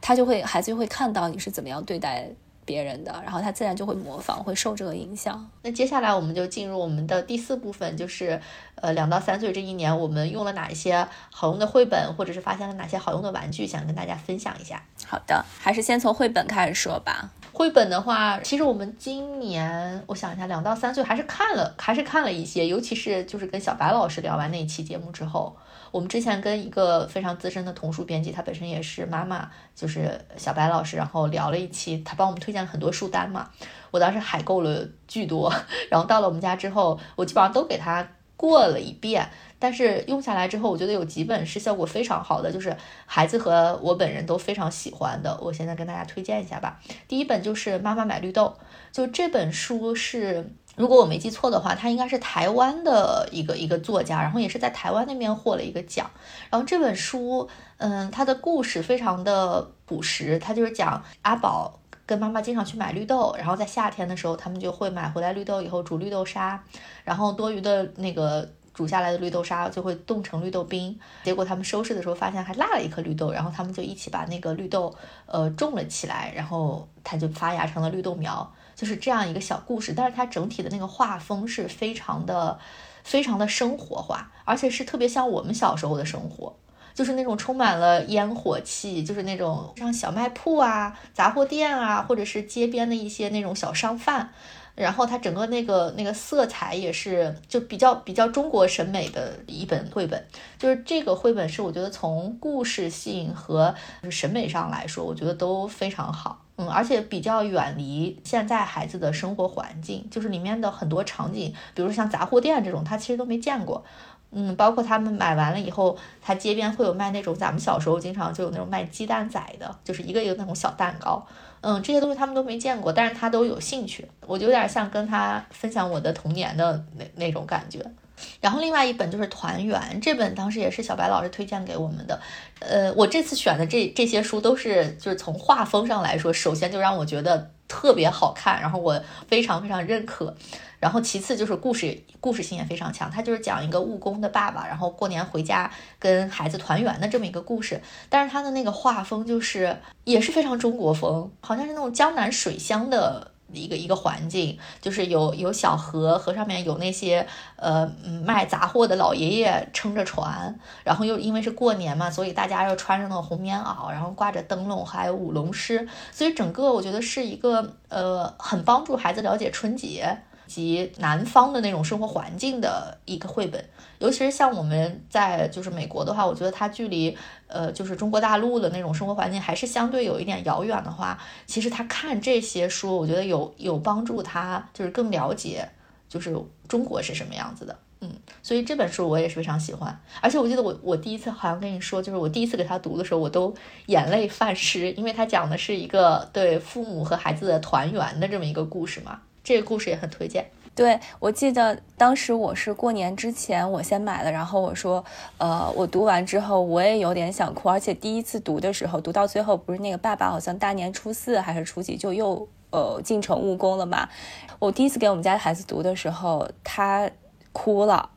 他就会孩子就会看到你是怎么样对待别人的，然后他自然就会模仿，会受这个影响。那接下来我们就进入我们的第四部分，就是呃，两到三岁这一年，我们用了哪一些好用的绘本，或者是发现了哪些好用的玩具，想跟大家分享一下。好的，还是先从绘本开始说吧。绘本的话，其实我们今年我想一下，两到三岁还是看了，还是看了一些，尤其是就是跟小白老师聊完那期节目之后，我们之前跟一个非常资深的童书编辑，他本身也是妈妈，就是小白老师，然后聊了一期，他帮我们推荐了很多书单嘛，我当时海购了巨多，然后到了我们家之后，我基本上都给他。过了一遍。但是用下来之后，我觉得有几本是效果非常好的，就是孩子和我本人都非常喜欢的。我现在跟大家推荐一下吧。第一本就是《妈妈买绿豆》，就这本书是，如果我没记错的话，它应该是台湾的一个一个作家，然后也是在台湾那边获了一个奖。然后这本书，嗯，它的故事非常的朴实，它就是讲阿宝跟妈妈经常去买绿豆，然后在夏天的时候，他们就会买回来绿豆以后煮绿豆沙，然后多余的那个。煮下来的绿豆沙就会冻成绿豆冰，结果他们收拾的时候发现还落了一颗绿豆，然后他们就一起把那个绿豆呃种了起来，然后它就发芽成了绿豆苗，就是这样一个小故事。但是它整体的那个画风是非常的、非常的生活化，而且是特别像我们小时候的生活，就是那种充满了烟火气，就是那种像小卖铺啊、杂货店啊，或者是街边的一些那种小商贩。然后它整个那个那个色彩也是就比较比较中国审美的一本绘本，就是这个绘本是我觉得从故事性和审美上来说，我觉得都非常好，嗯，而且比较远离现在孩子的生活环境，就是里面的很多场景，比如说像杂货店这种，他其实都没见过。嗯，包括他们买完了以后，他街边会有卖那种咱们小时候经常就有那种卖鸡蛋仔的，就是一个一个那种小蛋糕。嗯，这些东西他们都没见过，但是他都有兴趣。我就有点像跟他分享我的童年的那那种感觉。然后另外一本就是《团圆》，这本当时也是小白老师推荐给我们的。呃，我这次选的这这些书都是就是从画风上来说，首先就让我觉得特别好看，然后我非常非常认可。然后其次就是故事故事性也非常强，它就是讲一个务工的爸爸，然后过年回家跟孩子团圆的这么一个故事。但是它的那个画风就是也是非常中国风，好像是那种江南水乡的一个一个环境，就是有有小河，河上面有那些呃卖杂货的老爷爷撑着船，然后又因为是过年嘛，所以大家又穿上那红棉袄，然后挂着灯笼，还有舞龙狮，所以整个我觉得是一个呃很帮助孩子了解春节。及南方的那种生活环境的一个绘本，尤其是像我们在就是美国的话，我觉得它距离呃就是中国大陆的那种生活环境还是相对有一点遥远的话，其实他看这些书，我觉得有有帮助他就是更了解就是中国是什么样子的，嗯，所以这本书我也是非常喜欢，而且我记得我我第一次好像跟你说，就是我第一次给他读的时候，我都眼泪泛湿，因为他讲的是一个对父母和孩子的团圆的这么一个故事嘛。这个故事也很推荐。对我记得当时我是过年之前我先买的，然后我说，呃，我读完之后我也有点想哭，而且第一次读的时候，读到最后不是那个爸爸好像大年初四还是初几就又呃进城务工了嘛？我第一次给我们家孩子读的时候，他哭了。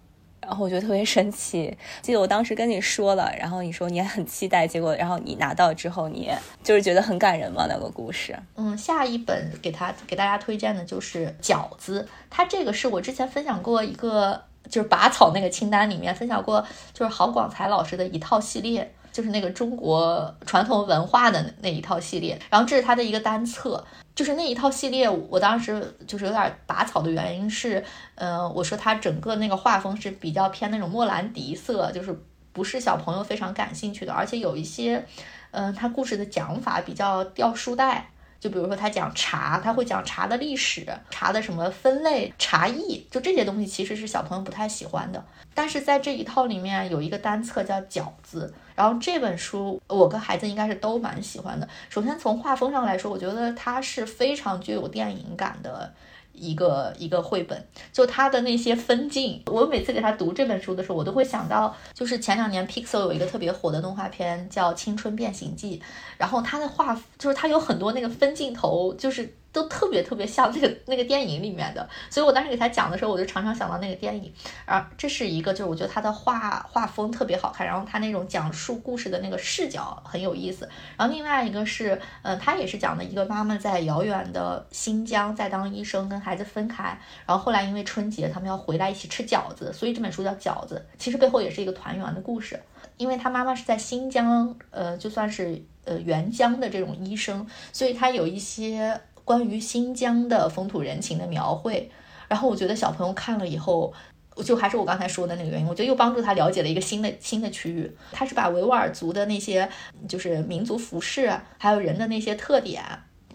然后我觉得特别神奇，记得我当时跟你说了，然后你说你也很期待，结果然后你拿到之后，你就是觉得很感人嘛那个故事。嗯，下一本给他给大家推荐的就是饺子，它这个是我之前分享过一个，就是拔草那个清单里面分享过，就是郝广才老师的一套系列。就是那个中国传统文化的那一套系列，然后这是他的一个单册，就是那一套系列，我当时就是有点拔草的原因是，呃，我说他整个那个画风是比较偏那种莫兰迪色，就是不是小朋友非常感兴趣的，而且有一些，嗯，他故事的讲法比较掉书袋。就比如说他讲茶，他会讲茶的历史、茶的什么分类、茶艺，就这些东西其实是小朋友不太喜欢的。但是在这一套里面有一个单册叫饺子，然后这本书我跟孩子应该是都蛮喜欢的。首先从画风上来说，我觉得它是非常具有电影感的。一个一个绘本，就他的那些分镜，我每次给他读这本书的时候，我都会想到，就是前两年 Pixel 有一个特别火的动画片叫《青春变形记》，然后他的画就是他有很多那个分镜头，就是。都特别特别像那个那个电影里面的，所以我当时给他讲的时候，我就常常想到那个电影。啊，这是一个，就是我觉得他的画画风特别好看，然后他那种讲述故事的那个视角很有意思。然后另外一个是，嗯，他也是讲的一个妈妈在遥远的新疆在当医生，跟孩子分开，然后后来因为春节他们要回来一起吃饺子，所以这本书叫饺子。其实背后也是一个团圆的故事，因为他妈妈是在新疆，呃，就算是呃援疆的这种医生，所以他有一些。关于新疆的风土人情的描绘，然后我觉得小朋友看了以后，就还是我刚才说的那个原因，我觉得又帮助他了解了一个新的新的区域。他是把维吾尔族的那些就是民族服饰，还有人的那些特点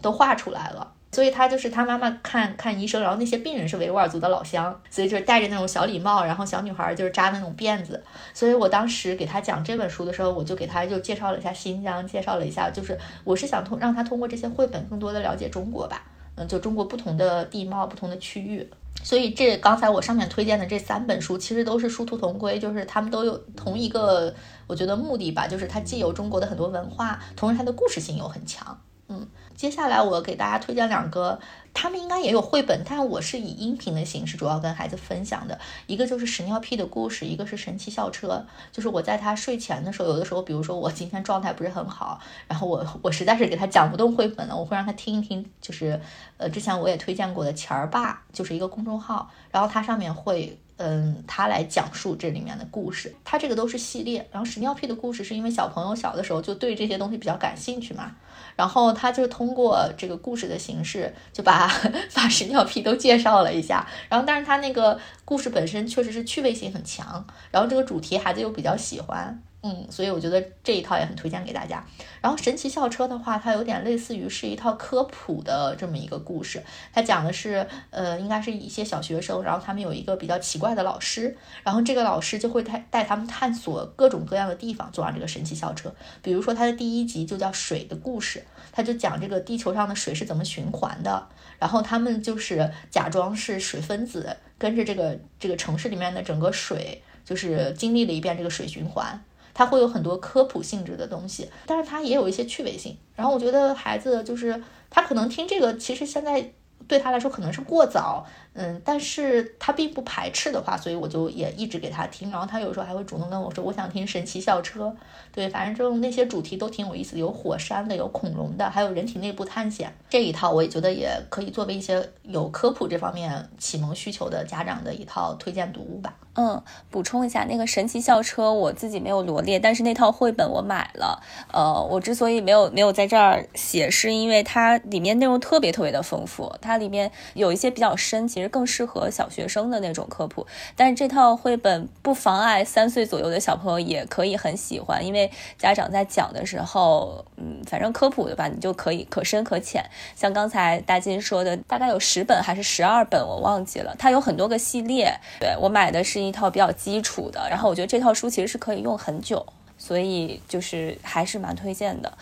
都画出来了。所以他就是他妈妈看看医生，然后那些病人是维吾尔族的老乡，所以就是戴着那种小礼帽，然后小女孩就是扎那种辫子。所以我当时给他讲这本书的时候，我就给他就介绍了一下新疆，介绍了一下，就是我是想通让他通过这些绘本更多的了解中国吧，嗯，就中国不同的地貌、不同的区域。所以这刚才我上面推荐的这三本书，其实都是殊途同归，就是他们都有同一个我觉得目的吧，就是它既有中国的很多文化，同时它的故事性又很强，嗯。接下来我给大家推荐两个，他们应该也有绘本，但我是以音频的形式主要跟孩子分享的。一个就是屎尿屁的故事，一个是神奇校车。就是我在他睡前的时候，有的时候，比如说我今天状态不是很好，然后我我实在是给他讲不动绘本了，我会让他听一听，就是呃之前我也推荐过的钱儿爸，就是一个公众号，然后它上面会。嗯，他来讲述这里面的故事，他这个都是系列。然后屎尿屁的故事是因为小朋友小的时候就对这些东西比较感兴趣嘛，然后他就通过这个故事的形式，就把 法式尿屁都介绍了一下。然后，但是他那个故事本身确实是趣味性很强，然后这个主题孩子又比较喜欢。嗯，所以我觉得这一套也很推荐给大家。然后神奇校车的话，它有点类似于是一套科普的这么一个故事。它讲的是，呃，应该是一些小学生，然后他们有一个比较奇怪的老师，然后这个老师就会带带他们探索各种各样的地方，坐上这个神奇校车。比如说，它的第一集就叫水的故事，他就讲这个地球上的水是怎么循环的。然后他们就是假装是水分子，跟着这个这个城市里面的整个水，就是经历了一遍这个水循环。它会有很多科普性质的东西，但是它也有一些趣味性。然后我觉得孩子就是他可能听这个，其实现在对他来说可能是过早。嗯，但是他并不排斥的话，所以我就也一直给他听。然后他有时候还会主动跟我说：“我想听神奇校车。”对，反正就那些主题都挺有意思的，有火山的，有恐龙的，还有人体内部探险这一套，我也觉得也可以作为一些有科普这方面启蒙需求的家长的一套推荐读物吧。嗯，补充一下，那个神奇校车我自己没有罗列，但是那套绘本我买了。呃，我之所以没有没有在这儿写，是因为它里面内容特别特别的丰富，它里面有一些比较深，其实更适合小学生的那种科普。但是这套绘本不妨碍三岁左右的小朋友也可以很喜欢，因为家长在讲的时候，嗯，反正科普的吧，你就可以可深可浅。像刚才大金说的，大概有十本还是十二本，我忘记了。它有很多个系列。对我买的是一套比较基础的，然后我觉得这套书其实是可以用很久，所以就是还是蛮推荐的。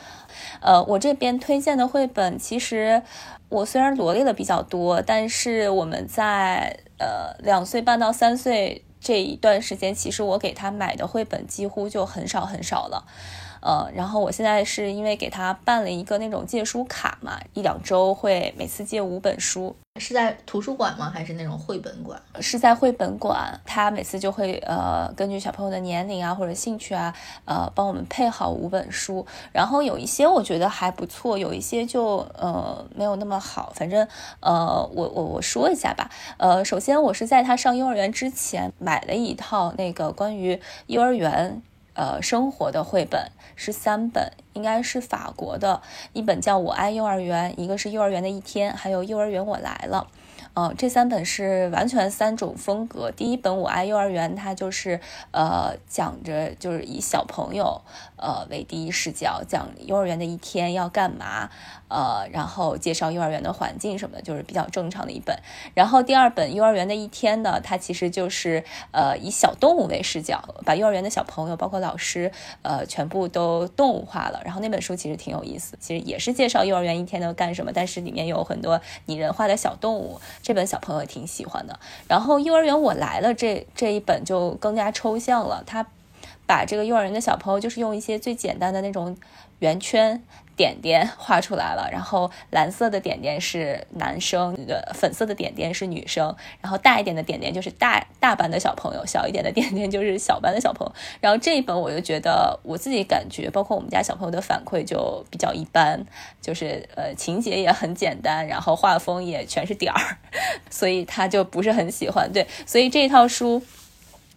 呃，我这边推荐的绘本其实。我虽然罗列的比较多，但是我们在呃两岁半到三岁这一段时间，其实我给他买的绘本几乎就很少很少了。呃，然后我现在是因为给他办了一个那种借书卡嘛，一两周会每次借五本书。是在图书馆吗？还是那种绘本馆？是在绘本馆，他每次就会呃根据小朋友的年龄啊或者兴趣啊，呃帮我们配好五本书。然后有一些我觉得还不错，有一些就呃没有那么好。反正呃我我我说一下吧。呃，首先我是在他上幼儿园之前买了一套那个关于幼儿园。呃，生活的绘本是三本，应该是法国的，一本叫《我爱幼儿园》，一个是《幼儿园的一天》，还有《幼儿园我来了》。呃，这三本是完全三种风格。第一本《我爱幼儿园》，它就是呃讲着就是以小朋友呃为第一视角，讲幼儿园的一天要干嘛，呃，然后介绍幼儿园的环境什么的，就是比较正常的一本。然后第二本《幼儿园的一天》呢，它其实就是呃以小动物为视角，把幼儿园的小朋友包括老师呃全部都动物化了。然后那本书其实挺有意思，其实也是介绍幼儿园一天都干什么，但是里面有很多拟人化的小动物。这本小朋友挺喜欢的，然后幼儿园我来了这这一本就更加抽象了，他把这个幼儿园的小朋友就是用一些最简单的那种圆圈。点点画出来了，然后蓝色的点点是男生，呃，粉色的点点是女生，然后大一点的点点就是大大班的小朋友，小一点的点点就是小班的小朋友。然后这一本我就觉得我自己感觉，包括我们家小朋友的反馈就比较一般，就是呃情节也很简单，然后画风也全是点儿，所以他就不是很喜欢。对，所以这一套书。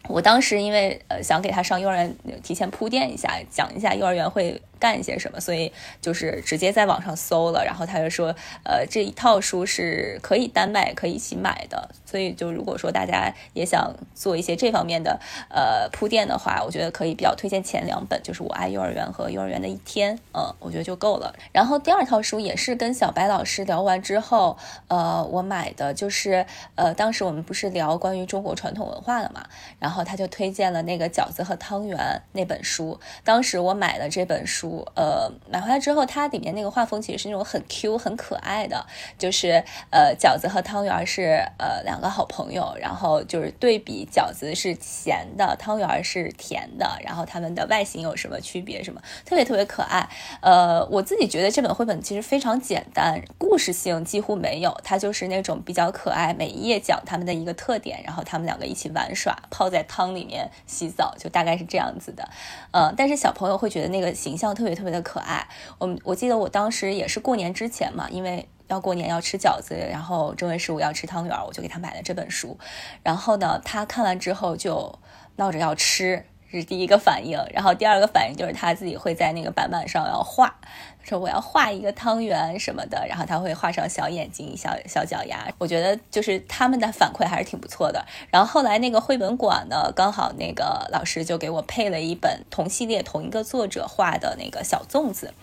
我当时因为呃想给他上幼儿园，提前铺垫一下，讲一下幼儿园会干一些什么，所以就是直接在网上搜了，然后他就说，呃，这一套书是可以单卖，可以一起买的，所以就如果说大家也想做一些这方面的呃铺垫的话，我觉得可以比较推荐前两本，就是《我爱幼儿园》和《幼儿园的一天》，嗯，我觉得就够了。然后第二套书也是跟小白老师聊完之后，呃，我买的就是呃，当时我们不是聊关于中国传统文化的嘛，然后他就推荐了那个饺子和汤圆那本书，当时我买了这本书，呃，买回来之后，它里面那个画风其实是那种很 Q 很可爱的，就是呃，饺子和汤圆是呃两个好朋友，然后就是对比饺子是咸的，汤圆是甜的，然后它们的外形有什么区别，什么特别特别可爱。呃，我自己觉得这本绘本其实非常简单，故事性几乎没有，它就是那种比较可爱，每一页讲他们的一个特点，然后他们两个一起玩耍，泡在汤里面洗澡，就大概是这样子的。呃，但是小朋友会觉得那个形象特特别特别的可爱。我我记得我当时也是过年之前嘛，因为要过年要吃饺子，然后正月十五要吃汤圆，我就给他买了这本书。然后呢，他看完之后就闹着要吃。是第一个反应，然后第二个反应就是他自己会在那个板板上要画，说我要画一个汤圆什么的，然后他会画上小眼睛、小小脚丫。我觉得就是他们的反馈还是挺不错的。然后后来那个绘本馆呢，刚好那个老师就给我配了一本同系列同一个作者画的那个小粽子。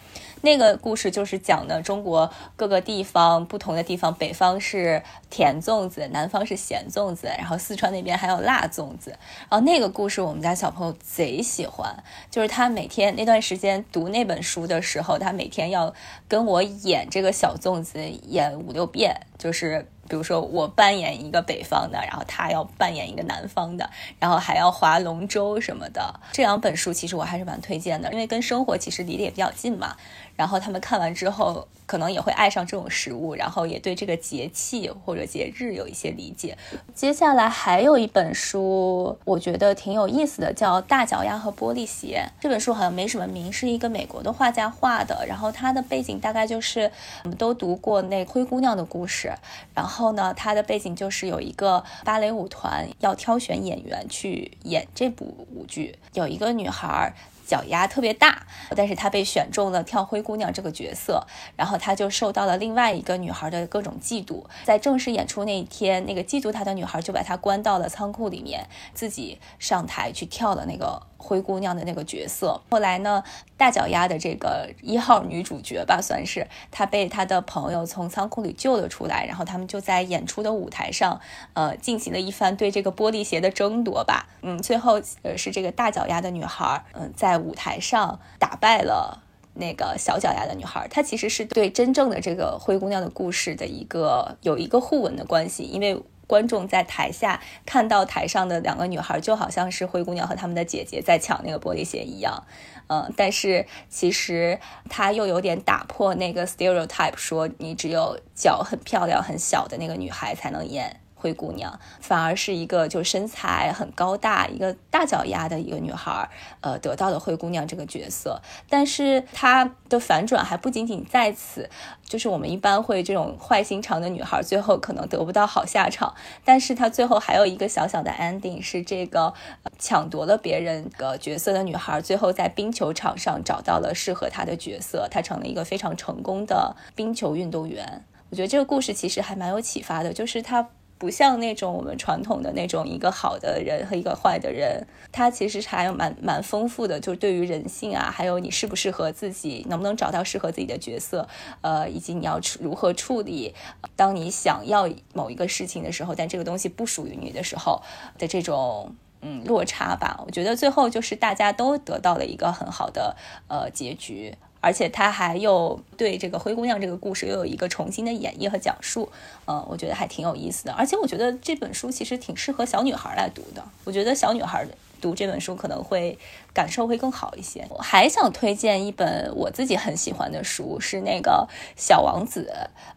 那个故事就是讲的中国各个地方不同的地方，北方是甜粽子，南方是咸粽子，然后四川那边还有辣粽子。然后那个故事我们家小朋友贼喜欢，就是他每天那段时间读那本书的时候，他每天要跟我演这个小粽子演五六遍，就是比如说我扮演一个北方的，然后他要扮演一个南方的，然后还要划龙舟什么的。这两本书其实我还是蛮推荐的，因为跟生活其实离得也比较近嘛。然后他们看完之后，可能也会爱上这种食物，然后也对这个节气或者节日有一些理解。接下来还有一本书，我觉得挺有意思的，叫《大脚丫和玻璃鞋》。这本书好像没什么名，是一个美国的画家画的。然后它的背景大概就是我们都读过那灰姑娘的故事。然后呢，它的背景就是有一个芭蕾舞团要挑选演员去演这部舞剧，有一个女孩。脚丫特别大，但是他被选中了跳灰姑娘这个角色，然后他就受到了另外一个女孩的各种嫉妒。在正式演出那一天，那个嫉妒他的女孩就把他关到了仓库里面，自己上台去跳了那个。灰姑娘的那个角色，后来呢，大脚丫的这个一号女主角吧，算是她被她的朋友从仓库里救了出来，然后他们就在演出的舞台上，呃，进行了一番对这个玻璃鞋的争夺吧。嗯，最后呃是这个大脚丫的女孩，嗯，在舞台上打败了那个小脚丫的女孩。她其实是对真正的这个灰姑娘的故事的一个有一个互文的关系，因为。观众在台下看到台上的两个女孩，就好像是灰姑娘和他们的姐姐在抢那个玻璃鞋一样，嗯，但是其实她又有点打破那个 stereotype，说你只有脚很漂亮、很小的那个女孩才能演。灰姑娘反而是一个就身材很高大、一个大脚丫的一个女孩，呃，得到了灰姑娘这个角色。但是她的反转还不仅仅在此，就是我们一般会这种坏心肠的女孩，最后可能得不到好下场。但是她最后还有一个小小的 ending，是这个抢夺了别人的角色的女孩，最后在冰球场上找到了适合她的角色，她成了一个非常成功的冰球运动员。我觉得这个故事其实还蛮有启发的，就是她。不像那种我们传统的那种一个好的人和一个坏的人，他其实还有蛮蛮丰富的，就是对于人性啊，还有你适不适合自己，能不能找到适合自己的角色，呃，以及你要处如何处理，当你想要某一个事情的时候，但这个东西不属于你的时候的这种嗯落差吧。我觉得最后就是大家都得到了一个很好的呃结局。而且他还又对这个灰姑娘这个故事又有一个重新的演绎和讲述，嗯，我觉得还挺有意思的。而且我觉得这本书其实挺适合小女孩来读的。我觉得小女孩读这本书可能会感受会更好一些。我还想推荐一本我自己很喜欢的书，是那个《小王子》，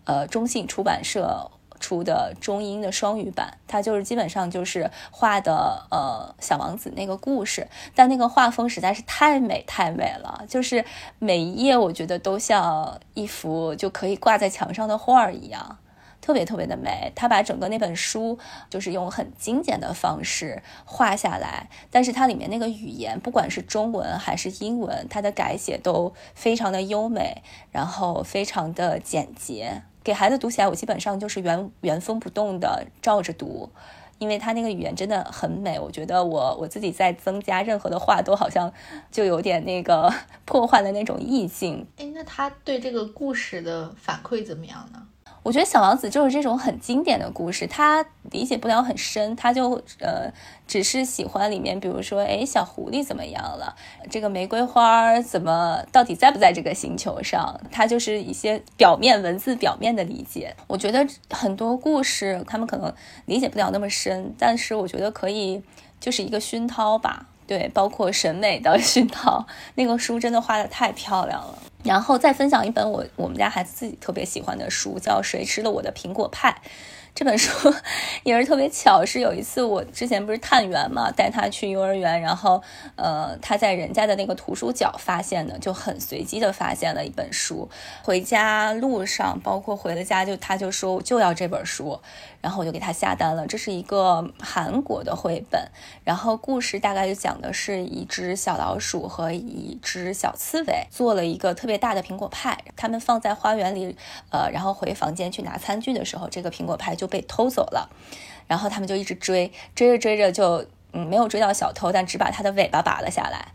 呃，中信出版社。出的中英的双语版，它就是基本上就是画的呃小王子那个故事，但那个画风实在是太美太美了，就是每一页我觉得都像一幅就可以挂在墙上的画儿一样，特别特别的美。他把整个那本书就是用很精简的方式画下来，但是它里面那个语言，不管是中文还是英文，它的改写都非常的优美，然后非常的简洁。给孩子读起来，我基本上就是原原封不动的照着读。因为他那个语言真的很美，我觉得我我自己在增加任何的话，都好像就有点那个 破坏了那种意境。哎，那他对这个故事的反馈怎么样呢？我觉得《小王子》就是这种很经典的故事，他理解不了很深，他就呃只是喜欢里面，比如说，哎，小狐狸怎么样了？这个玫瑰花怎么到底在不在这个星球上？他就是一些表面文字表面的理解。我觉得很多故事他们可能理解不了那么深，但是我觉得可以就是一个熏陶吧。对，包括审美的 熏陶，那个书真的画的太漂亮了。然后再分享一本我我们家孩子自己特别喜欢的书，叫《谁吃了我的苹果派》。这本书 也是特别巧，是有一次我之前不是探员嘛，带他去幼儿园，然后呃他在人家的那个图书角发现的，就很随机的发现了一本书。回家路上，包括回了家，就他就说我就要这本书，然后我就给他下单了。这是一个韩国的绘本，然后故事大概就讲的是一只小老鼠和一只小刺猬做了一个特别大的苹果派，他们放在花园里，呃，然后回房间去拿餐具的时候，这个苹果派。就被偷走了，然后他们就一直追，追着追着就嗯没有追到小偷，但只把他的尾巴拔了下来，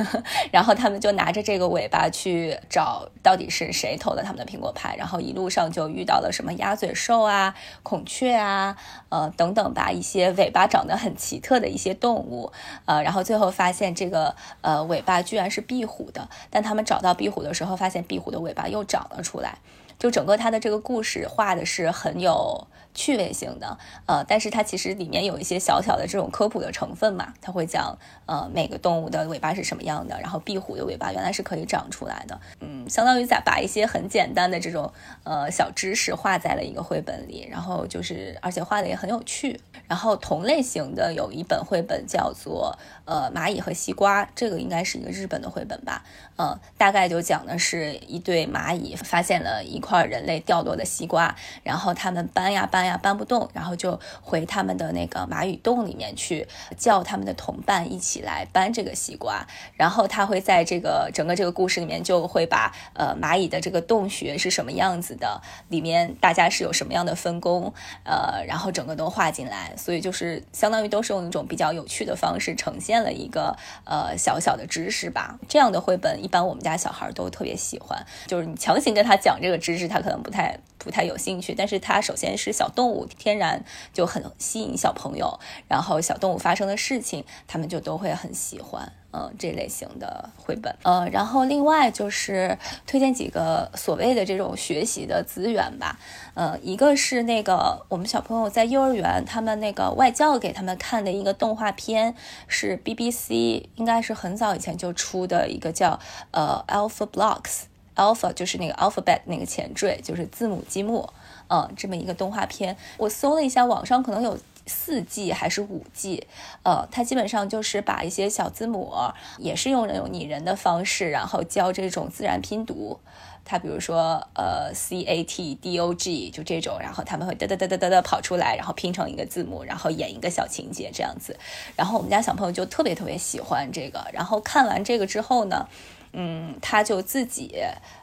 然后他们就拿着这个尾巴去找到底是谁偷了他们的苹果派，然后一路上就遇到了什么鸭嘴兽啊、孔雀啊，呃等等吧，一些尾巴长得很奇特的一些动物，呃，然后最后发现这个呃尾巴居然是壁虎的，但他们找到壁虎的时候，发现壁虎的尾巴又长了出来，就整个他的这个故事画的是很有。趣味性的，呃，但是它其实里面有一些小小的这种科普的成分嘛，它会讲，呃，每个动物的尾巴是什么样的，然后壁虎的尾巴原来是可以长出来的，嗯，相当于在把一些很简单的这种，呃，小知识画在了一个绘本里，然后就是，而且画的也很有趣。然后同类型的有一本绘本叫做，呃，蚂蚁和西瓜，这个应该是一个日本的绘本吧，嗯，大概就讲的是一对蚂蚁发现了一块人类掉落的西瓜，然后他们搬呀搬。呀，搬不动，然后就回他们的那个蚂蚁洞里面去，叫他们的同伴一起来搬这个西瓜。然后他会在这个整个这个故事里面，就会把呃蚂蚁的这个洞穴是什么样子的，里面大家是有什么样的分工，呃，然后整个都画进来。所以就是相当于都是用一种比较有趣的方式呈现了一个呃小小的知识吧。这样的绘本一般我们家小孩都特别喜欢，就是你强行跟他讲这个知识，他可能不太不太有兴趣。但是他首先是小。动物天然就很吸引小朋友，然后小动物发生的事情，他们就都会很喜欢，嗯，这类型的绘本，呃，然后另外就是推荐几个所谓的这种学习的资源吧，呃，一个是那个我们小朋友在幼儿园，他们那个外教给他们看的一个动画片，是 BBC 应该是很早以前就出的一个叫呃 Alpha Blocks，Alpha 就是那个 alphabet 那个前缀，就是字母积木。嗯，这么一个动画片，我搜了一下，网上可能有四季还是五季。呃，它基本上就是把一些小字母，也是用那种拟人的方式，然后教这种自然拼读。它比如说，呃，C A T D O G 就这种，然后他们会哒哒哒哒哒哒跑出来，然后拼成一个字母，然后演一个小情节这样子。然后我们家小朋友就特别特别喜欢这个。然后看完这个之后呢，嗯，他就自己。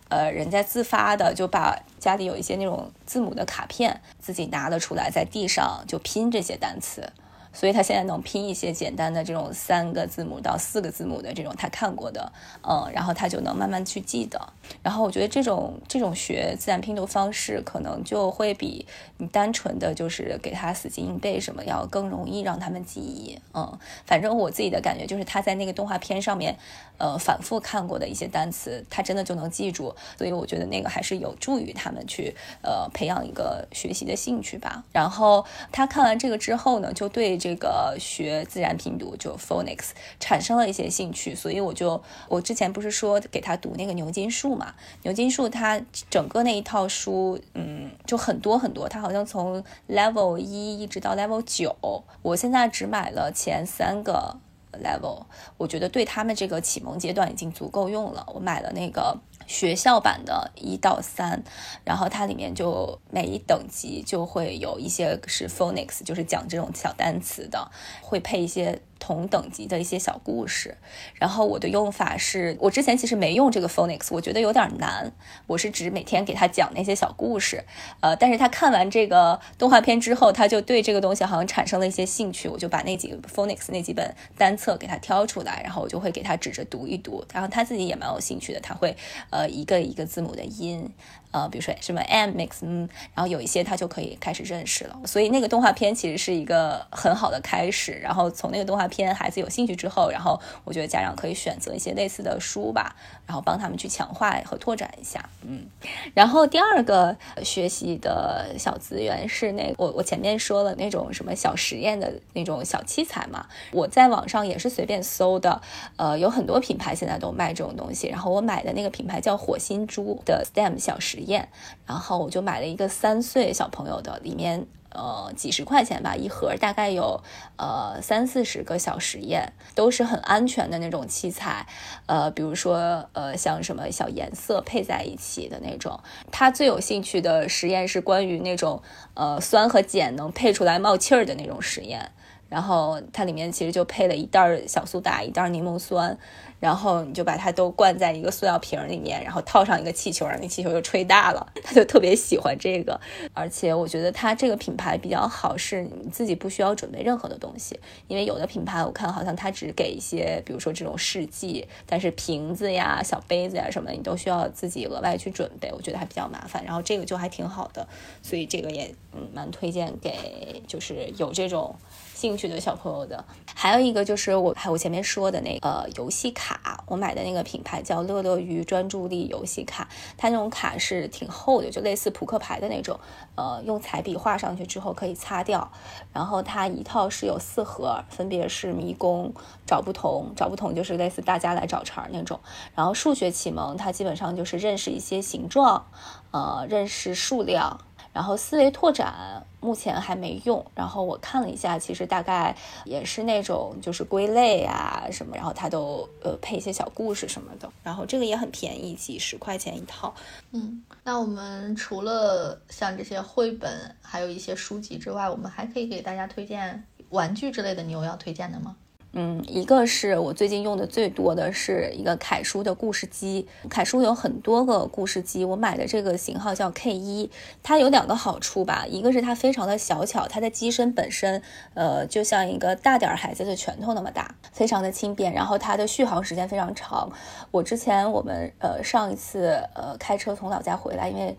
呃，人家自发的就把家里有一些那种字母的卡片，自己拿了出来，在地上就拼这些单词。所以他现在能拼一些简单的这种三个字母到四个字母的这种他看过的，嗯，然后他就能慢慢去记得。然后我觉得这种这种学自然拼读方式，可能就会比你单纯的就是给他死记硬背什么要更容易让他们记忆。嗯，反正我自己的感觉就是他在那个动画片上面，呃，反复看过的一些单词，他真的就能记住。所以我觉得那个还是有助于他们去呃培养一个学习的兴趣吧。然后他看完这个之后呢，就对。这个学自然拼读就 phonics 产生了一些兴趣，所以我就我之前不是说给他读那个牛津树嘛？牛津树它整个那一套书，嗯，就很多很多，它好像从 level 一一直到 level 九，我现在只买了前三个 level，我觉得对他们这个启蒙阶段已经足够用了。我买了那个。学校版的一到三，然后它里面就每一等级就会有一些是 phonics，就是讲这种小单词的，会配一些。同等级的一些小故事，然后我的用法是我之前其实没用这个 phonics，我觉得有点难。我是指每天给他讲那些小故事，呃，但是他看完这个动画片之后，他就对这个东西好像产生了一些兴趣。我就把那几个 phonics 那几本单册给他挑出来，然后我就会给他指着读一读，然后他自己也蛮有兴趣的，他会呃一个一个字母的音。呃，比如说什么 m mix，嗯，然后有一些他就可以开始认识了。所以那个动画片其实是一个很好的开始。然后从那个动画片孩子有兴趣之后，然后我觉得家长可以选择一些类似的书吧，然后帮他们去强化和拓展一下。嗯，然后第二个学习的小资源是那我我前面说了那种什么小实验的那种小器材嘛，我在网上也是随便搜的，呃，有很多品牌现在都卖这种东西。然后我买的那个品牌叫火星猪的 STEM 小实。实验，然后我就买了一个三岁小朋友的，里面呃几十块钱吧一盒，大概有呃三四十个小实验，都是很安全的那种器材，呃比如说呃像什么小颜色配在一起的那种。他最有兴趣的实验是关于那种呃酸和碱能配出来冒气儿的那种实验，然后它里面其实就配了一袋小苏打，一袋柠檬酸。然后你就把它都灌在一个塑料瓶里面，然后套上一个气球，让那气球就吹大了。他就特别喜欢这个，而且我觉得它这个品牌比较好，是你自己不需要准备任何的东西。因为有的品牌我看好像它只给一些，比如说这种试剂，但是瓶子呀、小杯子呀什么的，你都需要自己额外去准备，我觉得还比较麻烦。然后这个就还挺好的，所以这个也嗯蛮推荐给就是有这种。兴趣的小朋友的，还有一个就是我还我前面说的那个游戏卡，我买的那个品牌叫乐乐鱼专注力游戏卡，它那种卡是挺厚的，就类似扑克牌的那种，呃，用彩笔画上去之后可以擦掉。然后它一套是有四盒，分别是迷宫、找不同、找不同就是类似大家来找茬那种。然后数学启蒙，它基本上就是认识一些形状，呃，认识数量。然后思维拓展目前还没用，然后我看了一下，其实大概也是那种就是归类啊什么，然后它都呃配一些小故事什么的，然后这个也很便宜，几十块钱一套。嗯，那我们除了像这些绘本，还有一些书籍之外，我们还可以给大家推荐玩具之类的，你有要推荐的吗？嗯，一个是我最近用的最多的是一个凯叔的故事机。凯叔有很多个故事机，我买的这个型号叫 K 一，它有两个好处吧，一个是它非常的小巧，它的机身本身，呃，就像一个大点儿孩子的拳头那么大，非常的轻便，然后它的续航时间非常长。我之前我们呃上一次呃开车从老家回来，因为。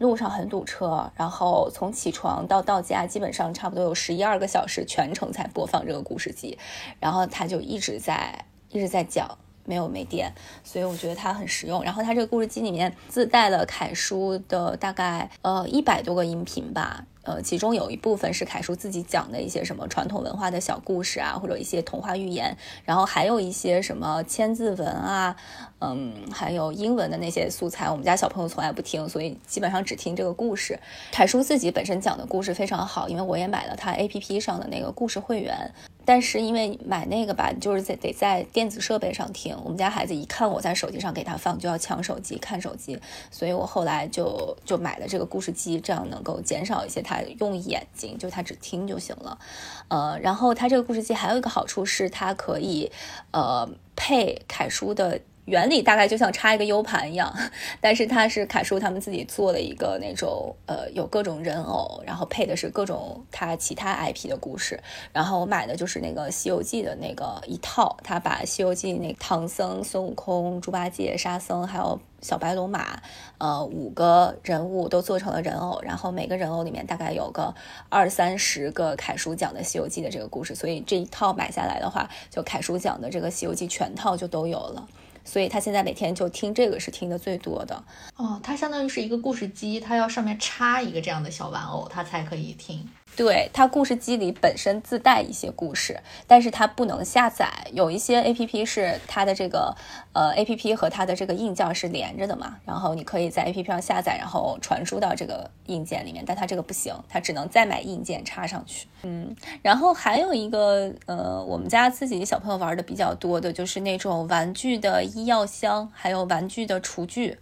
路上很堵车，然后从起床到到家，基本上差不多有十一二个小时，全程在播放这个故事机，然后他就一直在一直在讲，没有没电，所以我觉得它很实用。然后它这个故事机里面自带了凯叔的大概呃一百多个音频吧。呃，其中有一部分是凯叔自己讲的一些什么传统文化的小故事啊，或者一些童话寓言，然后还有一些什么千字文啊，嗯，还有英文的那些素材。我们家小朋友从来不听，所以基本上只听这个故事。凯叔自己本身讲的故事非常好，因为我也买了他 APP 上的那个故事会员。但是因为买那个吧，就是在得在电子设备上听。我们家孩子一看我在手机上给他放，就要抢手机看手机，所以我后来就就买了这个故事机，这样能够减少一些他用眼睛，就他只听就行了。呃，然后他这个故事机还有一个好处是，它可以呃配凯叔的。原理大概就像插一个 U 盘一样，但是它是凯叔他们自己做的一个那种，呃，有各种人偶，然后配的是各种他其他 IP 的故事。然后我买的就是那个《西游记》的那个一套，他把《西游记》那唐僧、孙悟空、猪八戒、沙僧，还有小白龙马，呃，五个人物都做成了人偶，然后每个人偶里面大概有个二三十个凯叔讲的《西游记》的这个故事，所以这一套买下来的话，就凯叔讲的这个《西游记》全套就都有了。所以他现在每天就听这个是听的最多的哦，它相当于是一个故事机，它要上面插一个这样的小玩偶，他才可以听。对，它故事机里本身自带一些故事，但是它不能下载。有一些 A P P 是它的这个呃 A P P 和它的这个硬件是连着的嘛，然后你可以在 A P P 上下载，然后传输到这个硬件里面。但它这个不行，它只能再买硬件插上去。嗯，然后还有一个呃，我们家自己小朋友玩的比较多的就是那种玩具的医药箱，还有玩具的厨具。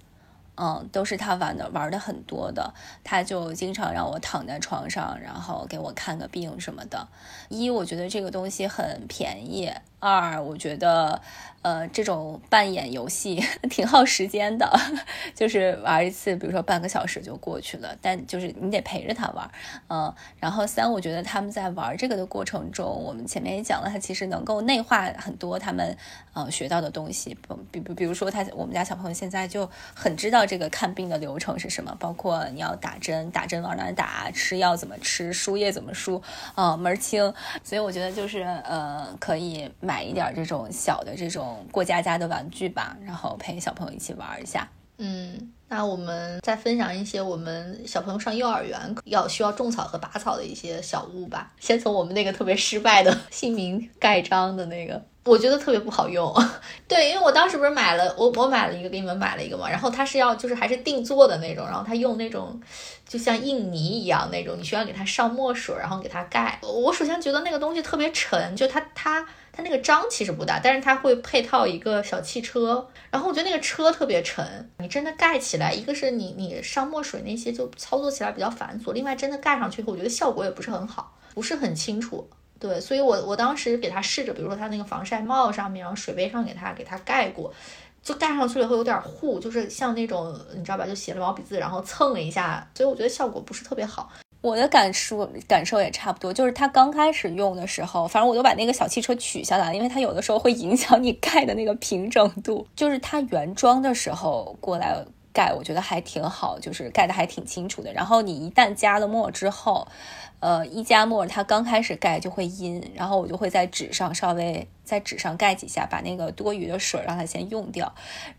嗯，都是他玩的，玩的很多的。他就经常让我躺在床上，然后给我看个病什么的。一，我觉得这个东西很便宜。二，我觉得，呃，这种扮演游戏 挺耗时间的，就是玩一次，比如说半个小时就过去了，但就是你得陪着他玩，嗯。然后三，我觉得他们在玩这个的过程中，我们前面也讲了，他其实能够内化很多他们呃学到的东西，比比比如说他我们家小朋友现在就很知道这个看病的流程是什么，包括你要打针，打针往哪打，吃药怎么吃，输液怎么输，啊门儿清。所以我觉得就是呃可以。买一点这种小的这种过家家的玩具吧，然后陪小朋友一起玩一下。嗯，那我们再分享一些我们小朋友上幼儿园要需要种草和拔草的一些小物吧。先从我们那个特别失败的 姓名盖章的那个。我觉得特别不好用，对，因为我当时不是买了，我我买了一个给你们买了一个嘛，然后它是要就是还是定做的那种，然后它用那种就像印泥一样那种，你需要给它上墨水，然后给它盖。我首先觉得那个东西特别沉，就它它它那个章其实不大，但是它会配套一个小汽车，然后我觉得那个车特别沉，你真的盖起来，一个是你你上墨水那些就操作起来比较繁琐，另外真的盖上去以后，我觉得效果也不是很好，不是很清楚。对，所以我我当时给他试着，比如说他那个防晒帽上面，然后水杯上给他给他盖过，就盖上去了以后有点糊，就是像那种你知道吧，就写了毛笔字，然后蹭了一下，所以我觉得效果不是特别好。我的感受感受也差不多，就是他刚开始用的时候，反正我就把那个小汽车取下来，因为它有的时候会影响你盖的那个平整度。就是它原装的时候过来盖，我觉得还挺好，就是盖的还挺清楚的。然后你一旦加了墨之后。呃，一加墨，它刚开始盖就会阴，然后我就会在纸上稍微在纸上盖几下，把那个多余的水让它先用掉。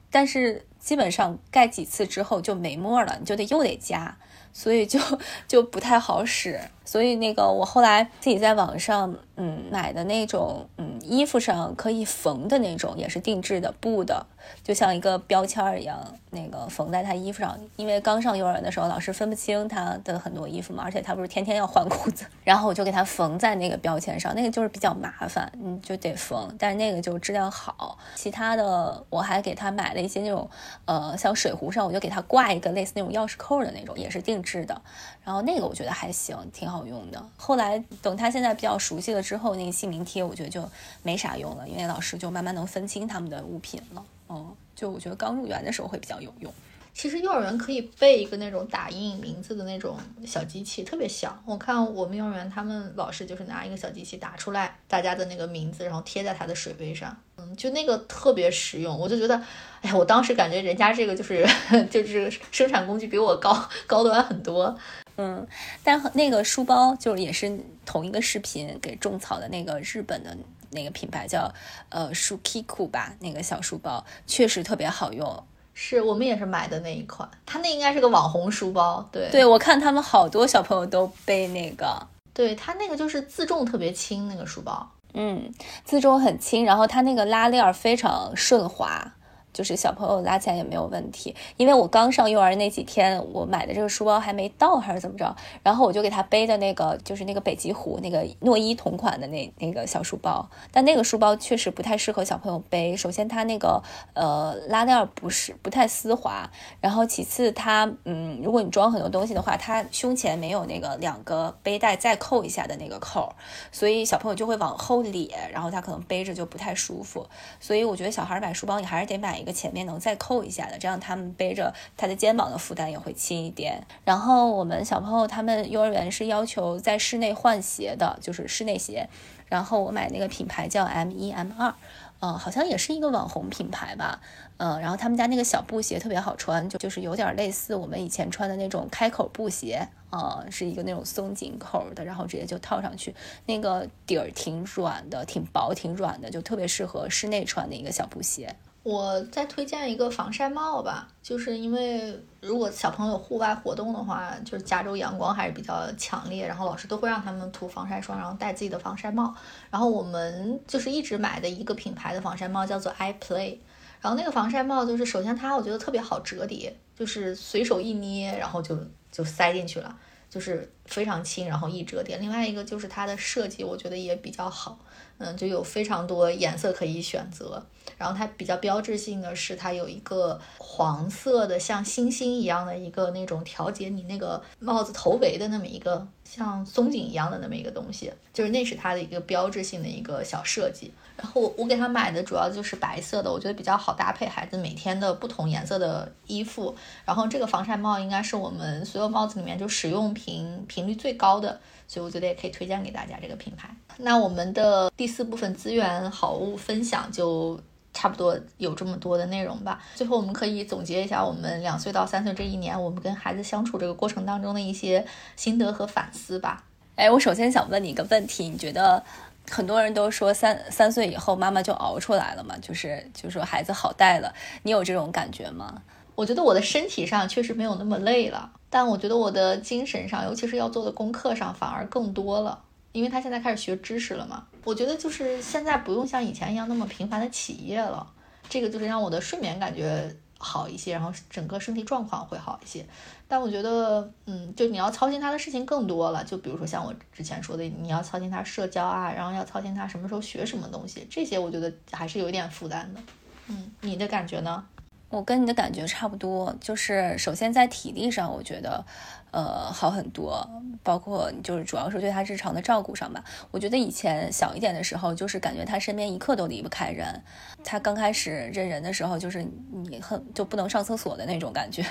但是基本上盖几次之后就没墨了，你就得又得加，所以就就不太好使。所以那个我后来自己在网上嗯买的那种嗯衣服上可以缝的那种，也是定制的布的，就像一个标签一样，那个缝在他衣服上。因为刚上幼儿园的时候，老师分不清他的很多衣服嘛，而且他不是天天要换裤子，然后我就给他缝在那个标签上，那个就是比较麻烦，你就得缝，但是那个就质量好。其他的我还给他买了一些那种呃像水壶上，我就给他挂一个类似那种钥匙扣的那种，也是定制的，然后那个我觉得还行，挺好。用的。后来等他现在比较熟悉了之后，那个姓名贴我觉得就没啥用了，因为老师就慢慢能分清他们的物品了。嗯，就我觉得刚入园的时候会比较有用。其实幼儿园可以备一个那种打印名字的那种小机器，特别小。我看我们幼儿园他们老师就是拿一个小机器打出来大家的那个名字，然后贴在他的水杯上。嗯，就那个特别实用。我就觉得，哎呀，我当时感觉人家这个就是 就是生产工具比我高高端很多。嗯，但那个书包就是也是同一个视频给种草的那个日本的那个品牌叫呃 Shukiku 吧，那个小书包确实特别好用。是我们也是买的那一款，它那应该是个网红书包。对，对我看他们好多小朋友都背那个。对，它那个就是自重特别轻，那个书包。嗯，自重很轻，然后它那个拉链非常顺滑。就是小朋友拉起来也没有问题，因为我刚上幼儿那几天，我买的这个书包还没到还是怎么着，然后我就给他背的那个就是那个北极狐那个诺伊同款的那那个小书包，但那个书包确实不太适合小朋友背。首先它那个呃拉链不是不太丝滑，然后其次它嗯如果你装很多东西的话，它胸前没有那个两个背带再扣一下的那个扣，所以小朋友就会往后咧，然后他可能背着就不太舒服。所以我觉得小孩买书包你还是得买。一个前面能再扣一下的，这样他们背着他的肩膀的负担也会轻一点。然后我们小朋友他们幼儿园是要求在室内换鞋的，就是室内鞋。然后我买那个品牌叫 M 一 M 二，嗯，好像也是一个网红品牌吧，嗯，然后他们家那个小布鞋特别好穿，就就是有点类似我们以前穿的那种开口布鞋，啊，是一个那种松紧口的，然后直接就套上去，那个底儿挺软的，挺薄，挺软的，就特别适合室内穿的一个小布鞋。我再推荐一个防晒帽吧，就是因为如果小朋友户外活动的话，就是加州阳光还是比较强烈，然后老师都会让他们涂防晒霜，然后戴自己的防晒帽。然后我们就是一直买的一个品牌的防晒帽叫做 iPlay，然后那个防晒帽就是首先它我觉得特别好折叠，就是随手一捏，然后就就塞进去了，就是非常轻，然后易折叠。另外一个就是它的设计，我觉得也比较好。嗯，就有非常多颜色可以选择，然后它比较标志性的是，它有一个黄色的像星星一样的一个那种调节你那个帽子头围的那么一个像松紧一样的那么一个东西，就是那是它的一个标志性的一个小设计。然后我我给他买的主要就是白色的，我觉得比较好搭配孩子每天的不同颜色的衣服。然后这个防晒帽应该是我们所有帽子里面就使用频频率最高的。所以我觉得也可以推荐给大家这个品牌。那我们的第四部分资源好物分享就差不多有这么多的内容吧。最后我们可以总结一下我们两岁到三岁这一年我们跟孩子相处这个过程当中的一些心得和反思吧。哎，我首先想问你一个问题，你觉得很多人都说三三岁以后妈妈就熬出来了嘛？就是就说孩子好带了，你有这种感觉吗？我觉得我的身体上确实没有那么累了。但我觉得我的精神上，尤其是要做的功课上，反而更多了，因为他现在开始学知识了嘛。我觉得就是现在不用像以前一样那么频繁的起夜了，这个就是让我的睡眠感觉好一些，然后整个身体状况会好一些。但我觉得，嗯，就你要操心他的事情更多了，就比如说像我之前说的，你要操心他社交啊，然后要操心他什么时候学什么东西，这些我觉得还是有一点负担的。嗯，你的感觉呢？我跟你的感觉差不多，就是首先在体力上，我觉得，呃，好很多，包括就是主要是对他日常的照顾上吧。我觉得以前小一点的时候，就是感觉他身边一刻都离不开人。他刚开始认人的时候，就是你很就不能上厕所的那种感觉。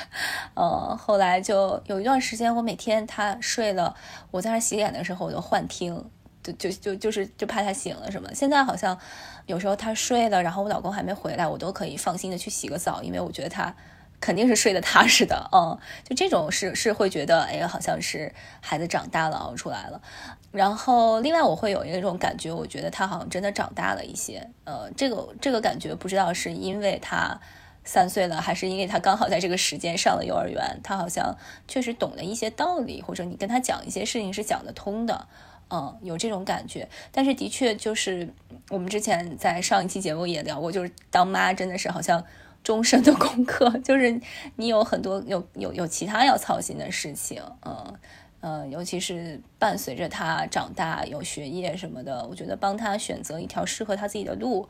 呃，后来就有一段时间，我每天他睡了，我在那洗脸的时候，我就幻听。就就就是就怕他醒了什么？现在好像有时候他睡了，然后我老公还没回来，我都可以放心的去洗个澡，因为我觉得他肯定是睡得踏实的。嗯，就这种是是会觉得，哎，好像是孩子长大了，熬出来了。然后另外我会有一种感觉，我觉得他好像真的长大了一些。呃，这个这个感觉不知道是因为他三岁了，还是因为他刚好在这个时间上了幼儿园，他好像确实懂了一些道理，或者你跟他讲一些事情是讲得通的。嗯，有这种感觉，但是的确就是我们之前在上一期节目也聊过，就是当妈真的是好像终身的功课，就是你有很多有有有其他要操心的事情，嗯。呃，尤其是伴随着他长大，有学业什么的，我觉得帮他选择一条适合他自己的路，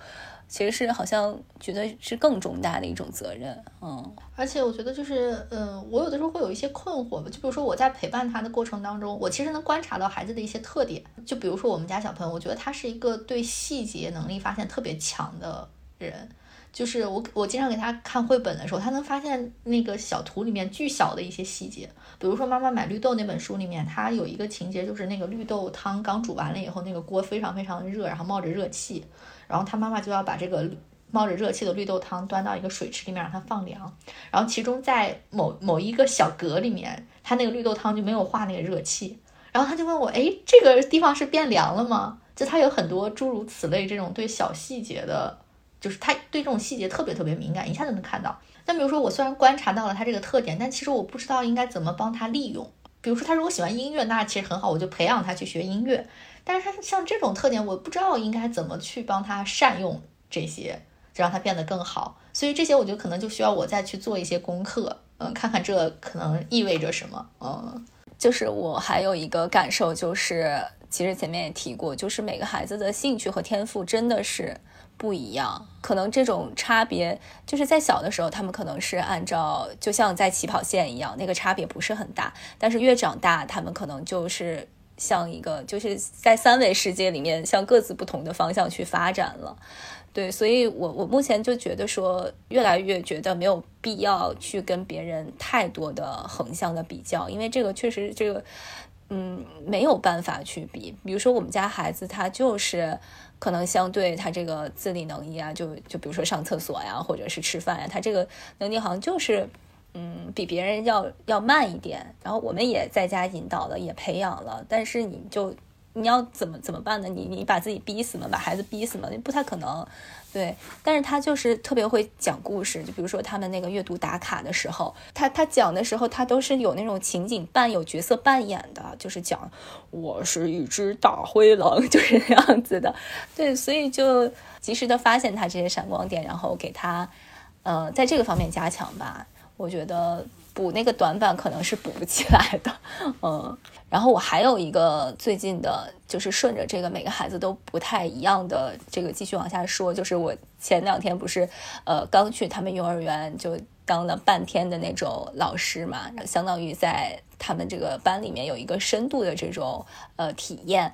其实是好像觉得是更重大的一种责任。嗯，而且我觉得就是，嗯，我有的时候会有一些困惑吧，就比如说我在陪伴他的过程当中，我其实能观察到孩子的一些特点，就比如说我们家小朋友，我觉得他是一个对细节能力发现特别强的人。就是我，我经常给他看绘本的时候，他能发现那个小图里面巨小的一些细节。比如说《妈妈买绿豆》那本书里面，他有一个情节，就是那个绿豆汤刚煮完了以后，那个锅非常非常热，然后冒着热气，然后他妈妈就要把这个冒着热气的绿豆汤端到一个水池里面让它放凉。然后其中在某某一个小格里面，它那个绿豆汤就没有化那个热气。然后他就问我，哎，这个地方是变凉了吗？就他有很多诸如此类这种对小细节的。就是他对这种细节特别特别敏感，一下就能看到。那比如说，我虽然观察到了他这个特点，但其实我不知道应该怎么帮他利用。比如说，他如果喜欢音乐，那其实很好，我就培养他去学音乐。但是他像这种特点，我不知道应该怎么去帮他善用这些，让他变得更好。所以这些我觉得可能就需要我再去做一些功课，嗯，看看这可能意味着什么。嗯，就是我还有一个感受，就是其实前面也提过，就是每个孩子的兴趣和天赋真的是。不一样，可能这种差别就是在小的时候，他们可能是按照就像在起跑线一样，那个差别不是很大。但是越长大，他们可能就是像一个就是在三维世界里面向各自不同的方向去发展了。对，所以我我目前就觉得说，越来越觉得没有必要去跟别人太多的横向的比较，因为这个确实这个嗯没有办法去比。比如说我们家孩子他就是。可能相对他这个自理能力啊，就就比如说上厕所呀，或者是吃饭呀，他这个能力好像就是，嗯，比别人要要慢一点。然后我们也在家引导了，也培养了，但是你就你要怎么怎么办呢？你你把自己逼死吗？把孩子逼死吗？不太可能。对，但是他就是特别会讲故事，就比如说他们那个阅读打卡的时候，他他讲的时候，他都是有那种情景扮有角色扮演的，就是讲我是一只大灰狼，就是那样子的。对，所以就及时的发现他这些闪光点，然后给他，呃，在这个方面加强吧。我觉得。补那个短板可能是补不起来的，嗯，然后我还有一个最近的，就是顺着这个每个孩子都不太一样的这个继续往下说，就是我前两天不是呃刚去他们幼儿园就当了半天的那种老师嘛，相当于在他们这个班里面有一个深度的这种呃体验。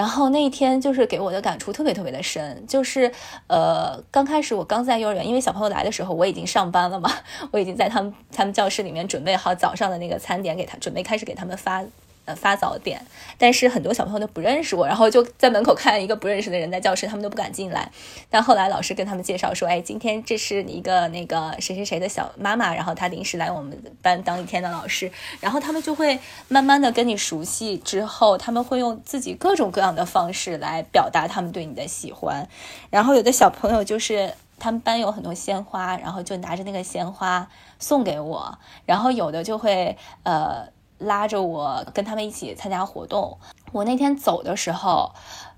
然后那一天就是给我的感触特别特别的深，就是呃刚开始我刚在幼儿园，因为小朋友来的时候我已经上班了嘛，我已经在他们他们教室里面准备好早上的那个餐点给他，准备开始给他们发。发早点，但是很多小朋友都不认识我，然后就在门口看一个不认识的人在教室，他们都不敢进来。但后来老师跟他们介绍说：“哎，今天这是一个那个谁谁谁的小妈妈，然后她临时来我们班当一天的老师。”然后他们就会慢慢的跟你熟悉，之后他们会用自己各种各样的方式来表达他们对你的喜欢。然后有的小朋友就是他们班有很多鲜花，然后就拿着那个鲜花送给我。然后有的就会呃。拉着我跟他们一起参加活动。我那天走的时候，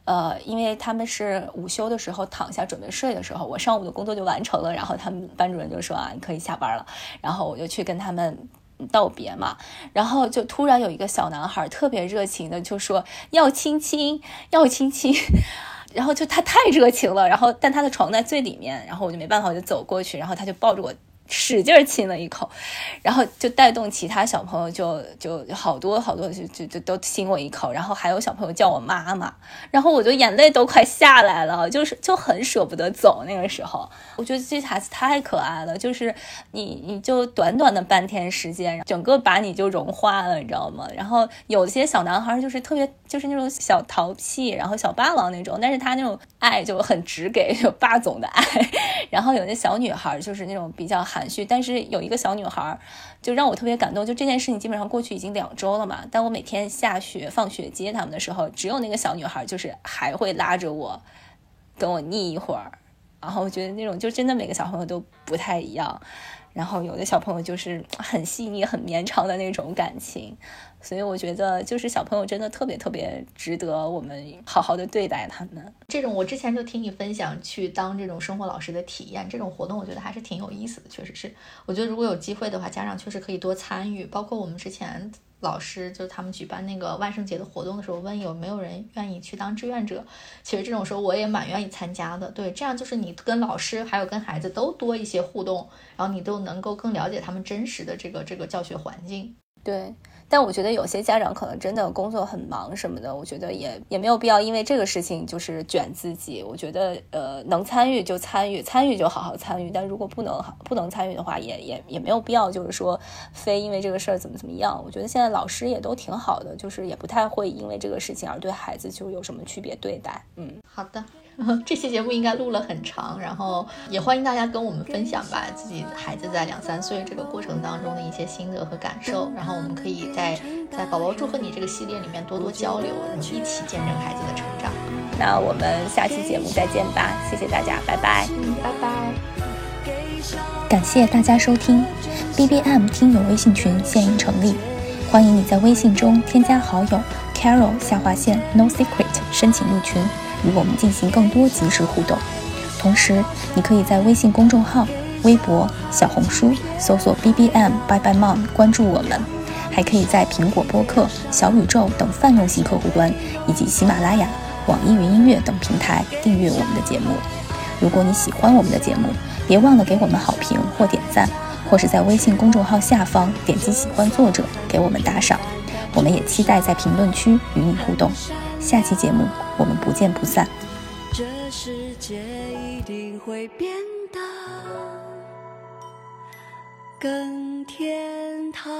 呃，因为他们是午休的时候躺下准备睡的时候，我上午的工作就完成了。然后他们班主任就说啊，你可以下班了。然后我就去跟他们道别嘛。然后就突然有一个小男孩特别热情的就说要亲亲，要亲亲。然后就他太热情了。然后但他的床在最里面，然后我就没办法，我就走过去，然后他就抱着我。使劲亲了一口，然后就带动其他小朋友，就就好多好多就就就都亲我一口，然后还有小朋友叫我妈妈，然后我就眼泪都快下来了，就是就很舍不得走。那个时候，我觉得这孩子太可爱了，就是你你就短短的半天时间，整个把你就融化了，你知道吗？然后有些小男孩就是特别就是那种小淘气，然后小霸王那种，但是他那种爱就很直给，就霸总的爱。然后有些小女孩就是那种比较含。但是有一个小女孩，就让我特别感动。就这件事情基本上过去已经两周了嘛，但我每天下学、放学接他们的时候，只有那个小女孩就是还会拉着我，跟我腻一会儿。然后我觉得那种就真的每个小朋友都不太一样。然后有的小朋友就是很细腻、很绵长的那种感情。所以我觉得，就是小朋友真的特别特别值得我们好好的对待他们。这种我之前就听你分享去当这种生活老师的体验，这种活动我觉得还是挺有意思的。确实是，我觉得如果有机会的话，家长确实可以多参与。包括我们之前老师就他们举办那个万圣节的活动的时候，问有没有人愿意去当志愿者。其实这种时候我也蛮愿意参加的。对，这样就是你跟老师还有跟孩子都多一些互动，然后你都能够更了解他们真实的这个这个教学环境。对。但我觉得有些家长可能真的工作很忙什么的，我觉得也也没有必要因为这个事情就是卷自己。我觉得呃能参与就参与，参与就好好参与。但如果不能不能参与的话，也也也没有必要就是说非因为这个事儿怎么怎么样。我觉得现在老师也都挺好的，就是也不太会因为这个事情而对孩子就有什么区别对待。嗯，好的。这期节目应该录了很长，然后也欢迎大家跟我们分享吧，自己孩子在两三岁这个过程当中的一些心得和感受，然后我们可以在在宝宝祝贺你这个系列里面多多交流，然后一起见证孩子的成长。那我们下期节目再见吧，谢谢大家，拜拜，嗯，拜拜。感谢大家收听，B B M 听友微信群现已成立，欢迎你在微信中添加好友 Carol 下划线 No Secret 申请入群。与我们进行更多即时互动，同时你可以在微信公众号、微博、小红书搜索 B B M b y b y Mom” 关注我们，还可以在苹果播客、小宇宙等泛用型客户端以及喜马拉雅、网易云音乐等平台订阅我们的节目。如果你喜欢我们的节目，别忘了给我们好评或点赞，或是在微信公众号下方点击喜欢作者给我们打赏。我们也期待在评论区与你互动。下期节目我们不见不散。这世界一定会变得更天堂。